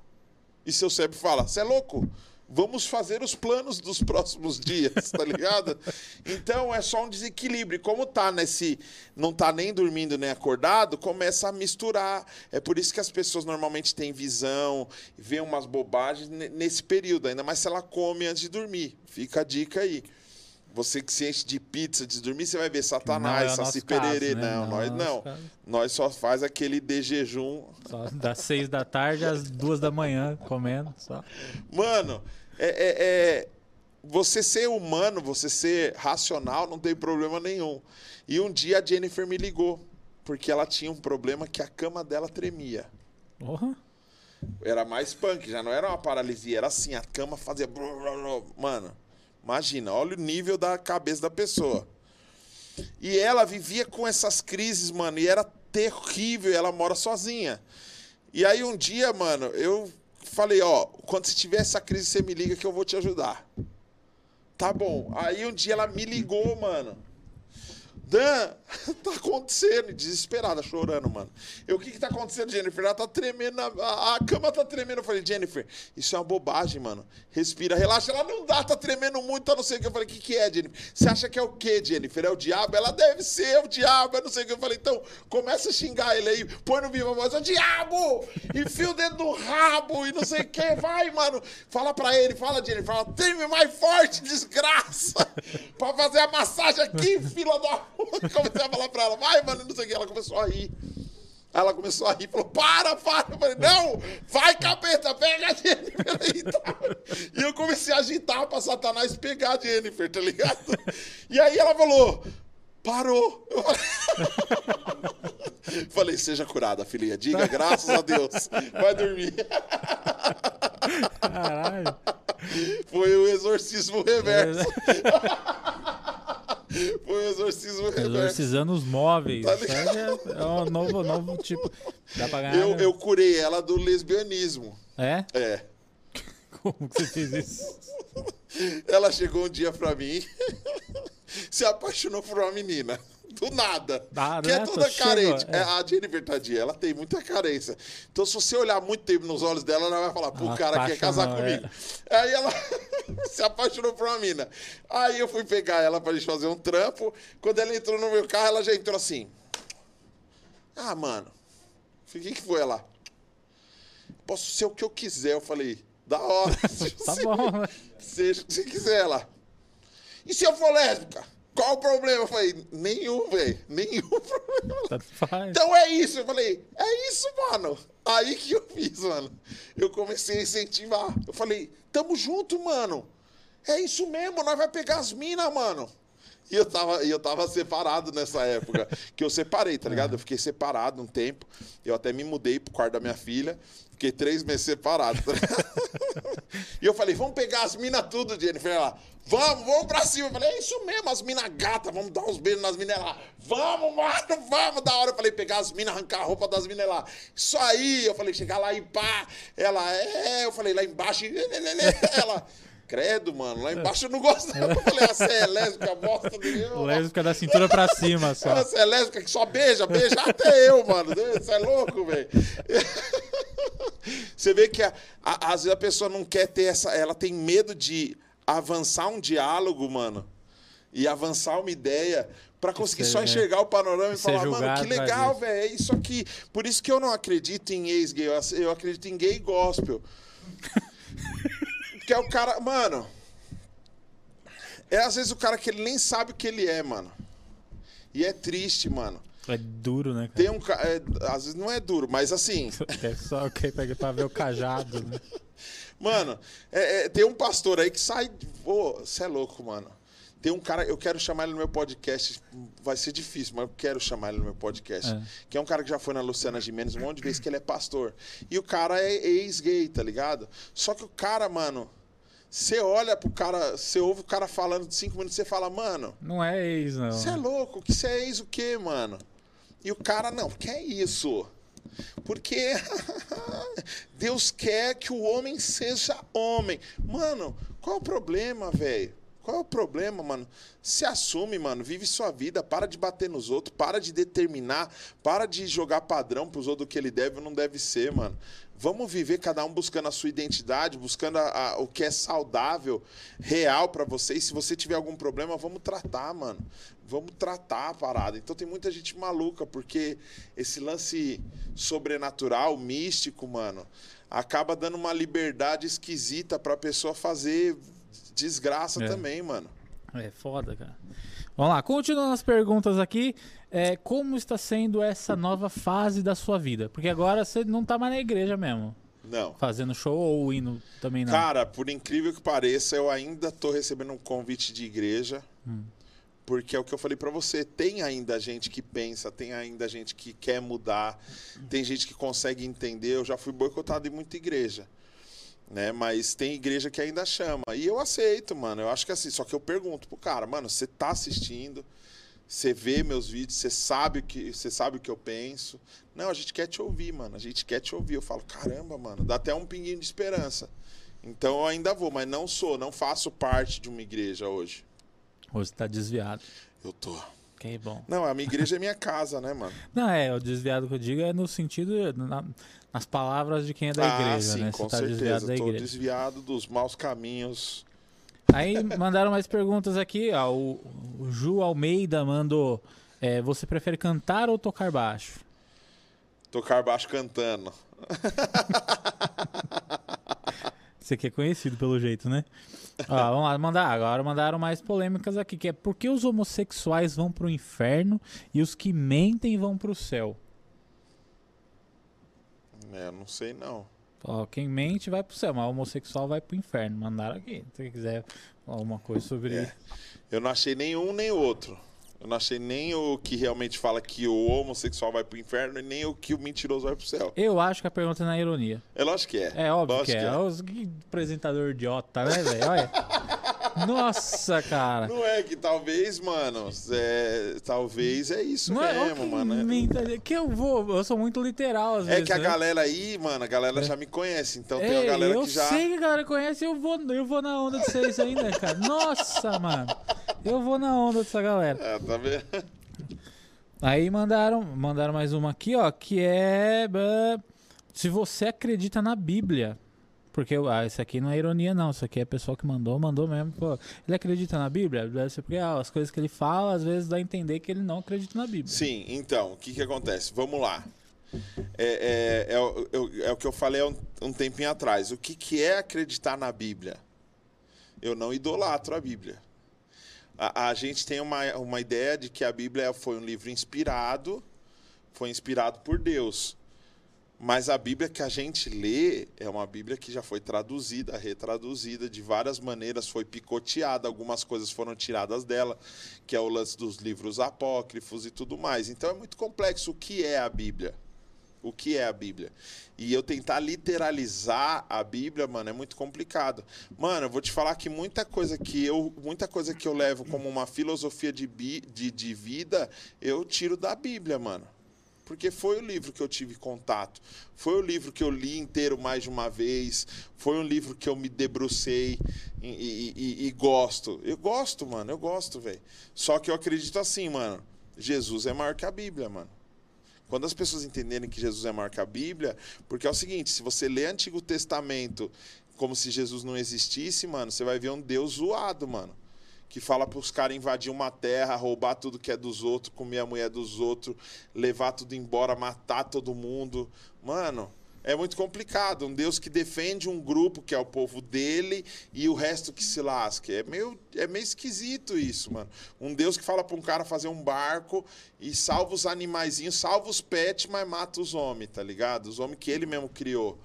E seu cérebro fala: "Você é louco? Vamos fazer os planos dos (laughs) próximos dias", tá ligado? Então é só um desequilíbrio. Como tá nesse não tá nem dormindo nem acordado, começa a misturar. É por isso que as pessoas normalmente têm visão, vê umas bobagens ne- nesse período, ainda mais se ela come antes de dormir. Fica a dica aí. Você que se enche de pizza de dormir, você vai ver Não é Satanás, Saci Pererê. né? Não, Não nós não. caso. Nós só faz aquele de jejum Só das seis da tarde às duas da manhã, comendo. Só. Mano, é, é- é- você ser humano, você ser racional, não tem problema nenhum. E um dia a Jennifer me ligou, porque ela tinha um problema que a cama dela tremia. Porra. Era mais punk, já não era uma paralisia, era assim, a cama fazia. Mano, imagina, olha o nível da cabeça da pessoa. E ela vivia com essas crises, mano, e era terrível, ela mora sozinha. E aí um dia, mano, eu falei, ó, quando você tiver essa crise, você me liga que eu vou te ajudar. Tá bom. Aí um dia ela me ligou, mano. Dan, (laughs) tá acontecendo, desesperada, chorando, mano. Eu, o que que tá acontecendo, Jennifer? Ela tá tremendo, a, a- a cama tá tremendo. Eu falei, Jennifer, isso é uma bobagem, mano. Respira, relaxa. Ela não dá, tá tremendo muito, tá não sei o que. Eu falei, o que que é, Jennifer? Você acha que é o quê, Jennifer? É o diabo? Ela deve ser o diabo, é não sei o que. Eu falei, então, começa a xingar ele aí, põe no viva voz, é o diabo! Enfia o dedo no rabo e não sei o que. Vai, mano. Fala pra ele, fala, Jennifer, fala, treme mais forte, desgraça! pra fazer a massagem aqui, fila da. (laughs) Comecei a falar pra ela, vai, mano, não sei o que. Ela começou a rir. Aí ela começou a rir, falou, para, para. Eu falei, não, vai, capeta, pega a Jennifer. E, tal. e eu comecei a agitar pra Satanás pegar a Jennifer, tá ligado? E aí ela falou, parou. Eu falei, (laughs) falei, seja curada, filhinha. Diga, graças a Deus. Vai dormir. Caralho. Foi o exorcismo reverso. (laughs) Foi o exorcismo reverso. Exorcizando os móveis. Tá é, é um novo, novo tipo. Dá pra ganhar. Eu, né? eu curei ela do lesbianismo. É? É. Como que você fez isso? Ela chegou um dia pra mim, (laughs) se apaixonou por uma menina. Do nada. Ah, que é né? toda carente. é. É, a Jennifer Tadinha, ela tem muita carência. Então, se você olhar muito tempo nos olhos dela, ela vai falar, pô, o Ela cara quer casar é. comigo. Aí ela (laughs) se apaixonou por uma mina. Aí eu fui pegar ela pra gente fazer um trampo. Quando ela entrou no meu carro, ela já entrou assim. Ah, mano. O que, que foi ela? Posso ser o que eu quiser. Eu falei, da hora. (laughs) Tá (laughs) bom, né? Seja o que você quiser lá. E se eu for lésbica? Qual o problema? Eu falei, nenhum, velho. Nenhum (laughs) problema. Faz. Então é isso. Eu falei, é isso, mano. Aí que eu fiz, mano. Eu comecei a incentivar. Eu falei, tamo junto, mano. É isso mesmo, nós vai pegar as minas, mano. E eu tava, e eu tava separado nessa época. Que eu separei, tá ligado? Eu fiquei separado um tempo. Eu até me mudei pro quarto da minha filha. Fiquei três meses separado. Tá (laughs) e eu falei, vamos pegar as minas tudo, Jennifer. Ela, vamos, vamos pra cima. Eu falei, é isso mesmo, as minas gatas, vamos dar uns beijos nas minas lá. Vamos, mano, vamos. Da hora eu falei, pegar as minas, arrancar a roupa das minas lá. Isso aí. Eu falei, chegar lá e pá. Ela, é. Eu falei, lá embaixo. (laughs) Ela. Credo, mano, lá embaixo eu não gosto. não. Eu falei, você é lésbica, bosta nenhuma. Lésbica da cintura pra cima só. Você é lésbica que só beija, beija até eu, mano. Você é louco, velho. Você vê que a- a- às vezes a pessoa não quer ter essa. Ela tem medo de avançar um diálogo, mano. E avançar uma ideia pra conseguir só é. enxergar o panorama e falar, mano, que causa legal, velho. É isso aqui. Por isso que eu não acredito em ex-gay. Eu acredito em gay gospel. Que é o cara. Mano. É às vezes o cara que ele nem sabe o que ele é, mano. E é triste, mano. É duro, né, cara? Tem um é, às vezes não é duro, mas assim, (laughs) É só quem pega pra ver o cajado, né? mano, é- é, tem um pastor aí que sai. Ô, você é louco, mano. Tem um cara, eu quero chamar ele no meu podcast. Vai ser difícil, mas eu quero chamar ele no meu podcast. É. Que é um cara que já foi na Luciana Gimenez um monte de vezes que ele é pastor. E o cara é ex-gay, tá ligado? Só que o cara, mano, você olha pro cara, você ouve o cara falando de cinco minutos, você fala, mano, Não é ex, não. Você é louco? Que você é ex o quê, mano? E o cara, não, que é isso? Porque (laughs) Deus quer que o homem seja homem. Mano, qual é o problema, velho? Qual é o problema, mano? Se assume, mano. Vive sua vida. Para de bater nos outros. Para de determinar. Para de jogar padrão pros outros o que ele deve ou não deve ser, mano. Vamos viver cada um buscando a sua identidade, buscando a- a- o que é saudável, real pra você. E se você tiver algum problema, vamos tratar, mano. Vamos tratar a parada. Então tem muita gente maluca, porque esse lance sobrenatural, místico, mano, acaba dando uma liberdade esquisita pra pessoa fazer desgraça É. também, mano. É foda, cara. Vamos lá, continuando as perguntas aqui. É, como está sendo essa nova fase da sua vida? Porque agora você não tá mais na igreja mesmo. Não. Fazendo show ou indo também não. Cara, por incrível que pareça, eu ainda tô recebendo um convite de igreja. Porque é o que eu falei pra você, tem ainda gente que pensa, tem ainda gente que quer mudar, tem gente que consegue entender. Eu já fui boicotado em muita igreja, né? Mas tem igreja que ainda chama. E eu aceito, mano. Eu acho que assim, só que eu pergunto pro cara, mano, você tá assistindo? Você vê meus vídeos, você sabe o que, você sabe o que eu penso. Não, a gente quer te ouvir, mano. A gente quer te ouvir. Eu falo, caramba, mano, dá até um pinguinho de esperança. Então eu ainda vou, mas não sou, não faço parte de uma igreja hoje. Ou você tá desviado. Eu tô. Que bom. Não, a minha igreja é minha casa, né, mano? (laughs) Não, é, o desviado que eu digo é no sentido, na- nas palavras de quem é da ah, igreja, sim, né? com você tá certeza. desviado da tô igreja. desviado dos maus caminhos. Aí mandaram mais perguntas aqui. Ó, o, o Ju Almeida mandou: é, Você prefere cantar ou tocar baixo? Tocar baixo cantando. (laughs) Você que é conhecido pelo jeito, né? Ó, vamos lá, mandar. Agora mandaram mais polêmicas aqui, que é por que os homossexuais vão pro inferno e os que mentem vão pro céu? É, eu não sei não. Ó, quem mente vai pro céu, mas o homossexual vai pro inferno. Mandaram aqui. Se você quiser falar alguma coisa sobre É. isso. Eu não achei nenhum nem outro. Eu não achei nem o que realmente fala que o homossexual vai pro inferno e nem o que o mentiroso vai pro céu. Eu acho que a pergunta é na ironia. É lógico que é. É óbvio Lógico que é. Os que apresentador idiota, né, velho? Olha. (laughs) Nossa, cara. Não é que talvez, mano, é, talvez é isso Não é mesmo, que mano. menta- Que eu vou, eu sou muito literal às É vezes. que a né? galera aí, mano, a galera já me conhece. Então tem Ei, a galera eu que já. sei que a galera conhece, eu vou, eu vou na onda de vocês ainda, cara. Nossa, mano. Eu vou na onda dessa galera. É, tá vendo? Aí mandaram, mandaram mais uma aqui, ó, que é se você acredita na Bíblia. Porque ah, isso aqui não é ironia, não. Isso aqui é pessoal que mandou, mandou mesmo. Pô, ele acredita na Bíblia? Porque ah, as coisas que ele fala, às vezes dá a entender que ele não acredita na Bíblia. Sim, então, o que que acontece? Vamos lá. É, é, é, é o que eu falei um, um tempinho atrás. O que, que é acreditar na Bíblia? Eu não idolatro a Bíblia. A, a gente tem uma, uma ideia de que a Bíblia foi um livro inspirado, foi inspirado por Deus. Mas a Bíblia que a gente lê é uma Bíblia que já foi traduzida, retraduzida de várias maneiras, foi picoteada, algumas coisas foram tiradas dela, que é o lance dos livros apócrifos e tudo mais. Então é muito complexo o que é a Bíblia. O que é a Bíblia? E eu tentar literalizar a Bíblia, mano, é muito complicado. Mano, eu vou te falar que muita coisa que eu, muita coisa que eu levo como uma filosofia de, de, de vida, eu tiro da Bíblia, mano porque foi o livro que eu tive contato, foi o livro que eu li inteiro mais de uma vez, foi um livro que eu me debrucei e, e, e, e gosto. Eu gosto, mano, eu gosto, velho. Só que eu acredito assim, mano, Jesus é maior que a Bíblia, mano. Quando as pessoas entenderem que Jesus é maior que a Bíblia, porque é o seguinte, se você lê Antigo Testamento como se Jesus não existisse, mano, você vai ver um Deus zoado, mano que fala para os caras invadir uma terra, roubar tudo que é dos outros, comer a mulher dos outros, levar tudo embora, matar todo mundo. Mano, é muito complicado. Um Deus que defende um grupo que é o povo dele e o resto que se lasque. É meio, é meio esquisito isso, mano. Um Deus que fala para um cara fazer um barco e salva os animaizinhos, salva os pets, mas mata os homens, tá ligado? Os homens que ele mesmo criou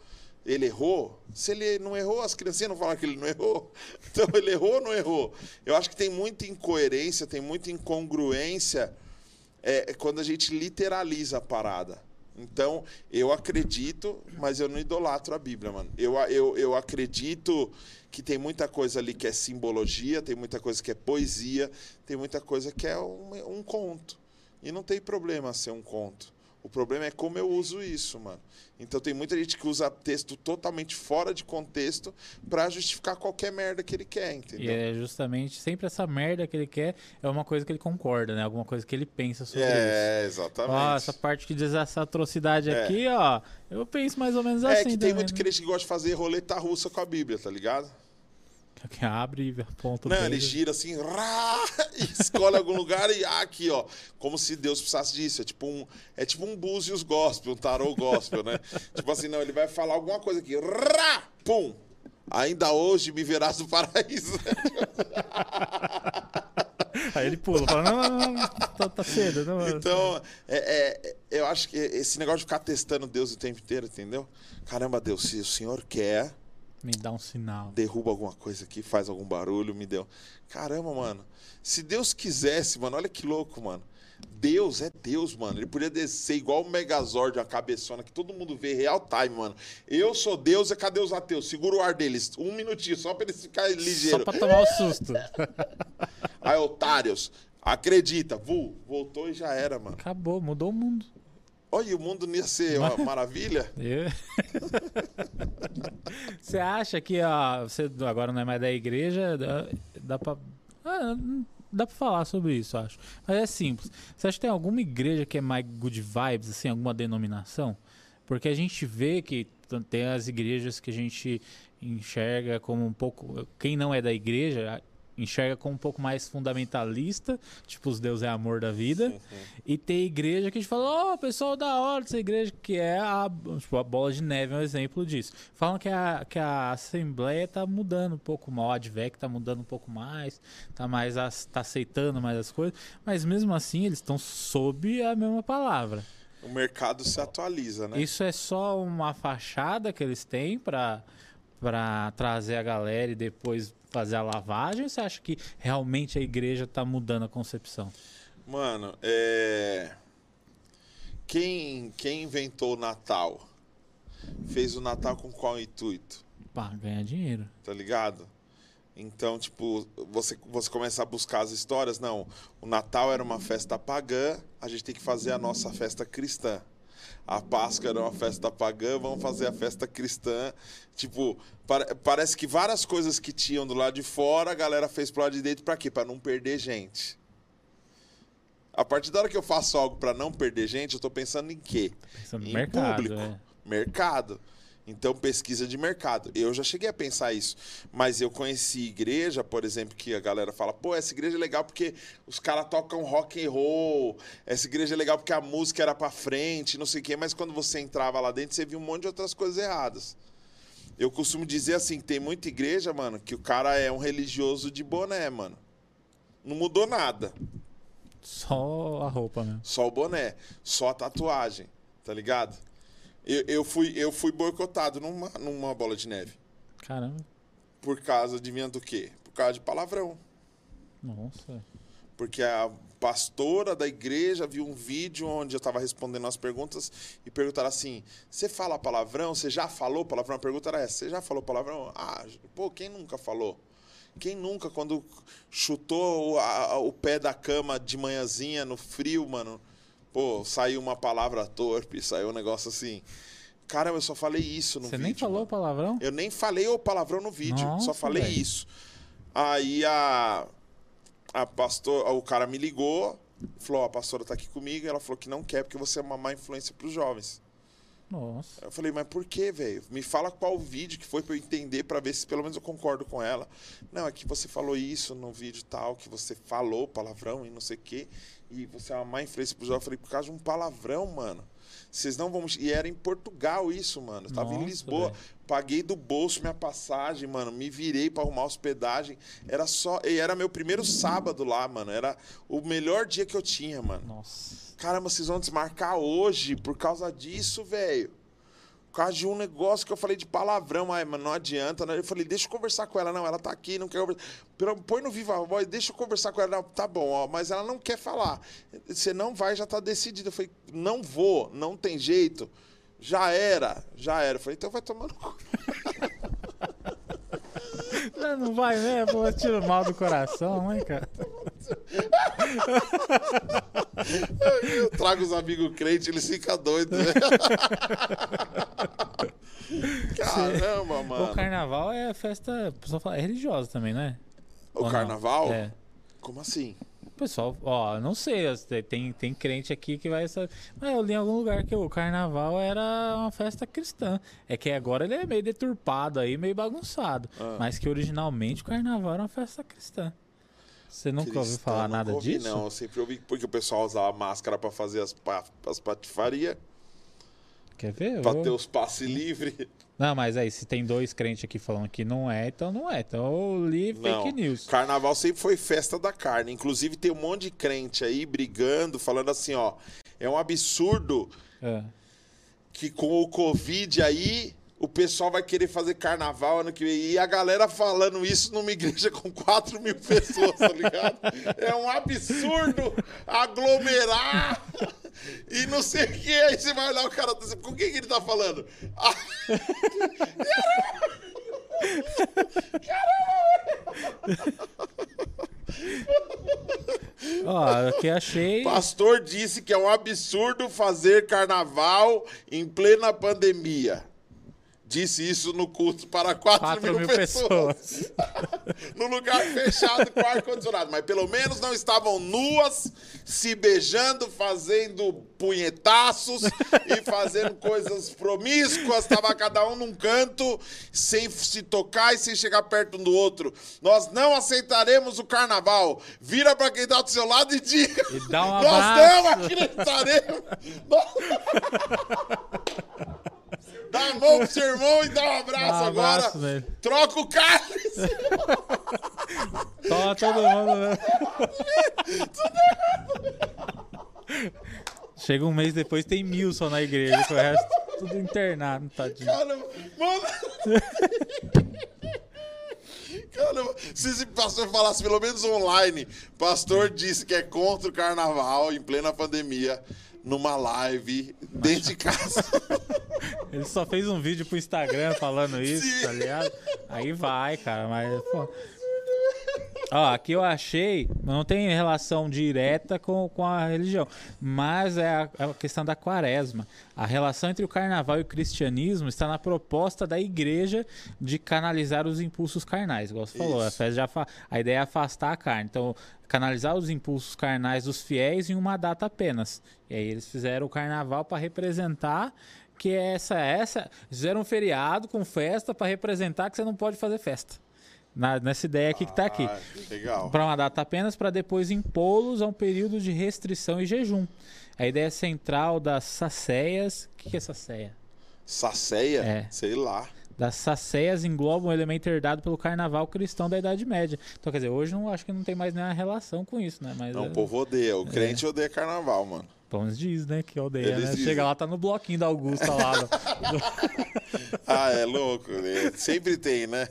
ele errou? Se ele não errou, as criancinhas não falam que ele não errou. (laughs) Então, ele errou ou não errou? Eu acho que tem muita incoerência, tem muita incongruência é, é, quando a gente literaliza a parada. Então, eu acredito, mas eu não idolatro a Bíblia, mano. Eu, eu, eu acredito que tem muita coisa ali que é simbologia, tem muita coisa que é poesia, tem muita coisa que é um, um conto. E não tem problema ser um conto. O problema é como eu uso isso, mano. Então tem muita gente que usa texto totalmente fora de contexto para justificar qualquer merda que ele quer, entendeu? E é justamente sempre essa merda que ele quer é uma coisa que ele concorda, né? Alguma coisa que ele pensa sobre é, isso. É, exatamente. Ó, essa parte que diz essa atrocidade é. aqui, ó, eu penso mais ou menos é assim. É que tem também, muito né? crente que gosta de fazer roleta russa com a Bíblia, tá ligado? Que abre e aponta Não, ele gira assim, rá, (laughs) escolhe algum lugar e ah, aqui, ó. Como se Deus precisasse disso. É tipo um, é tipo um búzios gospel, um tarô gospel, né? (laughs) tipo assim, não, ele vai falar alguma coisa aqui, rá, pum. Ainda hoje me verás no paraíso. (laughs) Aí ele pula, fala, não, não, não tá, tá, cedo. Não, então, é, é, eu acho que esse negócio de ficar testando Deus o tempo inteiro, entendeu? Caramba, Deus, se o Senhor quer, me dá um sinal. Derruba alguma coisa aqui, faz algum barulho, me deu. Caramba, mano. Se Deus quisesse, mano, olha que louco, mano. Deus é Deus, mano. Ele podia descer igual o Megazord, uma cabeçona que todo mundo vê real time, mano. Eu sou Deus, é cadê os ateus? Segura o ar deles. Um minutinho, só pra eles ficarem ligeiros. Só pra tomar o susto. (laughs) Aí, otários, acredita. Vu, voltou e já era, mano. Acabou, mudou o mundo. Olha, o mundo não ia ser uma (laughs) maravilha? (laughs) você acha que ó, você agora não é mais da igreja? Dá, dá pra. Ah, dá pra falar sobre isso, acho. Mas é simples. Você acha que tem alguma igreja que é mais good vibes, assim, alguma denominação? Porque a gente vê que tem as igrejas que a gente enxerga como um pouco. Quem não é da igreja enxerga como um pouco mais fundamentalista, tipo, os Deus é amor da vida. Sim, sim. E tem igreja que a gente fala, ó, oh, pessoal da hora dessa igreja, que é a, tipo, a bola de neve é um exemplo disso. Falam que a, que a Assembleia tá mudando um pouco mais, o Advec tá mudando um pouco mais, tá mais tá aceitando mais as coisas, mas mesmo assim eles estão sob a mesma palavra. O mercado se atualiza, né? Isso é só uma fachada que eles têm para para trazer a galera e depois fazer a lavagem ou você acha que realmente a igreja está mudando a concepção? Mano, é... quem, quem inventou o Natal fez o Natal com qual intuito? Para ganhar dinheiro. Tá ligado? Então, tipo, você, você começa a buscar as histórias. Não, o Natal era uma festa pagã, a gente tem que fazer a nossa festa cristã a Páscoa era uma festa pagã, vamos fazer a festa cristã. Tipo, parece que várias coisas que tinham do lado de fora, a galera fez pro lado de dentro para quê? Para não perder gente. A partir da hora que eu faço algo para não perder gente, eu tô pensando em quê? Pensando em mercado, público, é. mercado. Então, pesquisa de mercado. Eu já cheguei a pensar isso. Mas eu conheci igreja, por exemplo, que a galera fala, pô, essa igreja é legal porque os caras tocam rock and roll. Essa igreja é legal porque a música era pra frente, não sei o quê. Mas quando você entrava lá dentro, você via um monte de outras coisas erradas. Eu costumo dizer assim, tem muita igreja, mano, que o cara é um religioso de boné, mano. Não mudou nada. Só a roupa mesmo. Só o boné, só a tatuagem, tá ligado? Eu, eu fui, eu fui boicotado numa, numa bola de neve. Caramba. Por causa de do quê? Por causa de palavrão. Nossa. Porque a pastora da igreja viu um vídeo onde eu estava respondendo as perguntas e perguntaram assim: Você fala palavrão? Você já falou palavrão? A pergunta era essa: Você já falou palavrão? Ah, pô, quem nunca falou? Quem nunca, quando chutou o, a, o pé da cama de manhãzinha no frio, mano, pô, saiu uma palavra torpe, saiu um negócio assim. Caramba, eu só falei isso no Você vídeo. nem falou mano. palavrão? Eu nem falei o palavrão no vídeo, Nossa, só falei velho. isso. Aí a, a pastor, o cara me ligou, falou: "Ó, a pastora tá aqui comigo, e ela falou que não quer porque você é uma má influência pros jovens. Nossa. Eu falei, mas por que, velho? Me fala qual vídeo que foi pra eu entender, pra ver se pelo menos eu concordo com ela. Não, é que você falou isso no vídeo tal, que você falou palavrão e não sei o quê, e você é uma má influência pros jovens. Eu falei, por causa de um palavrão, mano. Vocês não vão. E era em Portugal isso, mano. Eu tava em Nossa, Lisboa. velho. Paguei do bolso minha passagem, mano. Me virei pra arrumar hospedagem. Era só. E era meu primeiro sábado lá, mano. Era o melhor dia que eu tinha, mano. Nossa. Caramba, vocês vão desmarcar hoje por causa disso, velho. Por causa de um negócio que eu falei de palavrão, ai, mas não adianta, né? Eu falei, deixa eu conversar com ela. Não, ela tá aqui, não quer conversar. Põe no Viva Voz, deixa eu conversar com ela. Não, tá bom, ó, mas ela não quer falar. Você não vai, já tá decidido. Eu falei, não vou, não tem jeito. Já era, já era. Eu falei, então vai tomar no cu. (laughs) Não, vai mesmo, pô, tira o mal do coração, hein, cara? Eu trago os amigos crentes, eles ficam doidos, né? (laughs) Caramba, mano. O carnaval é festa, o pessoal fala, é religiosa também, né? O Ou carnaval? É. Como assim? Pessoal, ó, não sei, tem, tem crente aqui que vai saber. Mas eu li em algum lugar que o carnaval era uma festa cristã. É que agora ele é meio deturpado aí, meio bagunçado. Ah. Mas que originalmente o carnaval era uma festa cristã. Você nunca ouviu Cristã, falar nunca nada ouvi, disso? Não, eu sempre ouvi porque o pessoal usava máscara pra fazer as, pa as patifarias, Quer ver? Pra ter os passes livres. Não, mas aí, se tem dois crentes aqui falando que não é, então não é. Então eu li Não. fake news. Carnaval sempre foi festa da carne. Inclusive tem um monte de crente aí brigando, falando assim, ó, é um absurdo É. que com o Covid aí o pessoal vai querer fazer carnaval ano que vem. E a galera falando isso numa igreja (laughs) com 4 mil pessoas, tá ligado? É um absurdo aglomerar (laughs) e não sei o que. Aí você vai olhar o cara, com quem que ele tá falando? Ah, (laughs) Ó, o que achei. pastor disse que é um absurdo fazer carnaval em plena pandemia. Disse isso no culto para 4, 4 mil, mil pessoas. pessoas. (laughs) no lugar fechado com ar-condicionado. Mas pelo menos não estavam nuas, se beijando, fazendo punhetaços e fazendo coisas promíscuas. Estava cada um num canto, sem se tocar e sem chegar perto um do outro. Nós não aceitaremos o carnaval. Vira para quem está do seu lado e diga: E dá um Nós não abraço." acreditaremos. (laughs) (laughs) Dá a mão pro seu irmão e dá um abraço, Dá um agora. Troca o cálice. (laughs) Toma todo mundo. né? Chega um mês depois, tem mil só na igreja, o resto tudo internado, tadinho. Caramba, mano. Caramba, se esse pastor falasse pelo menos online, pastor disse que é contra o carnaval em plena pandemia, numa live, dentro de casa. (laughs) Ele só fez um vídeo pro Instagram falando isso, Sim. tá ligado? Aí vai, cara, mas. Pô. Ó, aqui eu achei, não tem relação direta com, com a religião, mas é a, a questão da quaresma. A relação entre o carnaval e o cristianismo está na proposta da igreja de canalizar os impulsos carnais, igual você falou. A, Isso. já a ideia é afastar a carne. Então, canalizar os impulsos carnais dos fiéis em uma data apenas. E aí eles fizeram o carnaval para representar que essa essa fizeram um feriado com festa para representar que você não pode fazer festa. Na- nessa ideia aqui que tá aqui. Ah, legal. Para uma data apenas para depois impô-los a um período de restrição e jejum. A ideia central das saceias, o que, que é saceia? Saceia? É. Sei lá. das sacéias englobam um elemento herdado pelo carnaval cristão da Idade Média. Então, quer dizer, hoje não acho que não tem mais nenhuma relação com isso, né? Mas Não, é, o povo odeia. O crente odeia carnaval, mano. pelo menos diz, né? Que odeia, né? Chega lá, tá no bloquinho da Augusta lá. no- (laughs) Ah, é louco. né? Sempre tem, né?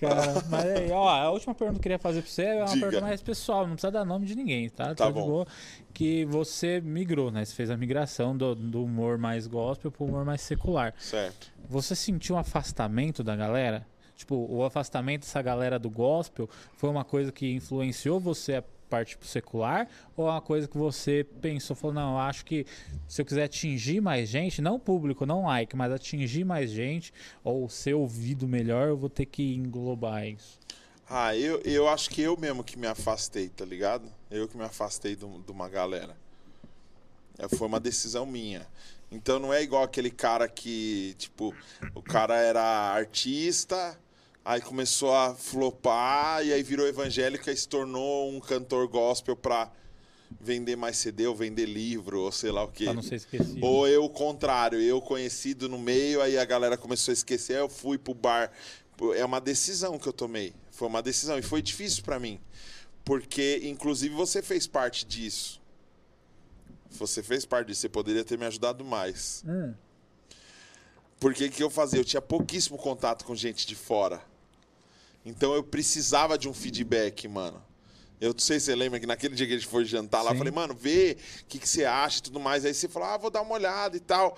Cara, (laughs) mas aí, ó, a última pergunta que eu queria fazer pra você é uma Diga. pergunta mais pessoal, não precisa dar nome de ninguém, tá? Tá bom. boa. Que você migrou, né? Você fez a migração do, do humor mais gospel pro humor mais secular. Certo. Você sentiu um afastamento da galera? Tipo, o afastamento dessa galera do gospel foi uma coisa que influenciou você a partir pro secular? Ou é uma coisa que você pensou, falou, não, acho que se eu quiser atingir mais gente, não público, não like, mas atingir mais gente, ou ser ouvido melhor, eu vou ter que englobar isso. Ah, eu, eu acho que eu mesmo que me afastei, tá ligado? Eu que me afastei de de uma galera. É, Foi uma decisão minha. Então não é igual aquele cara que, tipo, o cara era artista, aí começou a flopar e aí virou evangélica e se tornou um cantor gospel pra vender mais CD ou vender livro ou sei lá o quê. Pra não ser esquecido. Ou eu, o contrário, eu conhecido no meio, aí a galera começou a esquecer, aí eu fui pro bar. É uma decisão que eu tomei. Foi uma decisão e foi difícil pra mim. Porque, inclusive, você fez parte disso. Você fez parte disso, você poderia ter me ajudado mais. Hum. Porque o que eu fazia? Eu tinha pouquíssimo contato com gente de fora. Então eu precisava de um feedback, mano. Eu não sei se você lembra que naquele dia que a gente foi jantar lá, eu Sim. falei, mano, vê o que, que você acha e tudo mais. Aí você falou, ah, vou dar uma olhada e tal.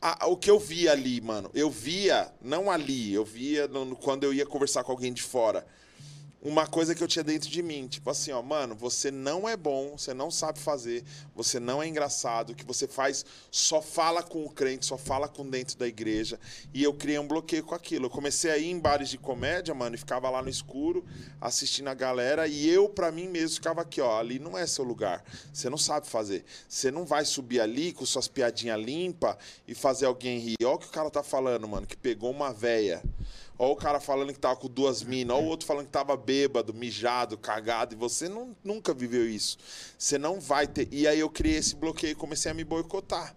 Ah, o que eu via ali, mano, eu via, não ali, eu via no- quando eu ia conversar com alguém de fora, uma coisa que eu tinha dentro de mim, tipo assim, ó, mano, você não é bom, você não sabe fazer, você não é engraçado, o que você faz só fala com o crente, só fala com dentro da igreja. E eu criei um bloqueio com aquilo. Eu comecei a ir em bares de comédia, mano, e ficava lá no escuro, assistindo a galera, e eu, pra mim mesmo, ficava aqui, ó, ali não é seu lugar. Você não sabe fazer. Você não vai subir ali com suas piadinhas limpas e fazer alguém rir. Olha o que o cara tá falando, mano, que pegou uma véia. Olha o cara falando que tava com duas minas, olha o outro falando que tava bêbado, mijado, cagado, e você não, nunca viveu isso. Você não vai ter. E aí eu criei esse bloqueio e comecei a me boicotar.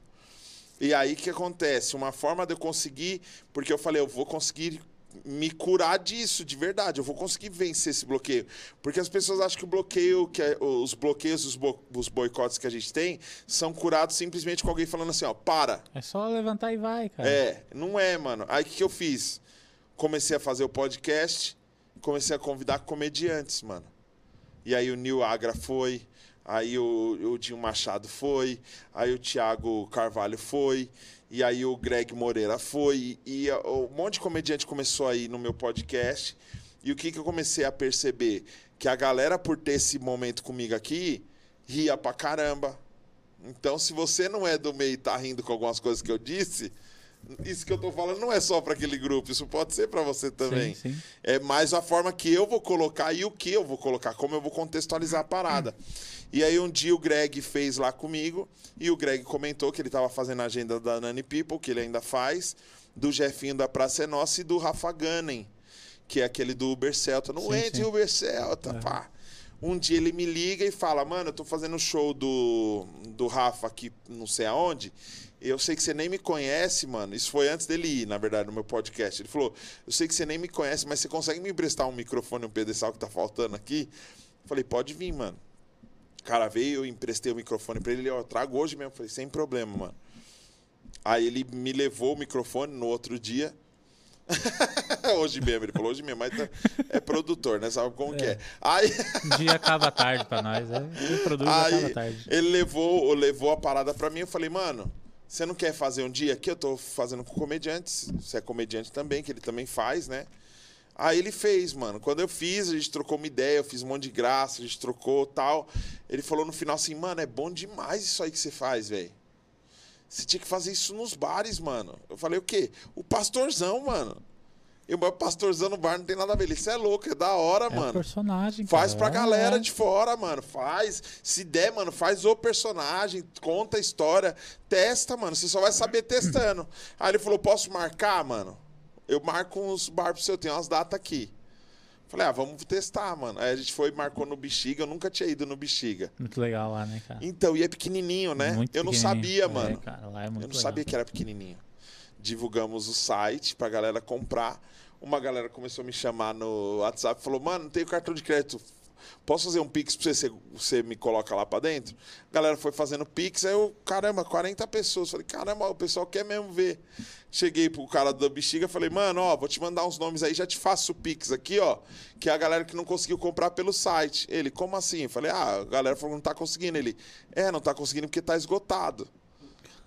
E aí o que acontece? Uma forma de eu conseguir, porque eu falei, eu vou conseguir me curar disso, de verdade, eu vou conseguir vencer esse bloqueio. Porque as pessoas acham que o bloqueio, que é- os bloqueios, os, bo- os boicotes que a gente tem, são curados simplesmente com alguém falando assim, ó, para. É só levantar e vai, cara. É, não é, mano. Aí o que, que eu fiz? Comecei a fazer o podcast, comecei a convidar comediantes, mano. E aí o Nil Agra foi, aí o, o Dinho Machado foi, aí o Thiago Carvalho foi, e aí o Greg Moreira foi, e, a- um monte de comediante começou aí no meu podcast. E o que, que eu comecei a perceber? Que a galera, por ter esse momento comigo aqui, ria pra caramba. Então, se você não é do meio e tá rindo com algumas coisas que eu disse, isso que eu tô falando não é só para aquele grupo, isso pode ser para você também. Sim, sim. É mais a forma que eu vou colocar e o que eu vou colocar, como eu vou contextualizar a parada. E aí um dia o Greg fez lá comigo e o Greg comentou que ele estava fazendo a agenda da Nani People, que ele ainda faz, do Jefinho da Praça é Nossa e do Rafa Gunning, que é aquele do Uber Celta. Não Sim, entre sim. Uber Celta, pá. Um dia ele me liga e fala, mano, eu tô fazendo show do, do Rafa aqui não sei aonde. Eu sei que você nem me conhece, mano. Isso foi antes dele ir, na verdade, no meu podcast. Ele falou: Eu sei que você nem me conhece, mas você consegue me emprestar um microfone, um pedestal que tá faltando aqui? Eu falei: Pode vir, mano. O cara veio, eu emprestei o microfone pra ele. Ele, ó, trago hoje mesmo. Eu falei: Sem problema, mano. Aí ele me levou o microfone no outro dia. (laughs) hoje mesmo, ele falou hoje mesmo, mas tá- é produtor, né? Sabe como que é. Aí. Um dia acaba tarde pra nós. É, produto acaba Aí tarde. ele levou, levou a parada pra mim. Eu falei, mano, você não quer fazer um dia aqui? Eu tô fazendo com comediantes. Você é comediante também, que ele também faz, né? Aí ele fez, mano. Quando eu fiz, a gente trocou uma ideia, eu fiz um monte de graça, a gente trocou tal. Ele falou no final assim, mano, é bom demais isso aí que você faz, velho. Você tinha que fazer isso nos bares, mano. Eu falei, o quê? O pastorzão, mano. E o pastorzão no bar não tem nada a ver. Isso é louco, é da hora, É mano. personagem, Faz cara. pra galera é. de fora, mano. Faz. Se der, mano, faz o personagem, conta a história, testa, mano. Você só vai saber testando. Aí ele falou: posso marcar, mano? Eu marco uns bar pro seu, tem umas datas aqui. Falei, ah, vamos testar, mano. Aí a gente foi e marcou no Bexiga. Eu nunca tinha ido no Bexiga. Muito legal lá, né, cara? Então, e é pequenininho, né? Muito eu não sabia, É, mano. cara, lá é muito eu não legal. sabia que era pequenininho. Divulgamos o site pra galera comprar. Uma galera começou a me chamar no WhatsApp falou: Mano, não tenho cartão de crédito. Posso fazer um Pix pra você, você, me coloca lá pra dentro? A galera foi fazendo Pix, aí eu, caramba, 40 pessoas. Falei, caramba, o pessoal quer mesmo ver. Cheguei pro cara da bexiga, falei, mano, ó, vou te mandar uns nomes aí, já te faço o Pix aqui, ó. Que é a galera que não conseguiu comprar pelo site. Ele, como assim? Eu falei, ah, a galera falou não tá conseguindo. Ele, é, não tá conseguindo porque tá esgotado.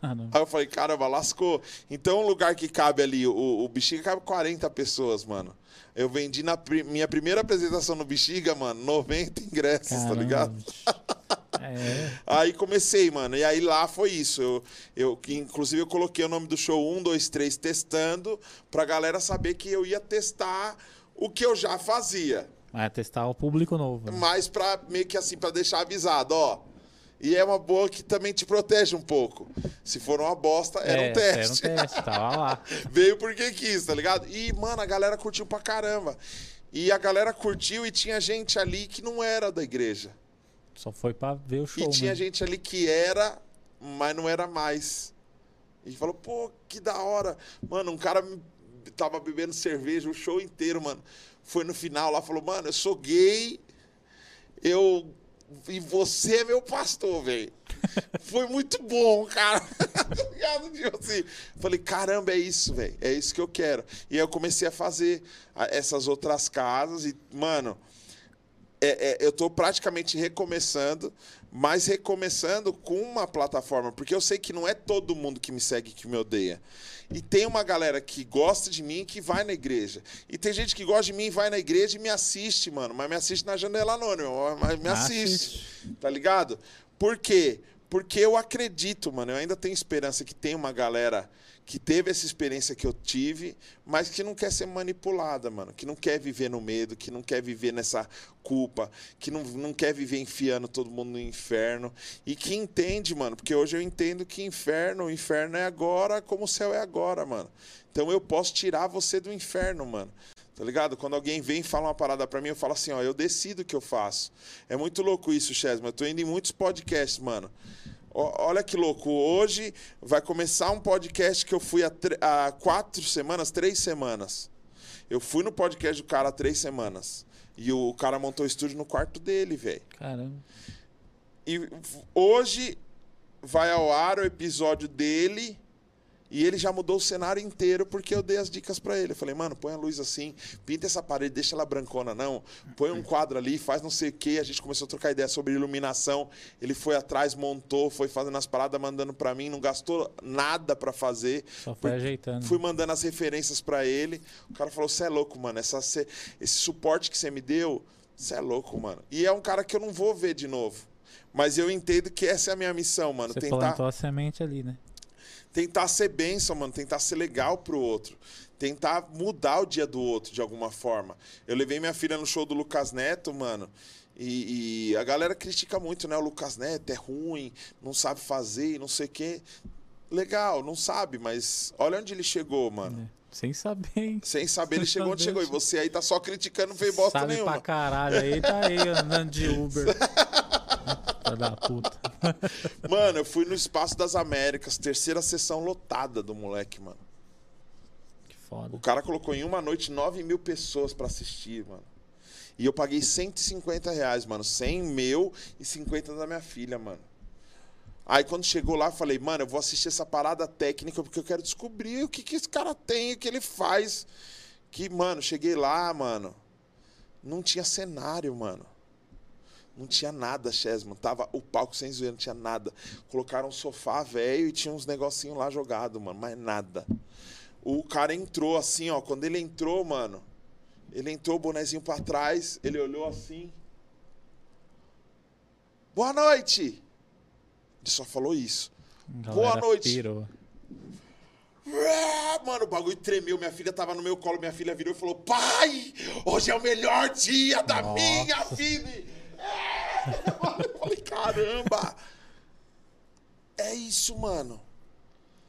Caramba. Aí eu falei, caramba, lascou. Então, um lugar que cabe ali, o, o Bexiga cabe 40 pessoas, mano. Eu vendi na pri- minha primeira apresentação no Bexiga, mano, 90 ingressos, tá Caramba, ligado? bicho. (laughs) É, Aí comecei, mano. E aí lá foi isso. Eu, eu, inclusive, eu coloquei o nome do show 1, 2, 3 testando, pra galera saber que eu ia testar o que eu já fazia. vai testar o público novo. né? Mas pra meio que assim, pra deixar avisado, ó. E é uma boa que também te protege um pouco. Se for uma bosta, era É, um teste. Era um teste, tava lá. (laughs) Veio porque quis, tá ligado? E, mano, a galera curtiu pra caramba. E a galera curtiu e tinha gente ali que não era da igreja. Só foi pra ver o show. e tinha mesmo. gente ali que era, mas não era mais. E falou, pô, que da hora. Mano, um cara tava bebendo cerveja o show inteiro, mano. Foi no final lá, falou, mano, eu sou gay, eu. E você é meu pastor, velho. Foi muito bom, cara. (laughs) Assim, falei, caramba, é isso, velho. É isso que eu quero. E aí eu comecei a fazer essas outras casas e, mano, é- é, eu tô praticamente recomeçando, mas recomeçando com uma plataforma, porque eu sei que não é todo mundo que me segue que me odeia. E tem uma galera que gosta de mim que vai na igreja. E tem gente que gosta de mim e vai na igreja e me assiste, mano. Mas me assiste na janela anônima, mas me Ah, assiste. Tá ligado? Por quê? Porque eu acredito, mano. Eu ainda tenho esperança que tem uma galera que teve essa experiência que eu tive, mas que não quer ser manipulada, mano. Que não quer viver no medo, que não quer viver nessa culpa, que não, não quer viver enfiando todo mundo no inferno. E que entende, mano, porque hoje eu entendo que inferno, o inferno é agora como o céu é agora, mano. Então eu posso tirar você do inferno, mano. Tá ligado? Quando alguém vem e fala uma parada pra mim, eu falo assim, ó, eu decido o que eu faço. É muito louco isso, Chesma. Eu tô indo em muitos podcasts, mano. Olha que louco. Hoje vai começar um podcast que eu fui há, há quatro semanas, três semanas. Eu fui no podcast do cara há três semanas. E o cara montou o estúdio no quarto dele, velho. Caramba. E hoje vai ao ar o episódio dele e ele já mudou o cenário inteiro porque eu dei as dicas pra ele. Eu falei, mano, põe a luz assim, pinta essa parede, deixa ela brancona, não. Põe um quadro ali, faz não sei o quê. A gente começou a trocar ideia sobre iluminação. Ele foi atrás, montou, foi fazendo as paradas, mandando pra mim, não gastou nada pra fazer. Só foi ajeitando. Fui mandando as referências pra ele. O cara falou: Você é louco, mano. Essa, cê- esse suporte que você me deu, você é louco, mano. E é um cara que eu não vou ver de novo. Mas eu entendo que essa é a minha missão, mano. Você tentar, plantou a semente ali, né? Tentar ser bênção, mano. Tentar ser legal pro outro. Tentar mudar o dia do outro de alguma forma. Eu levei minha filha no show do Lucas Neto, mano. E, e a galera critica muito, né? O Lucas Neto é ruim, não sabe fazer não sei o quê. Legal, não sabe, mas olha onde ele chegou, mano. É. Sem saber, hein? Sem saber, ele chegou onde Sem chegou. E saber. você aí tá só criticando, não fez bosta Sabe nenhuma. pra caralho aí, tá aí andando de Uber. (laughs) Da puta. Mano, eu fui no Espaço das Américas, terceira sessão lotada do moleque, mano. Que foda. O cara colocou em uma noite 9 mil pessoas pra assistir, mano. E eu paguei 150 reais, mano. 100 meu e 50 da minha filha, mano. Aí quando chegou lá, falei, mano, eu vou assistir essa parada técnica porque eu quero descobrir o que, que esse cara tem, o que ele faz. Que, mano, cheguei lá, mano. Não tinha cenário, mano. Não tinha nada, Chesman. Tava o palco sem zoeira, não tinha nada. Colocaram um sofá velho e tinha uns negocinhos lá jogado, mano, mas nada. O cara entrou assim, ó. Quando ele entrou, mano, ele entrou o bonezinho pra trás, ele olhou assim. Boa noite! Ele só falou isso. Galera noite. pirou. Mano, o bagulho tremeu. Minha filha tava no meu colo. Minha filha virou e falou: Pai, hoje é o melhor dia da Nossa. minha vida. É. Eu falei: Caramba. É isso, mano.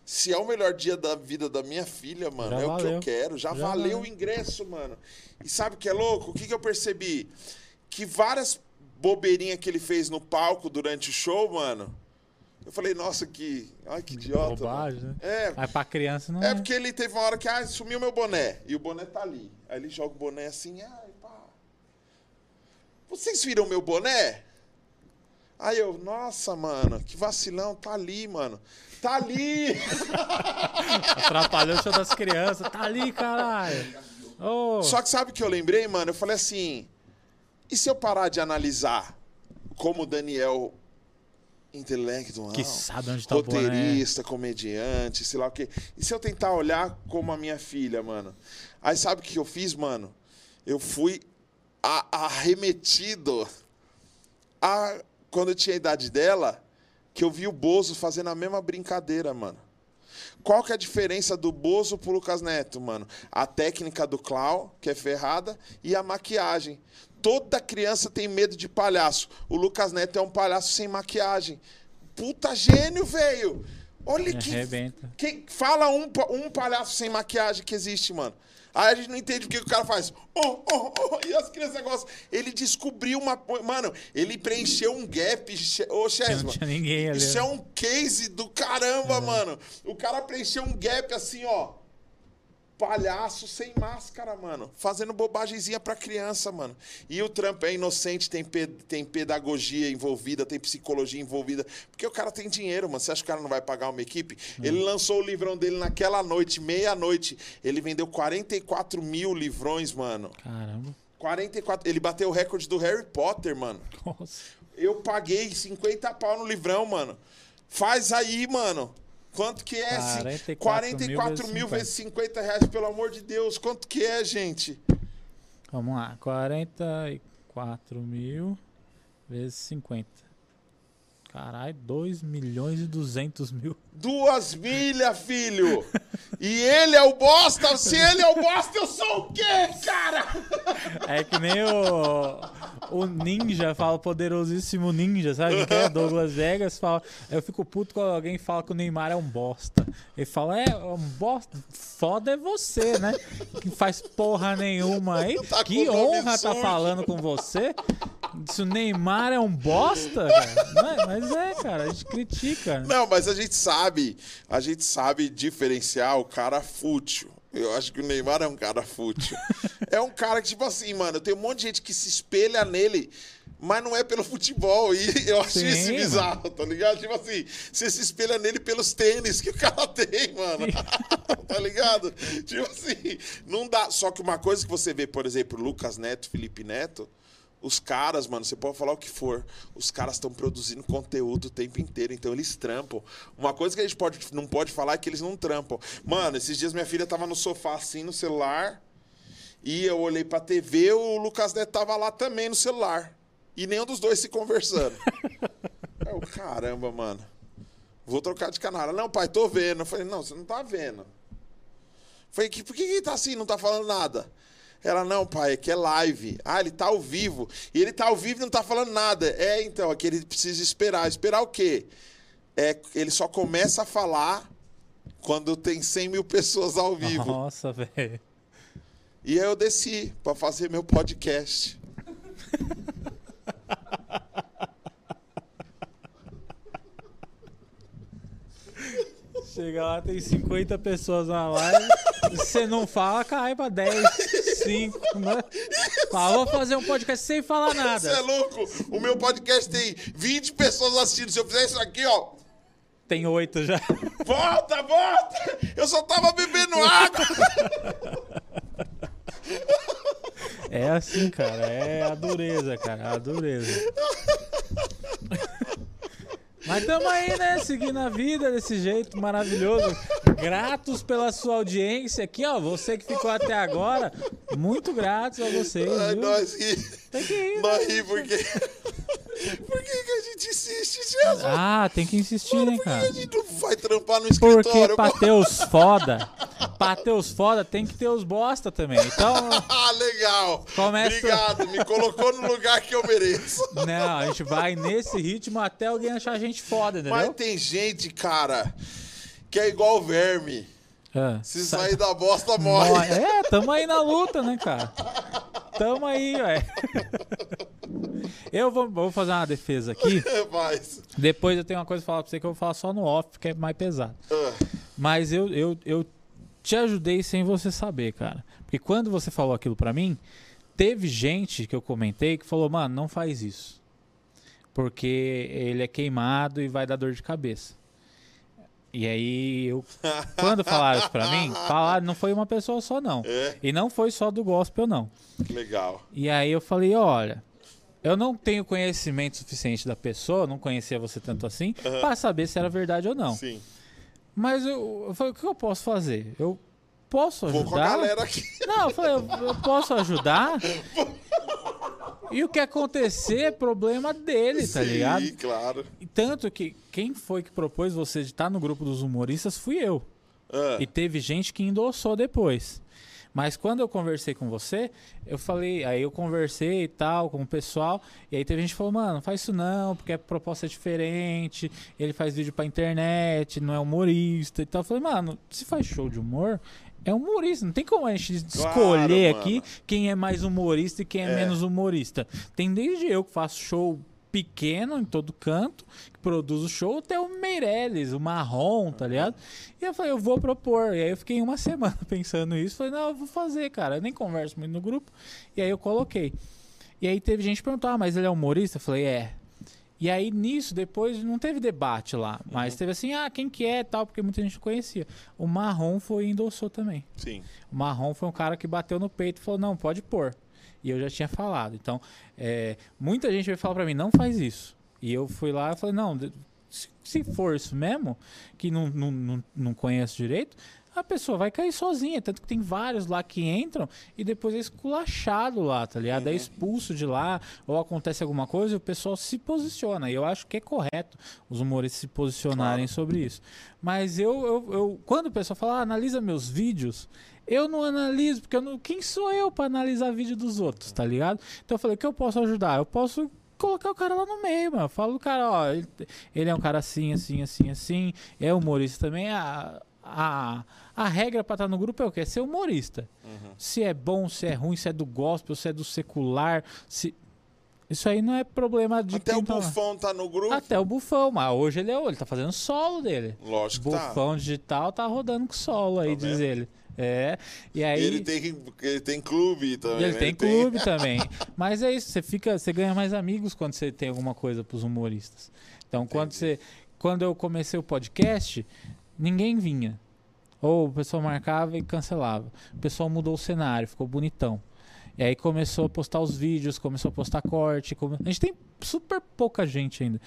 Se é o melhor dia da vida da minha filha, mano, Já é o que valeu. eu quero. Já, Já valeu valeu. o ingresso, mano. E sabe o que é louco? O que, que eu percebi? Que várias bobeirinhas que ele fez no palco durante o show, mano, Eu falei, nossa, que. Ai, que idiota. Bobagem, né? É, Mas pra criança não é é. porque ele teve uma hora que ah, sumiu meu boné. E o boné tá ali. Aí ele joga o boné assim, ai, pá. Vocês viram meu boné? Aí eu, nossa, mano, que vacilão, tá ali, mano. Tá ali! (laughs) Atrapalhou o show das crianças. Tá ali, caralho. Ô, Só que sabe o que eu lembrei, mano? Eu falei assim: e se eu parar de analisar como o Daniel intelectual, Que sabe onde tá o boné. roteirista, comediante, sei lá o quê. E se eu tentar olhar como a minha filha, mano? Aí sabe o que eu fiz, mano? Eu fui arremetido a quando eu tinha a idade dela, que eu vi o Bozo fazendo a mesma brincadeira, mano. Qual que é a diferença do Bozo pro Lucas Neto, mano? A técnica do Clau, que é ferrada, e a maquiagem. Toda criança tem medo de palhaço. O Lucas Neto é um palhaço sem maquiagem. Puta gênio, velho! Olha que. Quem, fala um, um palhaço sem maquiagem que existe, mano. Aí a gente não entende o que o cara faz. Oh, oh, oh, e as crianças gostam. Ele descobriu uma. Mano, ele preencheu um gap. Ô, Chesma. ninguém ali, Isso né? é um case do caramba, mano. O cara preencheu um gap assim, ó. Palhaço sem máscara, mano. Fazendo bobagemzinha pra criança, mano. E o Trump é inocente, tem, pe- tem pedagogia envolvida, tem psicologia envolvida. Porque o cara tem dinheiro, mano. Você acha que o cara não vai pagar uma equipe? Ele lançou o livrão dele naquela noite, meia-noite. Ele vendeu 44 mil livrões, mano. Caramba. 44. Ele bateu o recorde do Harry Potter, mano. Nossa. Eu paguei 50 pau no livrão, mano. Faz aí, mano. Quanto que é? 44 44 mil mil vezes vezes 50 reais, pelo amor de Deus. Quanto que é, gente? Vamos lá. 44 mil vezes 50. Caralho, 2 milhões e 200 mil. Duas milhas, filho. E ele é o bosta. Se ele é o bosta, eu sou o quê, cara? É que nem o, o Ninja fala, o poderosíssimo Ninja, sabe? Que é Douglas Vegas fala. Eu fico puto quando alguém fala que o Neymar é um bosta. Ele fala, é um bosta. Foda é você, né? Que faz porra nenhuma aí. Tá que honra tá falando com você. Se o Neymar é um bosta, cara. É? Mas é, cara, a gente critica. Não, mas a gente sabe, a gente sabe diferenciar o cara fútil. Eu acho que o Neymar é um cara fútil. (laughs) é um cara que, tipo assim, mano, tem um monte de gente que se espelha nele, mas não é pelo futebol. E eu acho Sim, isso mano. bizarro, tá ligado? Tipo assim, você se espelha nele pelos tênis que o cara (laughs) tem, mano. (laughs) tá ligado? Tipo assim, não dá. Só que uma coisa que você vê, por exemplo, Lucas Neto, Felipe Neto, os caras, mano, você pode falar o que for, os caras estão produzindo conteúdo o tempo inteiro, então eles trampam. Uma coisa que a gente pode, não pode falar é que eles não trampam. Mano, esses dias minha filha tava no sofá assim, no celular, e eu olhei pra TV, o Lucas Neto tava lá também no celular. E nenhum dos dois se conversando. (laughs) Eu, caramba, mano. Vou trocar de canal. Não, pai, tô vendo. Eu falei, não, você não tá vendo. Eu Falei, por que que ele tá assim, não tá falando nada? Ela, não, pai, é que é live. Ah, ele tá ao vivo. E ele tá ao vivo e não tá falando nada. É, então, que ele precisa esperar. Esperar o quê? É, ele só começa a falar quando tem 100 mil pessoas ao vivo. Nossa, velho. E aí eu desci pra fazer meu podcast. Chega lá, tem 50 pessoas na live. e Você não fala, cai pra 10, 5, né? Fala, vou fazer um podcast sem falar Você é nada. louco? O meu podcast tem 20 pessoas assistindo. Se eu fizer isso aqui, ó. Tem 8 já. Volta, volta! Eu só tava bebendo água! É assim, cara. É a dureza, cara. A dureza. Mas tamo aí, né? Seguindo a vida desse jeito maravilhoso. Gratos pela sua audiência aqui, ó. Você que ficou até agora, muito gratos a vocês. Viu? nós ri. Tem que ir, Nós né? ri porque. (laughs) Por que, que a gente insiste, Jesus? Ah, tem que insistir, né, Por que cara? a gente não vai trampar no Porque escritório? pra ter os foda, pra ter os foda, tem que ter os bosta também. Então, (laughs) Ah, legal. Começa- Obrigado, me colocou no lugar que eu mereço. (laughs) não, a gente vai nesse ritmo até alguém achar a gente foda, Mas entendeu? tem gente, cara, que é igual verme. Ah, Se sa- sair da bosta, morre. É, tamo aí na luta, né, cara? Tamo aí, velho. Eu vou, vou fazer uma defesa aqui. (laughs) Mas. Depois eu tenho uma coisa pra falar pra você que eu vou falar só no off, porque é mais pesado. ah, Mas eu, eu, eu te ajudei sem você saber, cara. Porque quando você falou aquilo pra mim, teve gente que eu comentei que falou, mano, não faz isso. Porque ele é queimado e vai dar dor de cabeça. E aí, eu, (laughs) quando falaram isso pra mim, falaram, não foi uma pessoa só, não. É, E não foi só do gospel, não. legal. E aí eu falei, olha, eu não tenho conhecimento suficiente da pessoa, não conhecia você tanto assim, Aham. pra saber se era verdade ou não. Sim. Mas eu, eu falei, o que eu posso fazer? Eu posso ajudar? Vou com a galera aqui. Não, eu falei, eu, eu posso ajudar? (laughs) E o que acontecer é problema dele, tá Sim, ligado? claro. E tanto que quem foi que propôs você de estar no grupo dos humoristas fui eu. Ah, E teve gente que endossou depois. Mas quando eu conversei com você, eu falei, aí eu conversei e tal com o pessoal, e aí teve gente que falou, mano, não faz isso não, porque a proposta é diferente, ele faz vídeo pra internet, não é humorista e tal. Eu falei, mano, se faz show de humor, é humorista, não tem como a gente Claro, escolher mano. aqui quem é mais humorista e quem é, É. menos humorista. Tem desde eu que faço show pequeno em todo canto, que produz o show, até o Meirelles, o Marrom, tá ligado? E eu falei, eu vou propor. E aí eu fiquei uma (laughs) semana pensando nisso. Falei, não, eu vou fazer, cara. Eu nem converso muito no grupo. E aí eu coloquei. E aí teve gente que perguntou, ah, mas ele é humorista? Eu falei, é. E aí nisso, depois, não teve debate lá. Mas teve assim, ah, quem que é tal, porque muita gente não conhecia. O Marrom foi e endossou também. sim. O Marrom foi um cara que bateu no peito e falou: não, pode pôr. E eu já tinha falado. Então, é, muita gente veio falar pra mim: não faz isso. E eu fui lá e falei: não, se, se for isso mesmo, que não, não, não, não conheço direito, a pessoa vai cair sozinha. Tanto que tem vários lá que entram e depois é esculachado lá, tá ligado? É expulso de lá, ou acontece alguma coisa e o pessoal se posiciona. E eu acho que é correto os humoristas se posicionarem sobre isso. Mas eu, eu, eu- quando o pessoal fala, ah, analisa meus vídeos, eu não analiso, porque eu não, quem sou eu pra analisar vídeo dos outros, tá ligado? Então eu falei, o que eu posso ajudar? Eu posso colocar o cara lá no meio, mano. Eu falo do cara, ó, ele, ele é um cara assim, assim, assim, assim, é humorista também. A, a, a regra pra estar no grupo é o quê? É ser humorista. Se é bom, se é ruim, se é do gospel, se é do secular, se... Isso aí não é problema de Até o tá lá. Bufão tá no grupo. Até o Bufão, mas hoje ele é ele tá fazendo solo dele. Lógico que tá. Bufão digital tá rodando com solo aí, Tá diz ele. É. E aí Ele tem, ele tem clube também. ele né? tem clube (laughs) também. Mas é isso, você fica, você ganha mais amigos quando você tem alguma coisa pros humoristas. Então, quando você quando eu comecei o podcast, ninguém vinha. Ou o pessoal marcava e cancelava. O pessoal mudou o cenário, ficou bonitão. E aí começou a postar os vídeos, começou a postar corte. come- A gente tem super pouca gente ainda.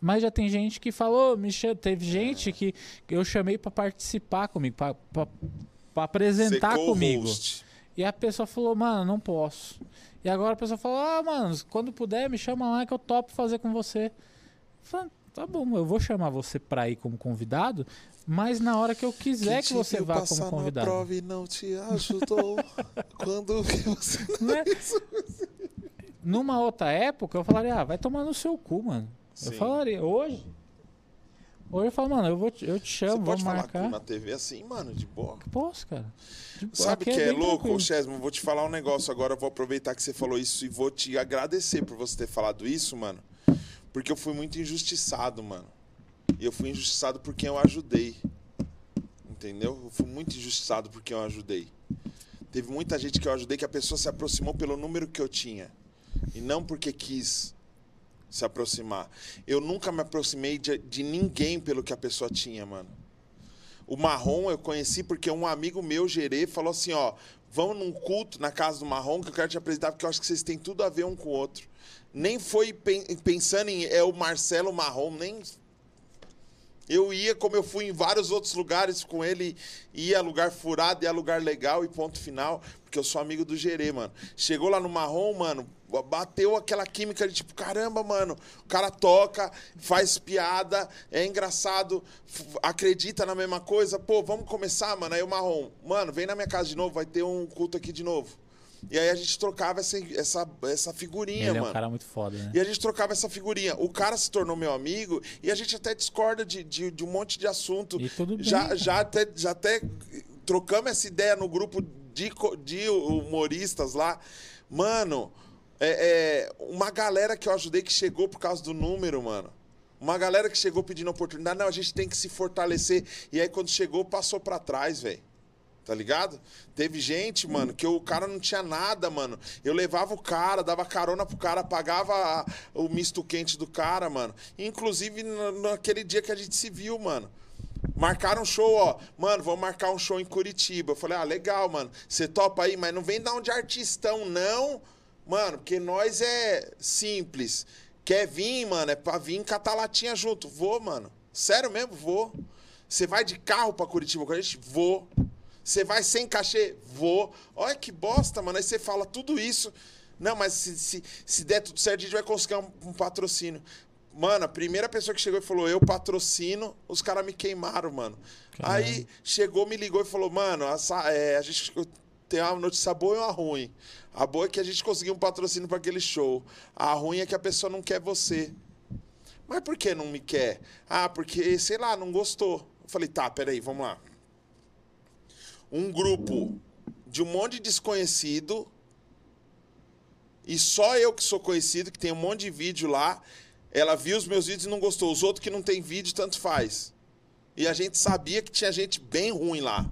Mas já tem gente que falou, me teve gente que eu chamei pra participar comigo, pra apresentar comigo. E a pessoa falou, mano, não posso. E agora a pessoa falou, ah, mano, quando puder, me chama lá que eu topo fazer com você. Falei, tá bom, eu vou chamar você pra ir como convidado, mas na hora que eu quiser que te você vá como na convidado. prova e não te ajudou. (laughs) Quando que você Né? Numa outra época, eu falaria, ah, vai tomar no seu cu, mano. Eu Sim. falaria, hoje. Hoje eu falo, mano, eu, vou te- eu te Você chamo, pode vamos falar marcar. na TV assim, mano, de boa. Posso, cara. Boa, Sabe o aqui que é bem louco, tranquilo. Chesmo? Vou te falar um negócio agora. Eu vou aproveitar que você falou isso e vou te agradecer por você ter falado isso, mano. Porque eu fui muito injustiçado, mano. E eu fui injustiçado por quem eu ajudei. Entendeu? Eu fui muito injustiçado por quem eu ajudei. Teve muita gente que eu ajudei que a pessoa se aproximou pelo número que eu tinha. E não porque quis se aproximar. Eu nunca me aproximei de, de ninguém pelo que a pessoa tinha, mano. O Marrom eu conheci porque um amigo meu, Gerê, falou assim, ó, vamos num culto na casa do Marrom que eu quero te apresentar porque eu acho que vocês têm tudo a ver um com o outro. Nem foi pen- pensando em é o Marcelo Marrom, nem eu ia como eu fui em vários outros lugares com ele, ia lugar furado, ia lugar legal e ponto final, porque eu sou amigo do Gerê, mano. Chegou lá no Marrom, mano, bateu aquela química de tipo, caramba, mano, o cara toca, faz piada, é engraçado, acredita na mesma coisa, pô, vamos começar, mano. Aí o Marrom, mano, vem na minha casa de novo, vai ter um culto aqui de novo. E aí a gente trocava essa, essa, essa figurinha, Ele é mano. um cara muito foda, né? E a gente trocava essa figurinha. O cara se tornou meu amigo e a gente até discorda de, de, de um monte de assunto. E tudo bem, Já, cara. já, até, já até trocamos essa ideia no grupo de, de humoristas lá. Mano, É, é, uma galera que eu ajudei que chegou por causa do número, mano. Uma galera que chegou pedindo oportunidade. Não, a gente tem que se fortalecer. E aí, quando chegou, passou para trás, velho. Tá ligado? Teve gente, mano, que o cara não tinha nada, mano. Eu levava o cara, dava carona pro cara, pagava a- o misto quente do cara, mano. Inclusive na- naquele dia que a gente se viu, mano. Marcaram um show, ó. Mano, vamos marcar um show em Curitiba. Eu falei, ah, legal, mano. Você topa aí, mas não vem dar um de artistão, não. Mano, porque nós é simples. Quer vir, mano, é pra vir catar latinha junto. Vou, mano. Sério mesmo, vou. Você vai de carro pra Curitiba com a gente? Vou. Você vai sem cachê? Vou. Olha que bosta, mano. Aí você fala tudo isso. Não, mas se, se, se der tudo certo, a gente vai conseguir um, um patrocínio. Mano, a primeira pessoa que chegou e falou, eu patrocino, os caras me queimaram, mano. Aí chegou, me ligou e falou, mano, essa- é, a gente tem uma notícia boa e uma ruim. A boa é que a gente conseguiu um patrocínio para aquele show. A ruim é que a pessoa não quer você. Mas por que não me quer? Ah, porque, sei lá, não gostou. Eu falei, tá, peraí, vamos lá. Um grupo de um monte de desconhecido e só eu que sou conhecido, que tem um monte de vídeo lá. Ela viu os meus vídeos e não gostou. Os outros que não tem vídeo, tanto faz. E a gente sabia que tinha gente bem ruim lá.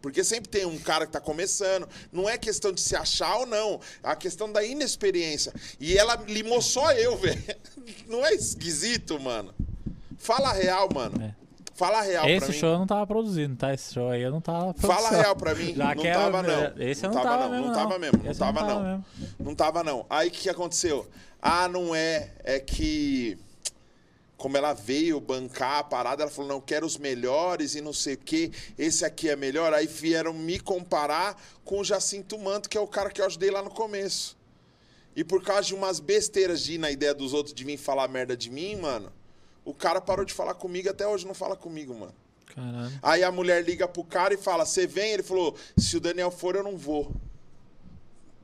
Porque sempre tem um cara que tá começando. Não é questão de se achar ou não. É a questão da inexperiência. E ela limou só eu, (laughs) velho. Não é esquisito, mano? Fala real, mano. É. Fala real pra Esse mim. show eu não tava produzindo, tá? Esse show aí eu não tava Fala a produzindo. real pra mim. Já não tava, não. Esse eu não não tava, tava não. mesmo, Não não. tava mesmo. Não Esse não tava, não. mesmo. Não tava, não. Aí o que que aconteceu? Ah, não é. É que. Como ela veio bancar a parada, ela falou: não, quero os melhores e não sei o quê. Esse aqui é melhor. Aí vieram me comparar com o Jacinto Manto, que é o cara que eu ajudei lá no começo. E por causa de umas besteiras de ir na ideia dos outros de vir falar merda de mim, mano, o cara parou de falar comigo até hoje não fala comigo, mano. Caralho. Aí a mulher liga pro cara e fala: Você vem? Ele falou: Se o Daniel for, eu não vou.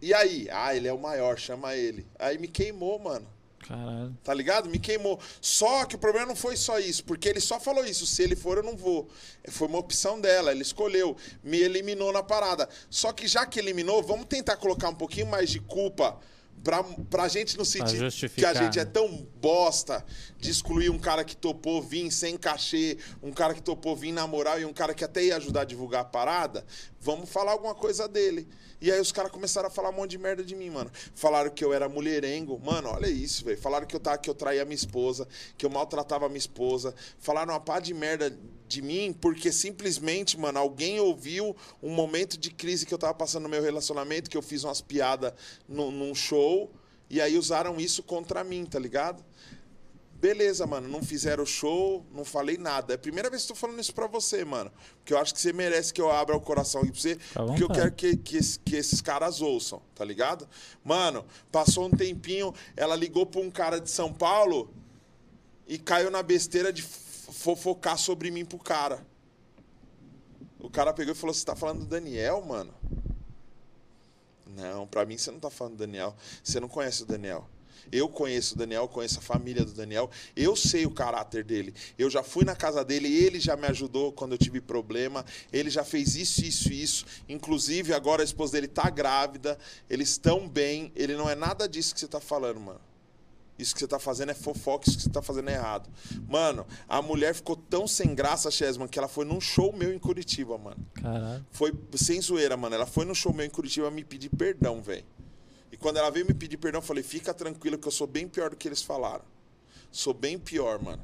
E aí? Ah, ele é o maior, chama ele. Aí me queimou, mano. Caralho. Tá ligado? Me queimou. Só que o problema não foi só isso, porque ele só falou isso. Se ele for, eu não vou. Foi uma opção dela, ele escolheu. Me eliminou na parada. Só que já que eliminou, vamos tentar colocar um pouquinho mais de culpa pra, pra gente não sentir que a gente é né? tão bosta de excluir um cara que topou vir sem cachê, um cara que topou vir na moral e um cara que até ia ajudar a divulgar a parada. Vamos falar alguma coisa dele. E aí os caras começaram a falar um monte de merda de mim, mano. Falaram que eu era mulherengo. Mano, olha isso, velho. Falaram que eu, tava, que eu traía minha esposa, que eu maltratava a minha esposa. Falaram uma pá de merda de mim porque simplesmente, mano, alguém ouviu um momento de crise que eu tava passando no meu relacionamento, que eu fiz umas piadas num show, e aí usaram isso contra mim, tá ligado? Beleza, mano, não fizeram show, não falei nada. É a primeira vez que tô falando isso pra você, mano. Porque eu acho que você merece que eu abra o coração aqui pra você. À porque eu quero que, que, que esses caras ouçam, tá ligado? Mano, passou um tempinho, ela ligou pra um cara de São Paulo e caiu na besteira de fofocar sobre mim pro cara. O cara pegou e falou: Você tá falando do Daniel, mano? Não, pra mim você não tá falando do Daniel. Você não conhece o Daniel. Eu conheço o Daniel, conheço a família do Daniel. Eu sei o caráter dele. Eu já fui na casa dele, ele já me ajudou quando eu tive problema. Ele já fez isso, isso, isso. Inclusive, agora a esposa dele tá grávida. Eles estão bem. Ele não é nada disso que você tá falando, mano. Isso que você tá fazendo é fofoca, isso que você tá fazendo é errado. Mano, a mulher ficou tão sem graça, Chesman, que ela foi num show meu em Curitiba, mano. Caralho. Foi sem zoeira, mano. Ela foi no show meu em Curitiba me pedir perdão, velho. Quando ela veio me pedir perdão, eu falei: fica tranquilo que eu sou bem pior do que eles falaram. Sou bem pior, mano.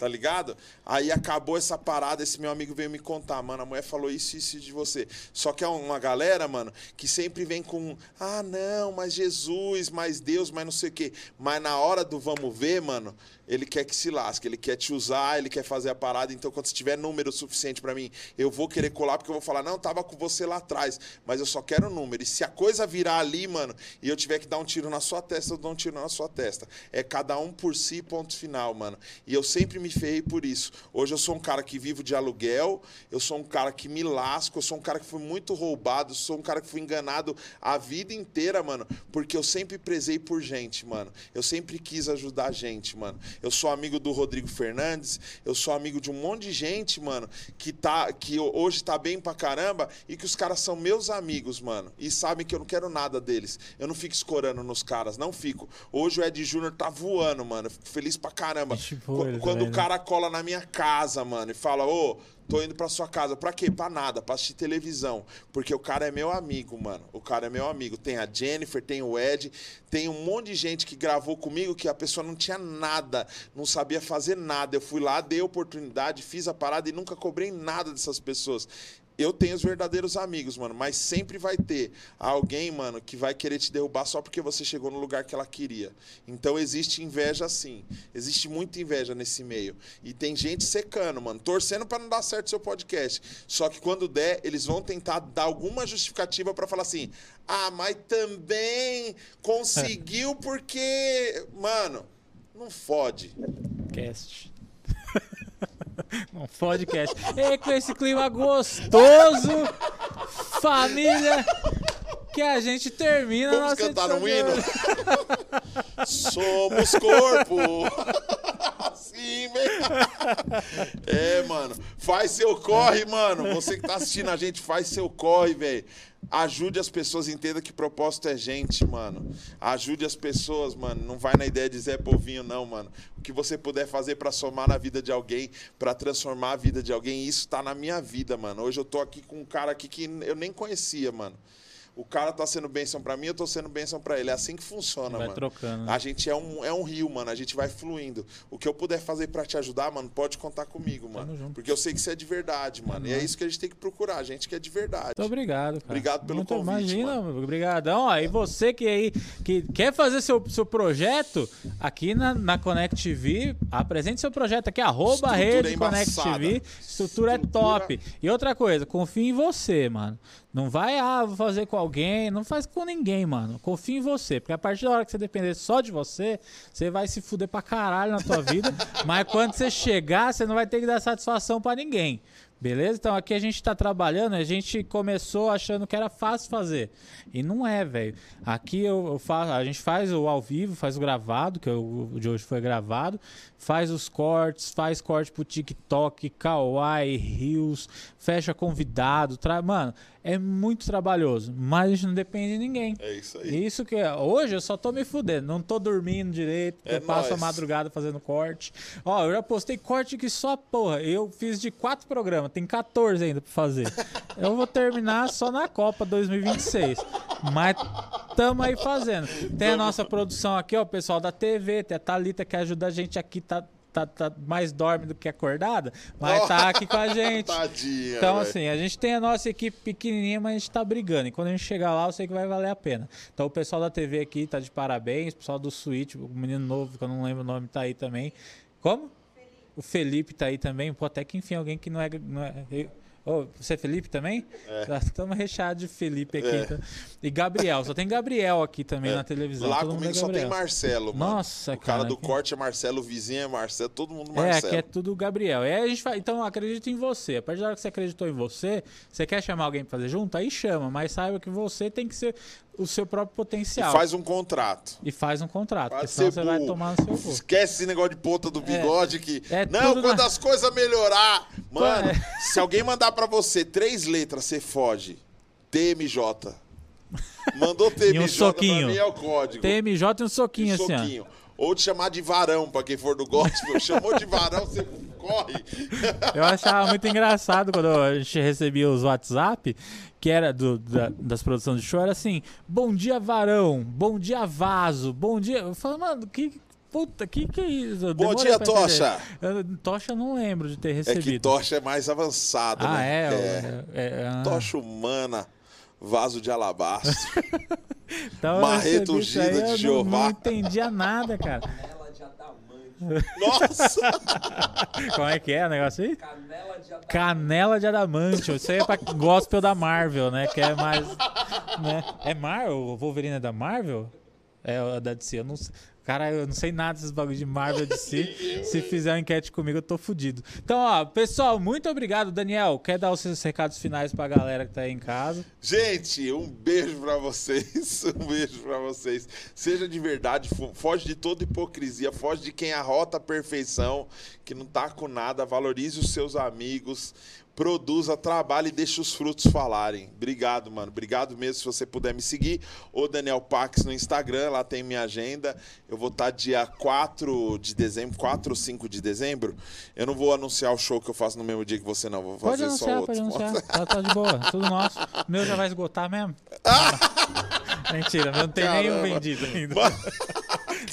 Tá ligado? Aí acabou essa parada, esse meu amigo veio me contar, mano, a mulher falou isso e isso de você. Só que é uma galera, mano, que sempre vem com, ah, não, mas Jesus, mais Deus, mas não sei o quê. Mas na hora do vamos ver, mano, ele quer que se lasque, ele quer te usar, ele quer fazer a parada. Então, quando você tiver número suficiente pra mim, eu vou querer colar, porque eu vou falar, não, tava com você lá atrás, mas eu só quero número. E se a coisa virar ali, mano, e eu tiver que dar um tiro na sua testa, eu dou um tiro na sua testa. É cada um por si, ponto final, mano. E eu sempre me me ferrei por isso. Hoje eu sou um cara que vivo de aluguel, eu sou um cara que me lasco, eu sou um cara que foi muito roubado, eu sou um cara que foi enganado a vida inteira, mano, porque eu sempre prezei por gente, mano. Eu sempre quis ajudar a gente, mano. Eu sou amigo do Rodrigo Fernandes, eu sou amigo de um monte de gente, mano, que tá que hoje tá bem pra caramba e que os caras são meus amigos, mano, e sabem que eu não quero nada deles. Eu não fico escorando nos caras, não fico. Hoje o Ed Júnior tá voando, mano. Fico feliz pra caramba. Ixi, pô, ele Quando também, o né? Cara cola na minha casa, mano, e fala, ô, tô indo pra sua casa. Pra quê? Pra nada, pra assistir televisão. Porque o cara é meu amigo, mano. O cara é meu amigo. Tem a Jennifer, tem o Ed, tem um monte de gente que gravou comigo que a pessoa não tinha nada, não sabia fazer nada. Eu fui lá, dei oportunidade, fiz a parada e nunca cobrei nada dessas pessoas. Eu tenho os verdadeiros amigos, mano, mas sempre vai ter alguém, mano, que vai querer te derrubar só porque você chegou no lugar que ela queria. Então existe inveja sim. Existe muita inveja nesse meio. E tem gente secando, mano, torcendo pra não dar certo seu podcast. Só que quando der, eles vão tentar dar alguma justificativa pra falar assim: "Ah, mas também conseguiu porque, mano, não fode". Cast. (laughs) (laughs) Não fode cast. E com esse clima gostoso, família, que a gente termina a Vamos nossa cantar um hino? (laughs) Somos corpo. (laughs) Assim, mesmo. É, mano. Faz seu corre, mano. Você que tá assistindo a gente, faz seu corre, velho. Ajude as pessoas, entenda que propósito é gente, mano. Ajude as pessoas, mano. Não vai na ideia de Zé Povinho, não, mano. O que você puder fazer pra somar na vida de alguém, pra transformar a vida de alguém, isso tá na minha vida, mano. Hoje eu tô aqui com um cara aqui que eu nem conhecia, mano. O cara tá sendo bênção pra mim, eu tô sendo bênção pra ele. É assim que funciona, Vai mano. trocando, né? A gente é um, é um rio, mano. A gente vai fluindo. O que eu puder fazer pra te ajudar, mano, pode contar comigo, mano. junto. Porque eu sei que você é de verdade, mano. e é isso que a gente tem que procurar. A gente que é de verdade. Muito obrigado, cara. Obrigado pelo Muito, convite, Imagina, obrigadão. Ó, e você que aí que quer fazer seu, seu projeto aqui na, na Connect TV, apresente seu projeto aqui, arroba Estrutura Rede Connect. TV. Estrutura, é Estrutura- top. E outra coisa, confia em você, mano. Não vai, ah, vou fazer com alguém, não faz com ninguém, mano. Confia em você, porque a partir da hora que você depender só de você, você vai se fuder pra caralho na tua vida, (laughs) mas quando você chegar, você não vai ter que dar satisfação pra ninguém. Beleza? Então aqui a gente tá trabalhando, a gente começou achando que era fácil fazer. E não é, velho. Aqui eu, eu faço, a gente faz o ao vivo, faz o gravado, que o de hoje foi gravado, faz os cortes, faz corte pro TikTok, Kawaii, Reels, fecha convidado, tra... mano, é muito trabalhoso, mas a gente não depende de ninguém. É isso aí. Isso que é. Hoje eu só tô me fudendo, não tô dormindo direito, É eu passo a madrugada fazendo corte. Ó, eu já postei corte que só, porra, eu fiz de quatro programas, tem 14 ainda pra fazer. (laughs) eu vou terminar só na Copa 2026. Mas tamo aí fazendo. Tem a nossa produção aqui, ó, o pessoal da TV, tem a Thalita que ajuda a gente aqui, tá. Tá, tá mais dorme do que acordada, mas tá aqui com a (laughs) gente. Tadinha. Então, velho. assim, a gente tem a nossa equipe pequenininha, mas a gente tá brigando. E quando a gente chegar lá, eu sei que vai valer a pena. Então, o pessoal da TV aqui tá de parabéns. O pessoal do Switch, o menino novo, que eu não lembro o nome, tá aí também. Como? O Felipe tá aí também. Pô, até que enfim, alguém que não é. Não é eu- Ô, você é Felipe também? Estamos recheados de Felipe aqui. É. então. E Gabriel, só tem Gabriel aqui também na televisão. Lá todo comigo é só tem. Marcelo, mano. Nossa, O cara cara, do que- corte é Marcelo, o vizinho é Marcelo, todo mundo É, Marcelo. aqui é tudo Gabriel. E aí a gente fala, então acredito em você. A partir da hora que você acreditou em você, você quer chamar alguém pra fazer junto? Aí chama, mas saiba que você tem que ser o seu próprio E potencial. faz um contrato. E faz um contrato, porque Pode senão você vai tomar no seu cu. Esquece esse negócio de ponta do bigode que. É não, quando na- as coisas melhorar. Mano, É. se alguém mandar pra você três letras, você foge. TMJ. Mandou (laughs) TMJ E um soquinho. pra mim é o código. TMJ e um soquinho, Um assim, ó. Ou te chamar de varão, pra quem for do gospel. (laughs) Chamou de varão, você corre. (laughs) Eu achava muito engraçado quando a gente recebia os WhatsApp, que era do, da- das produções de show, era assim, bom dia varão, bom dia vaso, bom dia... Eu falo, mano, que... Puta, que que é isso? Bom dia. Tocha. Eu- Tocha eu não lembro de ter É recebido. que tocha é mais avançado, Ah, né? é? é, é, ah. Tocha humana, vaso de alabastro. (laughs) Então, Marreta ungida de eu não- Jeová. Não entendia nada, cara. Canela de adamante. Nossa! (laughs) Como é que é o negócio aí? Canela de adamante. Canela de. Isso aí é pra gospel da Marvel, né? Que é mais. Né? É Marvel? O Wolverine é da Marvel? É o da DC, eu não sei. Cara, eu não sei nada desses bagulho de Marvel de si. Se (laughs) fizer uma enquete comigo, eu tô fudido. Então, ó, pessoal, muito obrigado. Daniel, quer dar os seus recados finais pra galera que tá aí em casa? Gente, um beijo pra vocês. (laughs) Um beijo pra vocês. Seja de verdade, fo- foge de toda hipocrisia, foge de quem arrota a perfeição, que não tá com nada, valorize os seus amigos, produza, trabalhe e deixe os frutos falarem. Obrigado, mano. Obrigado mesmo se você puder me seguir. O Daniel Pax no Instagram, lá tem minha agenda. Eu vou estar dia 4 de dezembro, 4 ou 5 de dezembro. Eu não vou anunciar o show que eu faço no mesmo dia que você, não. Vou Pode fazer só anunciar, outro. pode anunciar. (laughs) Tá, tá de boa, tudo nosso. O meu já vai esgotar mesmo. (laughs) Mentira, não tem nenhum Caramba. vendido (laughs) ainda.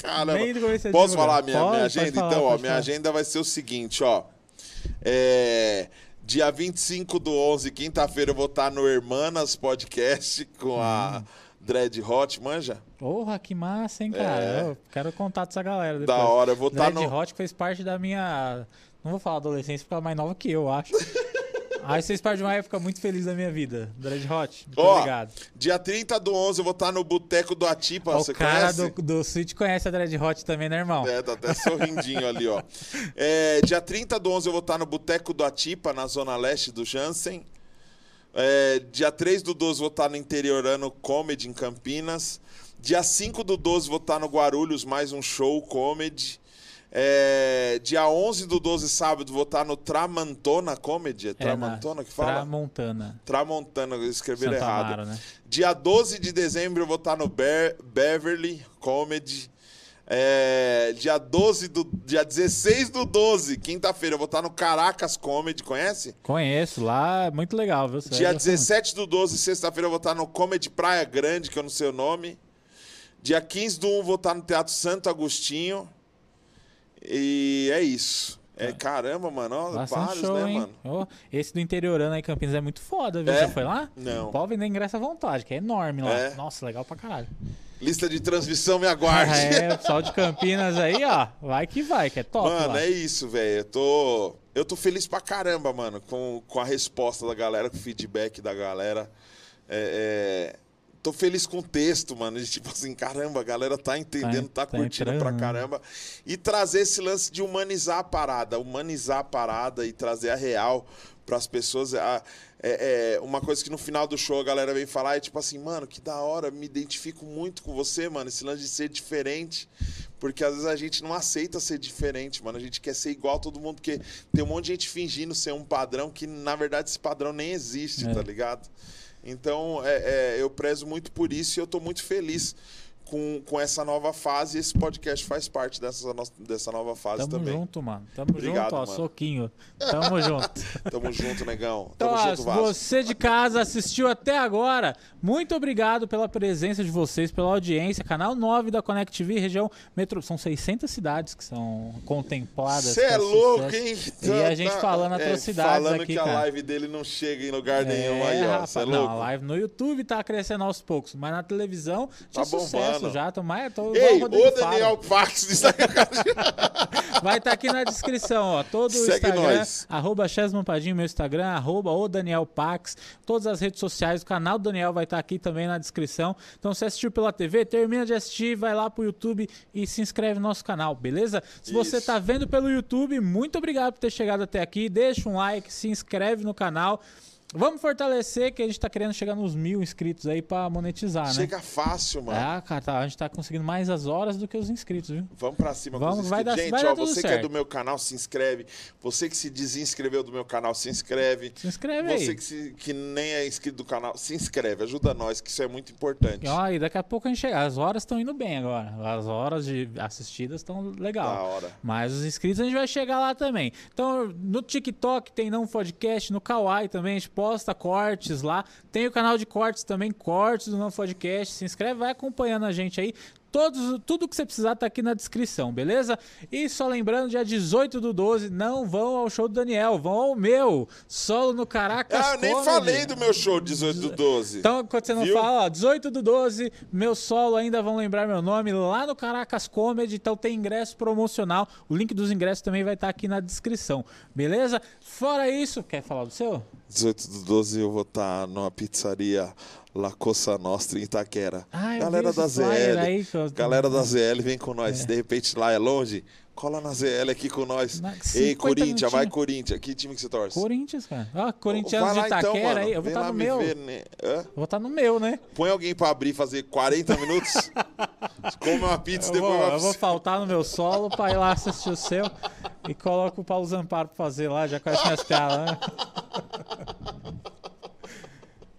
Caramba. Posso falar a minha, Pode, minha pode agenda? falar, então, ó, pode minha falar. agenda vai ser o seguinte, ó. É, dia 25 do 11, quinta-feira, eu vou estar no Hermanas Podcast com a Hum. Dread Hot, manja? Porra, que massa, hein, cara? É. Eu quero contato dessa galera depois. Da hora, eu vou estar Dread no... Hot fez parte da minha. Não vou falar adolescência porque ela é mais nova que eu acho. (laughs) Aí vocês parte de uma época muito feliz da minha vida. Dread Hot, muito Ó, obrigado. Dia 30 do 11, eu vou estar no Boteco do Atipa, Ó, você o cara conhece? do, do Switch conhece a Dread Hot também, né, irmão? É, tá até sorrindinho ali, ó. (laughs) É, dia 30 do 11 eu vou estar no Boteco do Atipa, na zona leste do Jansen. É, dia 3 do 12 vou estar no Interiorano Comedy em Campinas. Dia 5 do 12 vou estar no Guarulhos, mais um show comedy. É, dia 11 do 12, sábado, vou estar no Tramantona Comedy. É É, Tramantona na que fala? Tramontana. Tramontana, escreveram errado. Amaro, né? Dia 12 de dezembro eu vou estar no Be- Beverly Comedy. É, dia 12 do dia 16 do 12, quinta-feira, eu vou estar no Caracas Comedy, conhece? Conheço lá, é muito legal, viu? Você Dia vai gostar 17 do 12, sexta-feira, eu vou estar no Comedy Praia Grande, que eu não sei o nome. Dia 15 do 1, vou estar no Teatro Santo Agostinho. E é isso. É, caramba, mano, ó. Bastante vários, show, né, hein? mano? Ó, esse do interiorano aí, Campinas, é muito foda, viu? É? Você foi lá? Não. Pode vender ingresso à vontade, que é enorme lá. É? Nossa, legal pra caralho. Lista de transmissão, me aguarde. É, pessoal de Campinas aí, ó. Vai que vai, que é top Mano, lá. é isso, velho. Eu tô. Eu tô feliz pra caramba, mano, com, com a resposta da galera, com o feedback da galera. É, é, Tô feliz com o texto, mano. De tipo assim, caramba, a galera tá entendendo, tá, tá curtindo entrando, pra né? caramba. E trazer esse lance de humanizar a parada, humanizar a parada e trazer a real pras pessoas. A- é, é uma coisa que no final do show a galera vem falar é tipo assim, mano, que da hora, me identifico muito com você, mano. Esse lance de ser diferente. Porque às vezes a gente não aceita ser diferente, mano. A gente quer ser igual a todo mundo, porque tem um monte de gente fingindo ser um padrão que, na verdade, esse padrão nem existe, É. tá ligado? Então, é, é, eu prezo muito por isso e eu tô muito feliz com, com essa nova fase. E esse podcast faz parte dessa, no- dessa nova fase Tamo também. junto, mano. Tamo Obrigado, junto, ó. mano. Soquinho. Tamo (laughs) junto. Tamo junto, negão. Então, Tamo junto, Vasco. você de casa assistiu até agora, muito obrigado pela presença de vocês, pela audiência. Canal 9 da Connect TV, região metro. São 600 cidades que são contempladas. Você é louco, sucesso. hein? E a gente falando atrocidades Falando aqui, que a cara. live dele não chega em lugar nenhum aí, ó. rapaz, Você é não, louco? a live no YouTube tá crescendo aos poucos, mas na televisão Tá tá sucesso bombando. já. Tô mais, tô Ei, o Daniel Pax, do Instagram. Vai estar aqui na descrição, ó. Todo o Segue Instagram, nós. arroba Chesman Padinho, meu Instagram, arroba o Daniel Pax, todas as redes sociais, o canal do Daniel vai estar aqui também na descrição. Então, se assistiu pela TV, termina de assistir, vai lá pro YouTube e se inscreve no nosso canal, beleza? Se você Isso. tá vendo pelo YouTube, muito obrigado por ter chegado até aqui. Deixa um like, se inscreve no canal. Vamos fortalecer que a gente tá querendo chegar nos mil inscritos aí pra monetizar, né? Chega fácil, mano. Ah, cara, tá, a gente tá conseguindo mais as horas do que os inscritos, viu? Vamos pra cima Vamos, com os vai dar-. Gente, vai dar ó, você que é do meu canal, se inscreve. Você que se desinscreveu do meu canal, se inscreve. Se inscreve Você aí. que, se- que nem é inscrito do canal, se inscreve. Ajuda nós, que isso é muito importante. E, ó, e daqui a pouco a gente chega. As horas estão indo bem agora. As horas de assistidas estão legal. Da hora. Mas os inscritos a gente vai chegar lá também. Então, no TikTok tem não podcast, no Kawaii também a gente posta cortes lá. Tem o canal de cortes também, cortes do não podcast. Se inscreve, vai acompanhando a gente aí. Todos, tudo que você precisar tá aqui na descrição, beleza? E só lembrando, dia 18 do 12, não vão ao show do Daniel, vão ao meu, solo no Caracas Ah, eu nem Comedy. falei do meu show 18 do 12. Então, quando você não Viu? fala, ó, 18 do 12, meu solo ainda vão lembrar meu nome lá no Caracas Comedy. Então tem ingresso promocional. O link dos ingressos também vai estar aqui na descrição. Beleza? Fora isso, quer falar do seu? 18 do 12 eu vou estar numa pizzaria La Coça Nostra em Itaquera. Ah, eu Galera da ZL. aí Galera da ZL vem com nós. De repente lá é longe, cola na ZL aqui com nós. Ei, 50 Corinthians, vai. Corinthians. Que time que você torce? Corinthians, cara. Ó, Corintianos Vai de lá Itaquera então, mano. aí. Eu vou estar lá no me meu. ver, né? Vou estar no meu, né? Põe alguém pra abrir e fazer 40 minutos. (laughs) Come uma pizza Eu depois vou, vai eu vou faltar no meu solo pra ir lá assistir o seu e coloco o Paulo Zamparo pra fazer lá, já conhece minhas piadas, né? (laughs)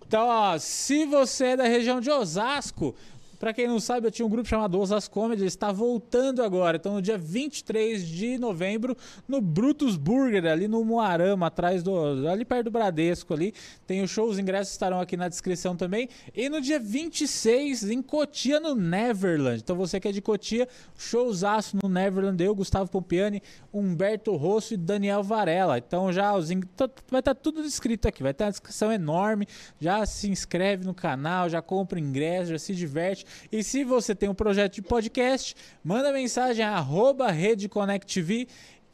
Então, ó, se você é da região de Osasco, pra quem não sabe, eu tinha um grupo chamado Osasco Comedy, está voltando agora. Então, no dia 23 de novembro, no Brutus Burger, ali no Moarama, atrás do. ali perto do Bradesco ali. Tem o show, os ingressos estarão aqui na descrição também. E no dia 26, em Cotia, no Neverland. Então, você que é de Cotia, showzaço no Neverland, eu, Gustavo Pompiani, Humberto Rosso e Daniel Varela. Então, já os tá- vai estar tudo descrito aqui, vai ter uma descrição enorme. Já se inscreve no canal, já compra ingresso, já se diverte. E se você tem um projeto de podcast, manda mensagem a arroba Rede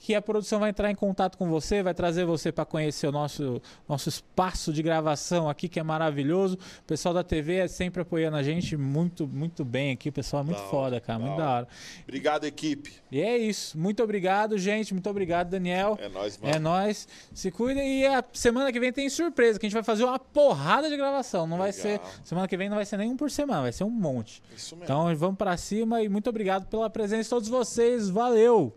que a produção vai entrar em contato com você, vai trazer você para conhecer o nosso, nosso espaço de gravação aqui, que é maravilhoso. O pessoal da TV é sempre apoiando a gente muito, muito bem aqui. O pessoal é muito Da hora, foda, cara, da muito hora. da hora. Obrigado, equipe. E é isso. Muito obrigado, gente. Muito obrigado, Daniel. É nóis, mano. É nóis. Se cuida e a semana que vem tem surpresa, que a gente vai fazer uma porrada de gravação. Não vai ser. Legal. Semana que vem não vai ser nem um por semana, vai ser um monte. Isso mesmo. Então vamos pra cima e muito obrigado pela presença de todos vocês. Valeu!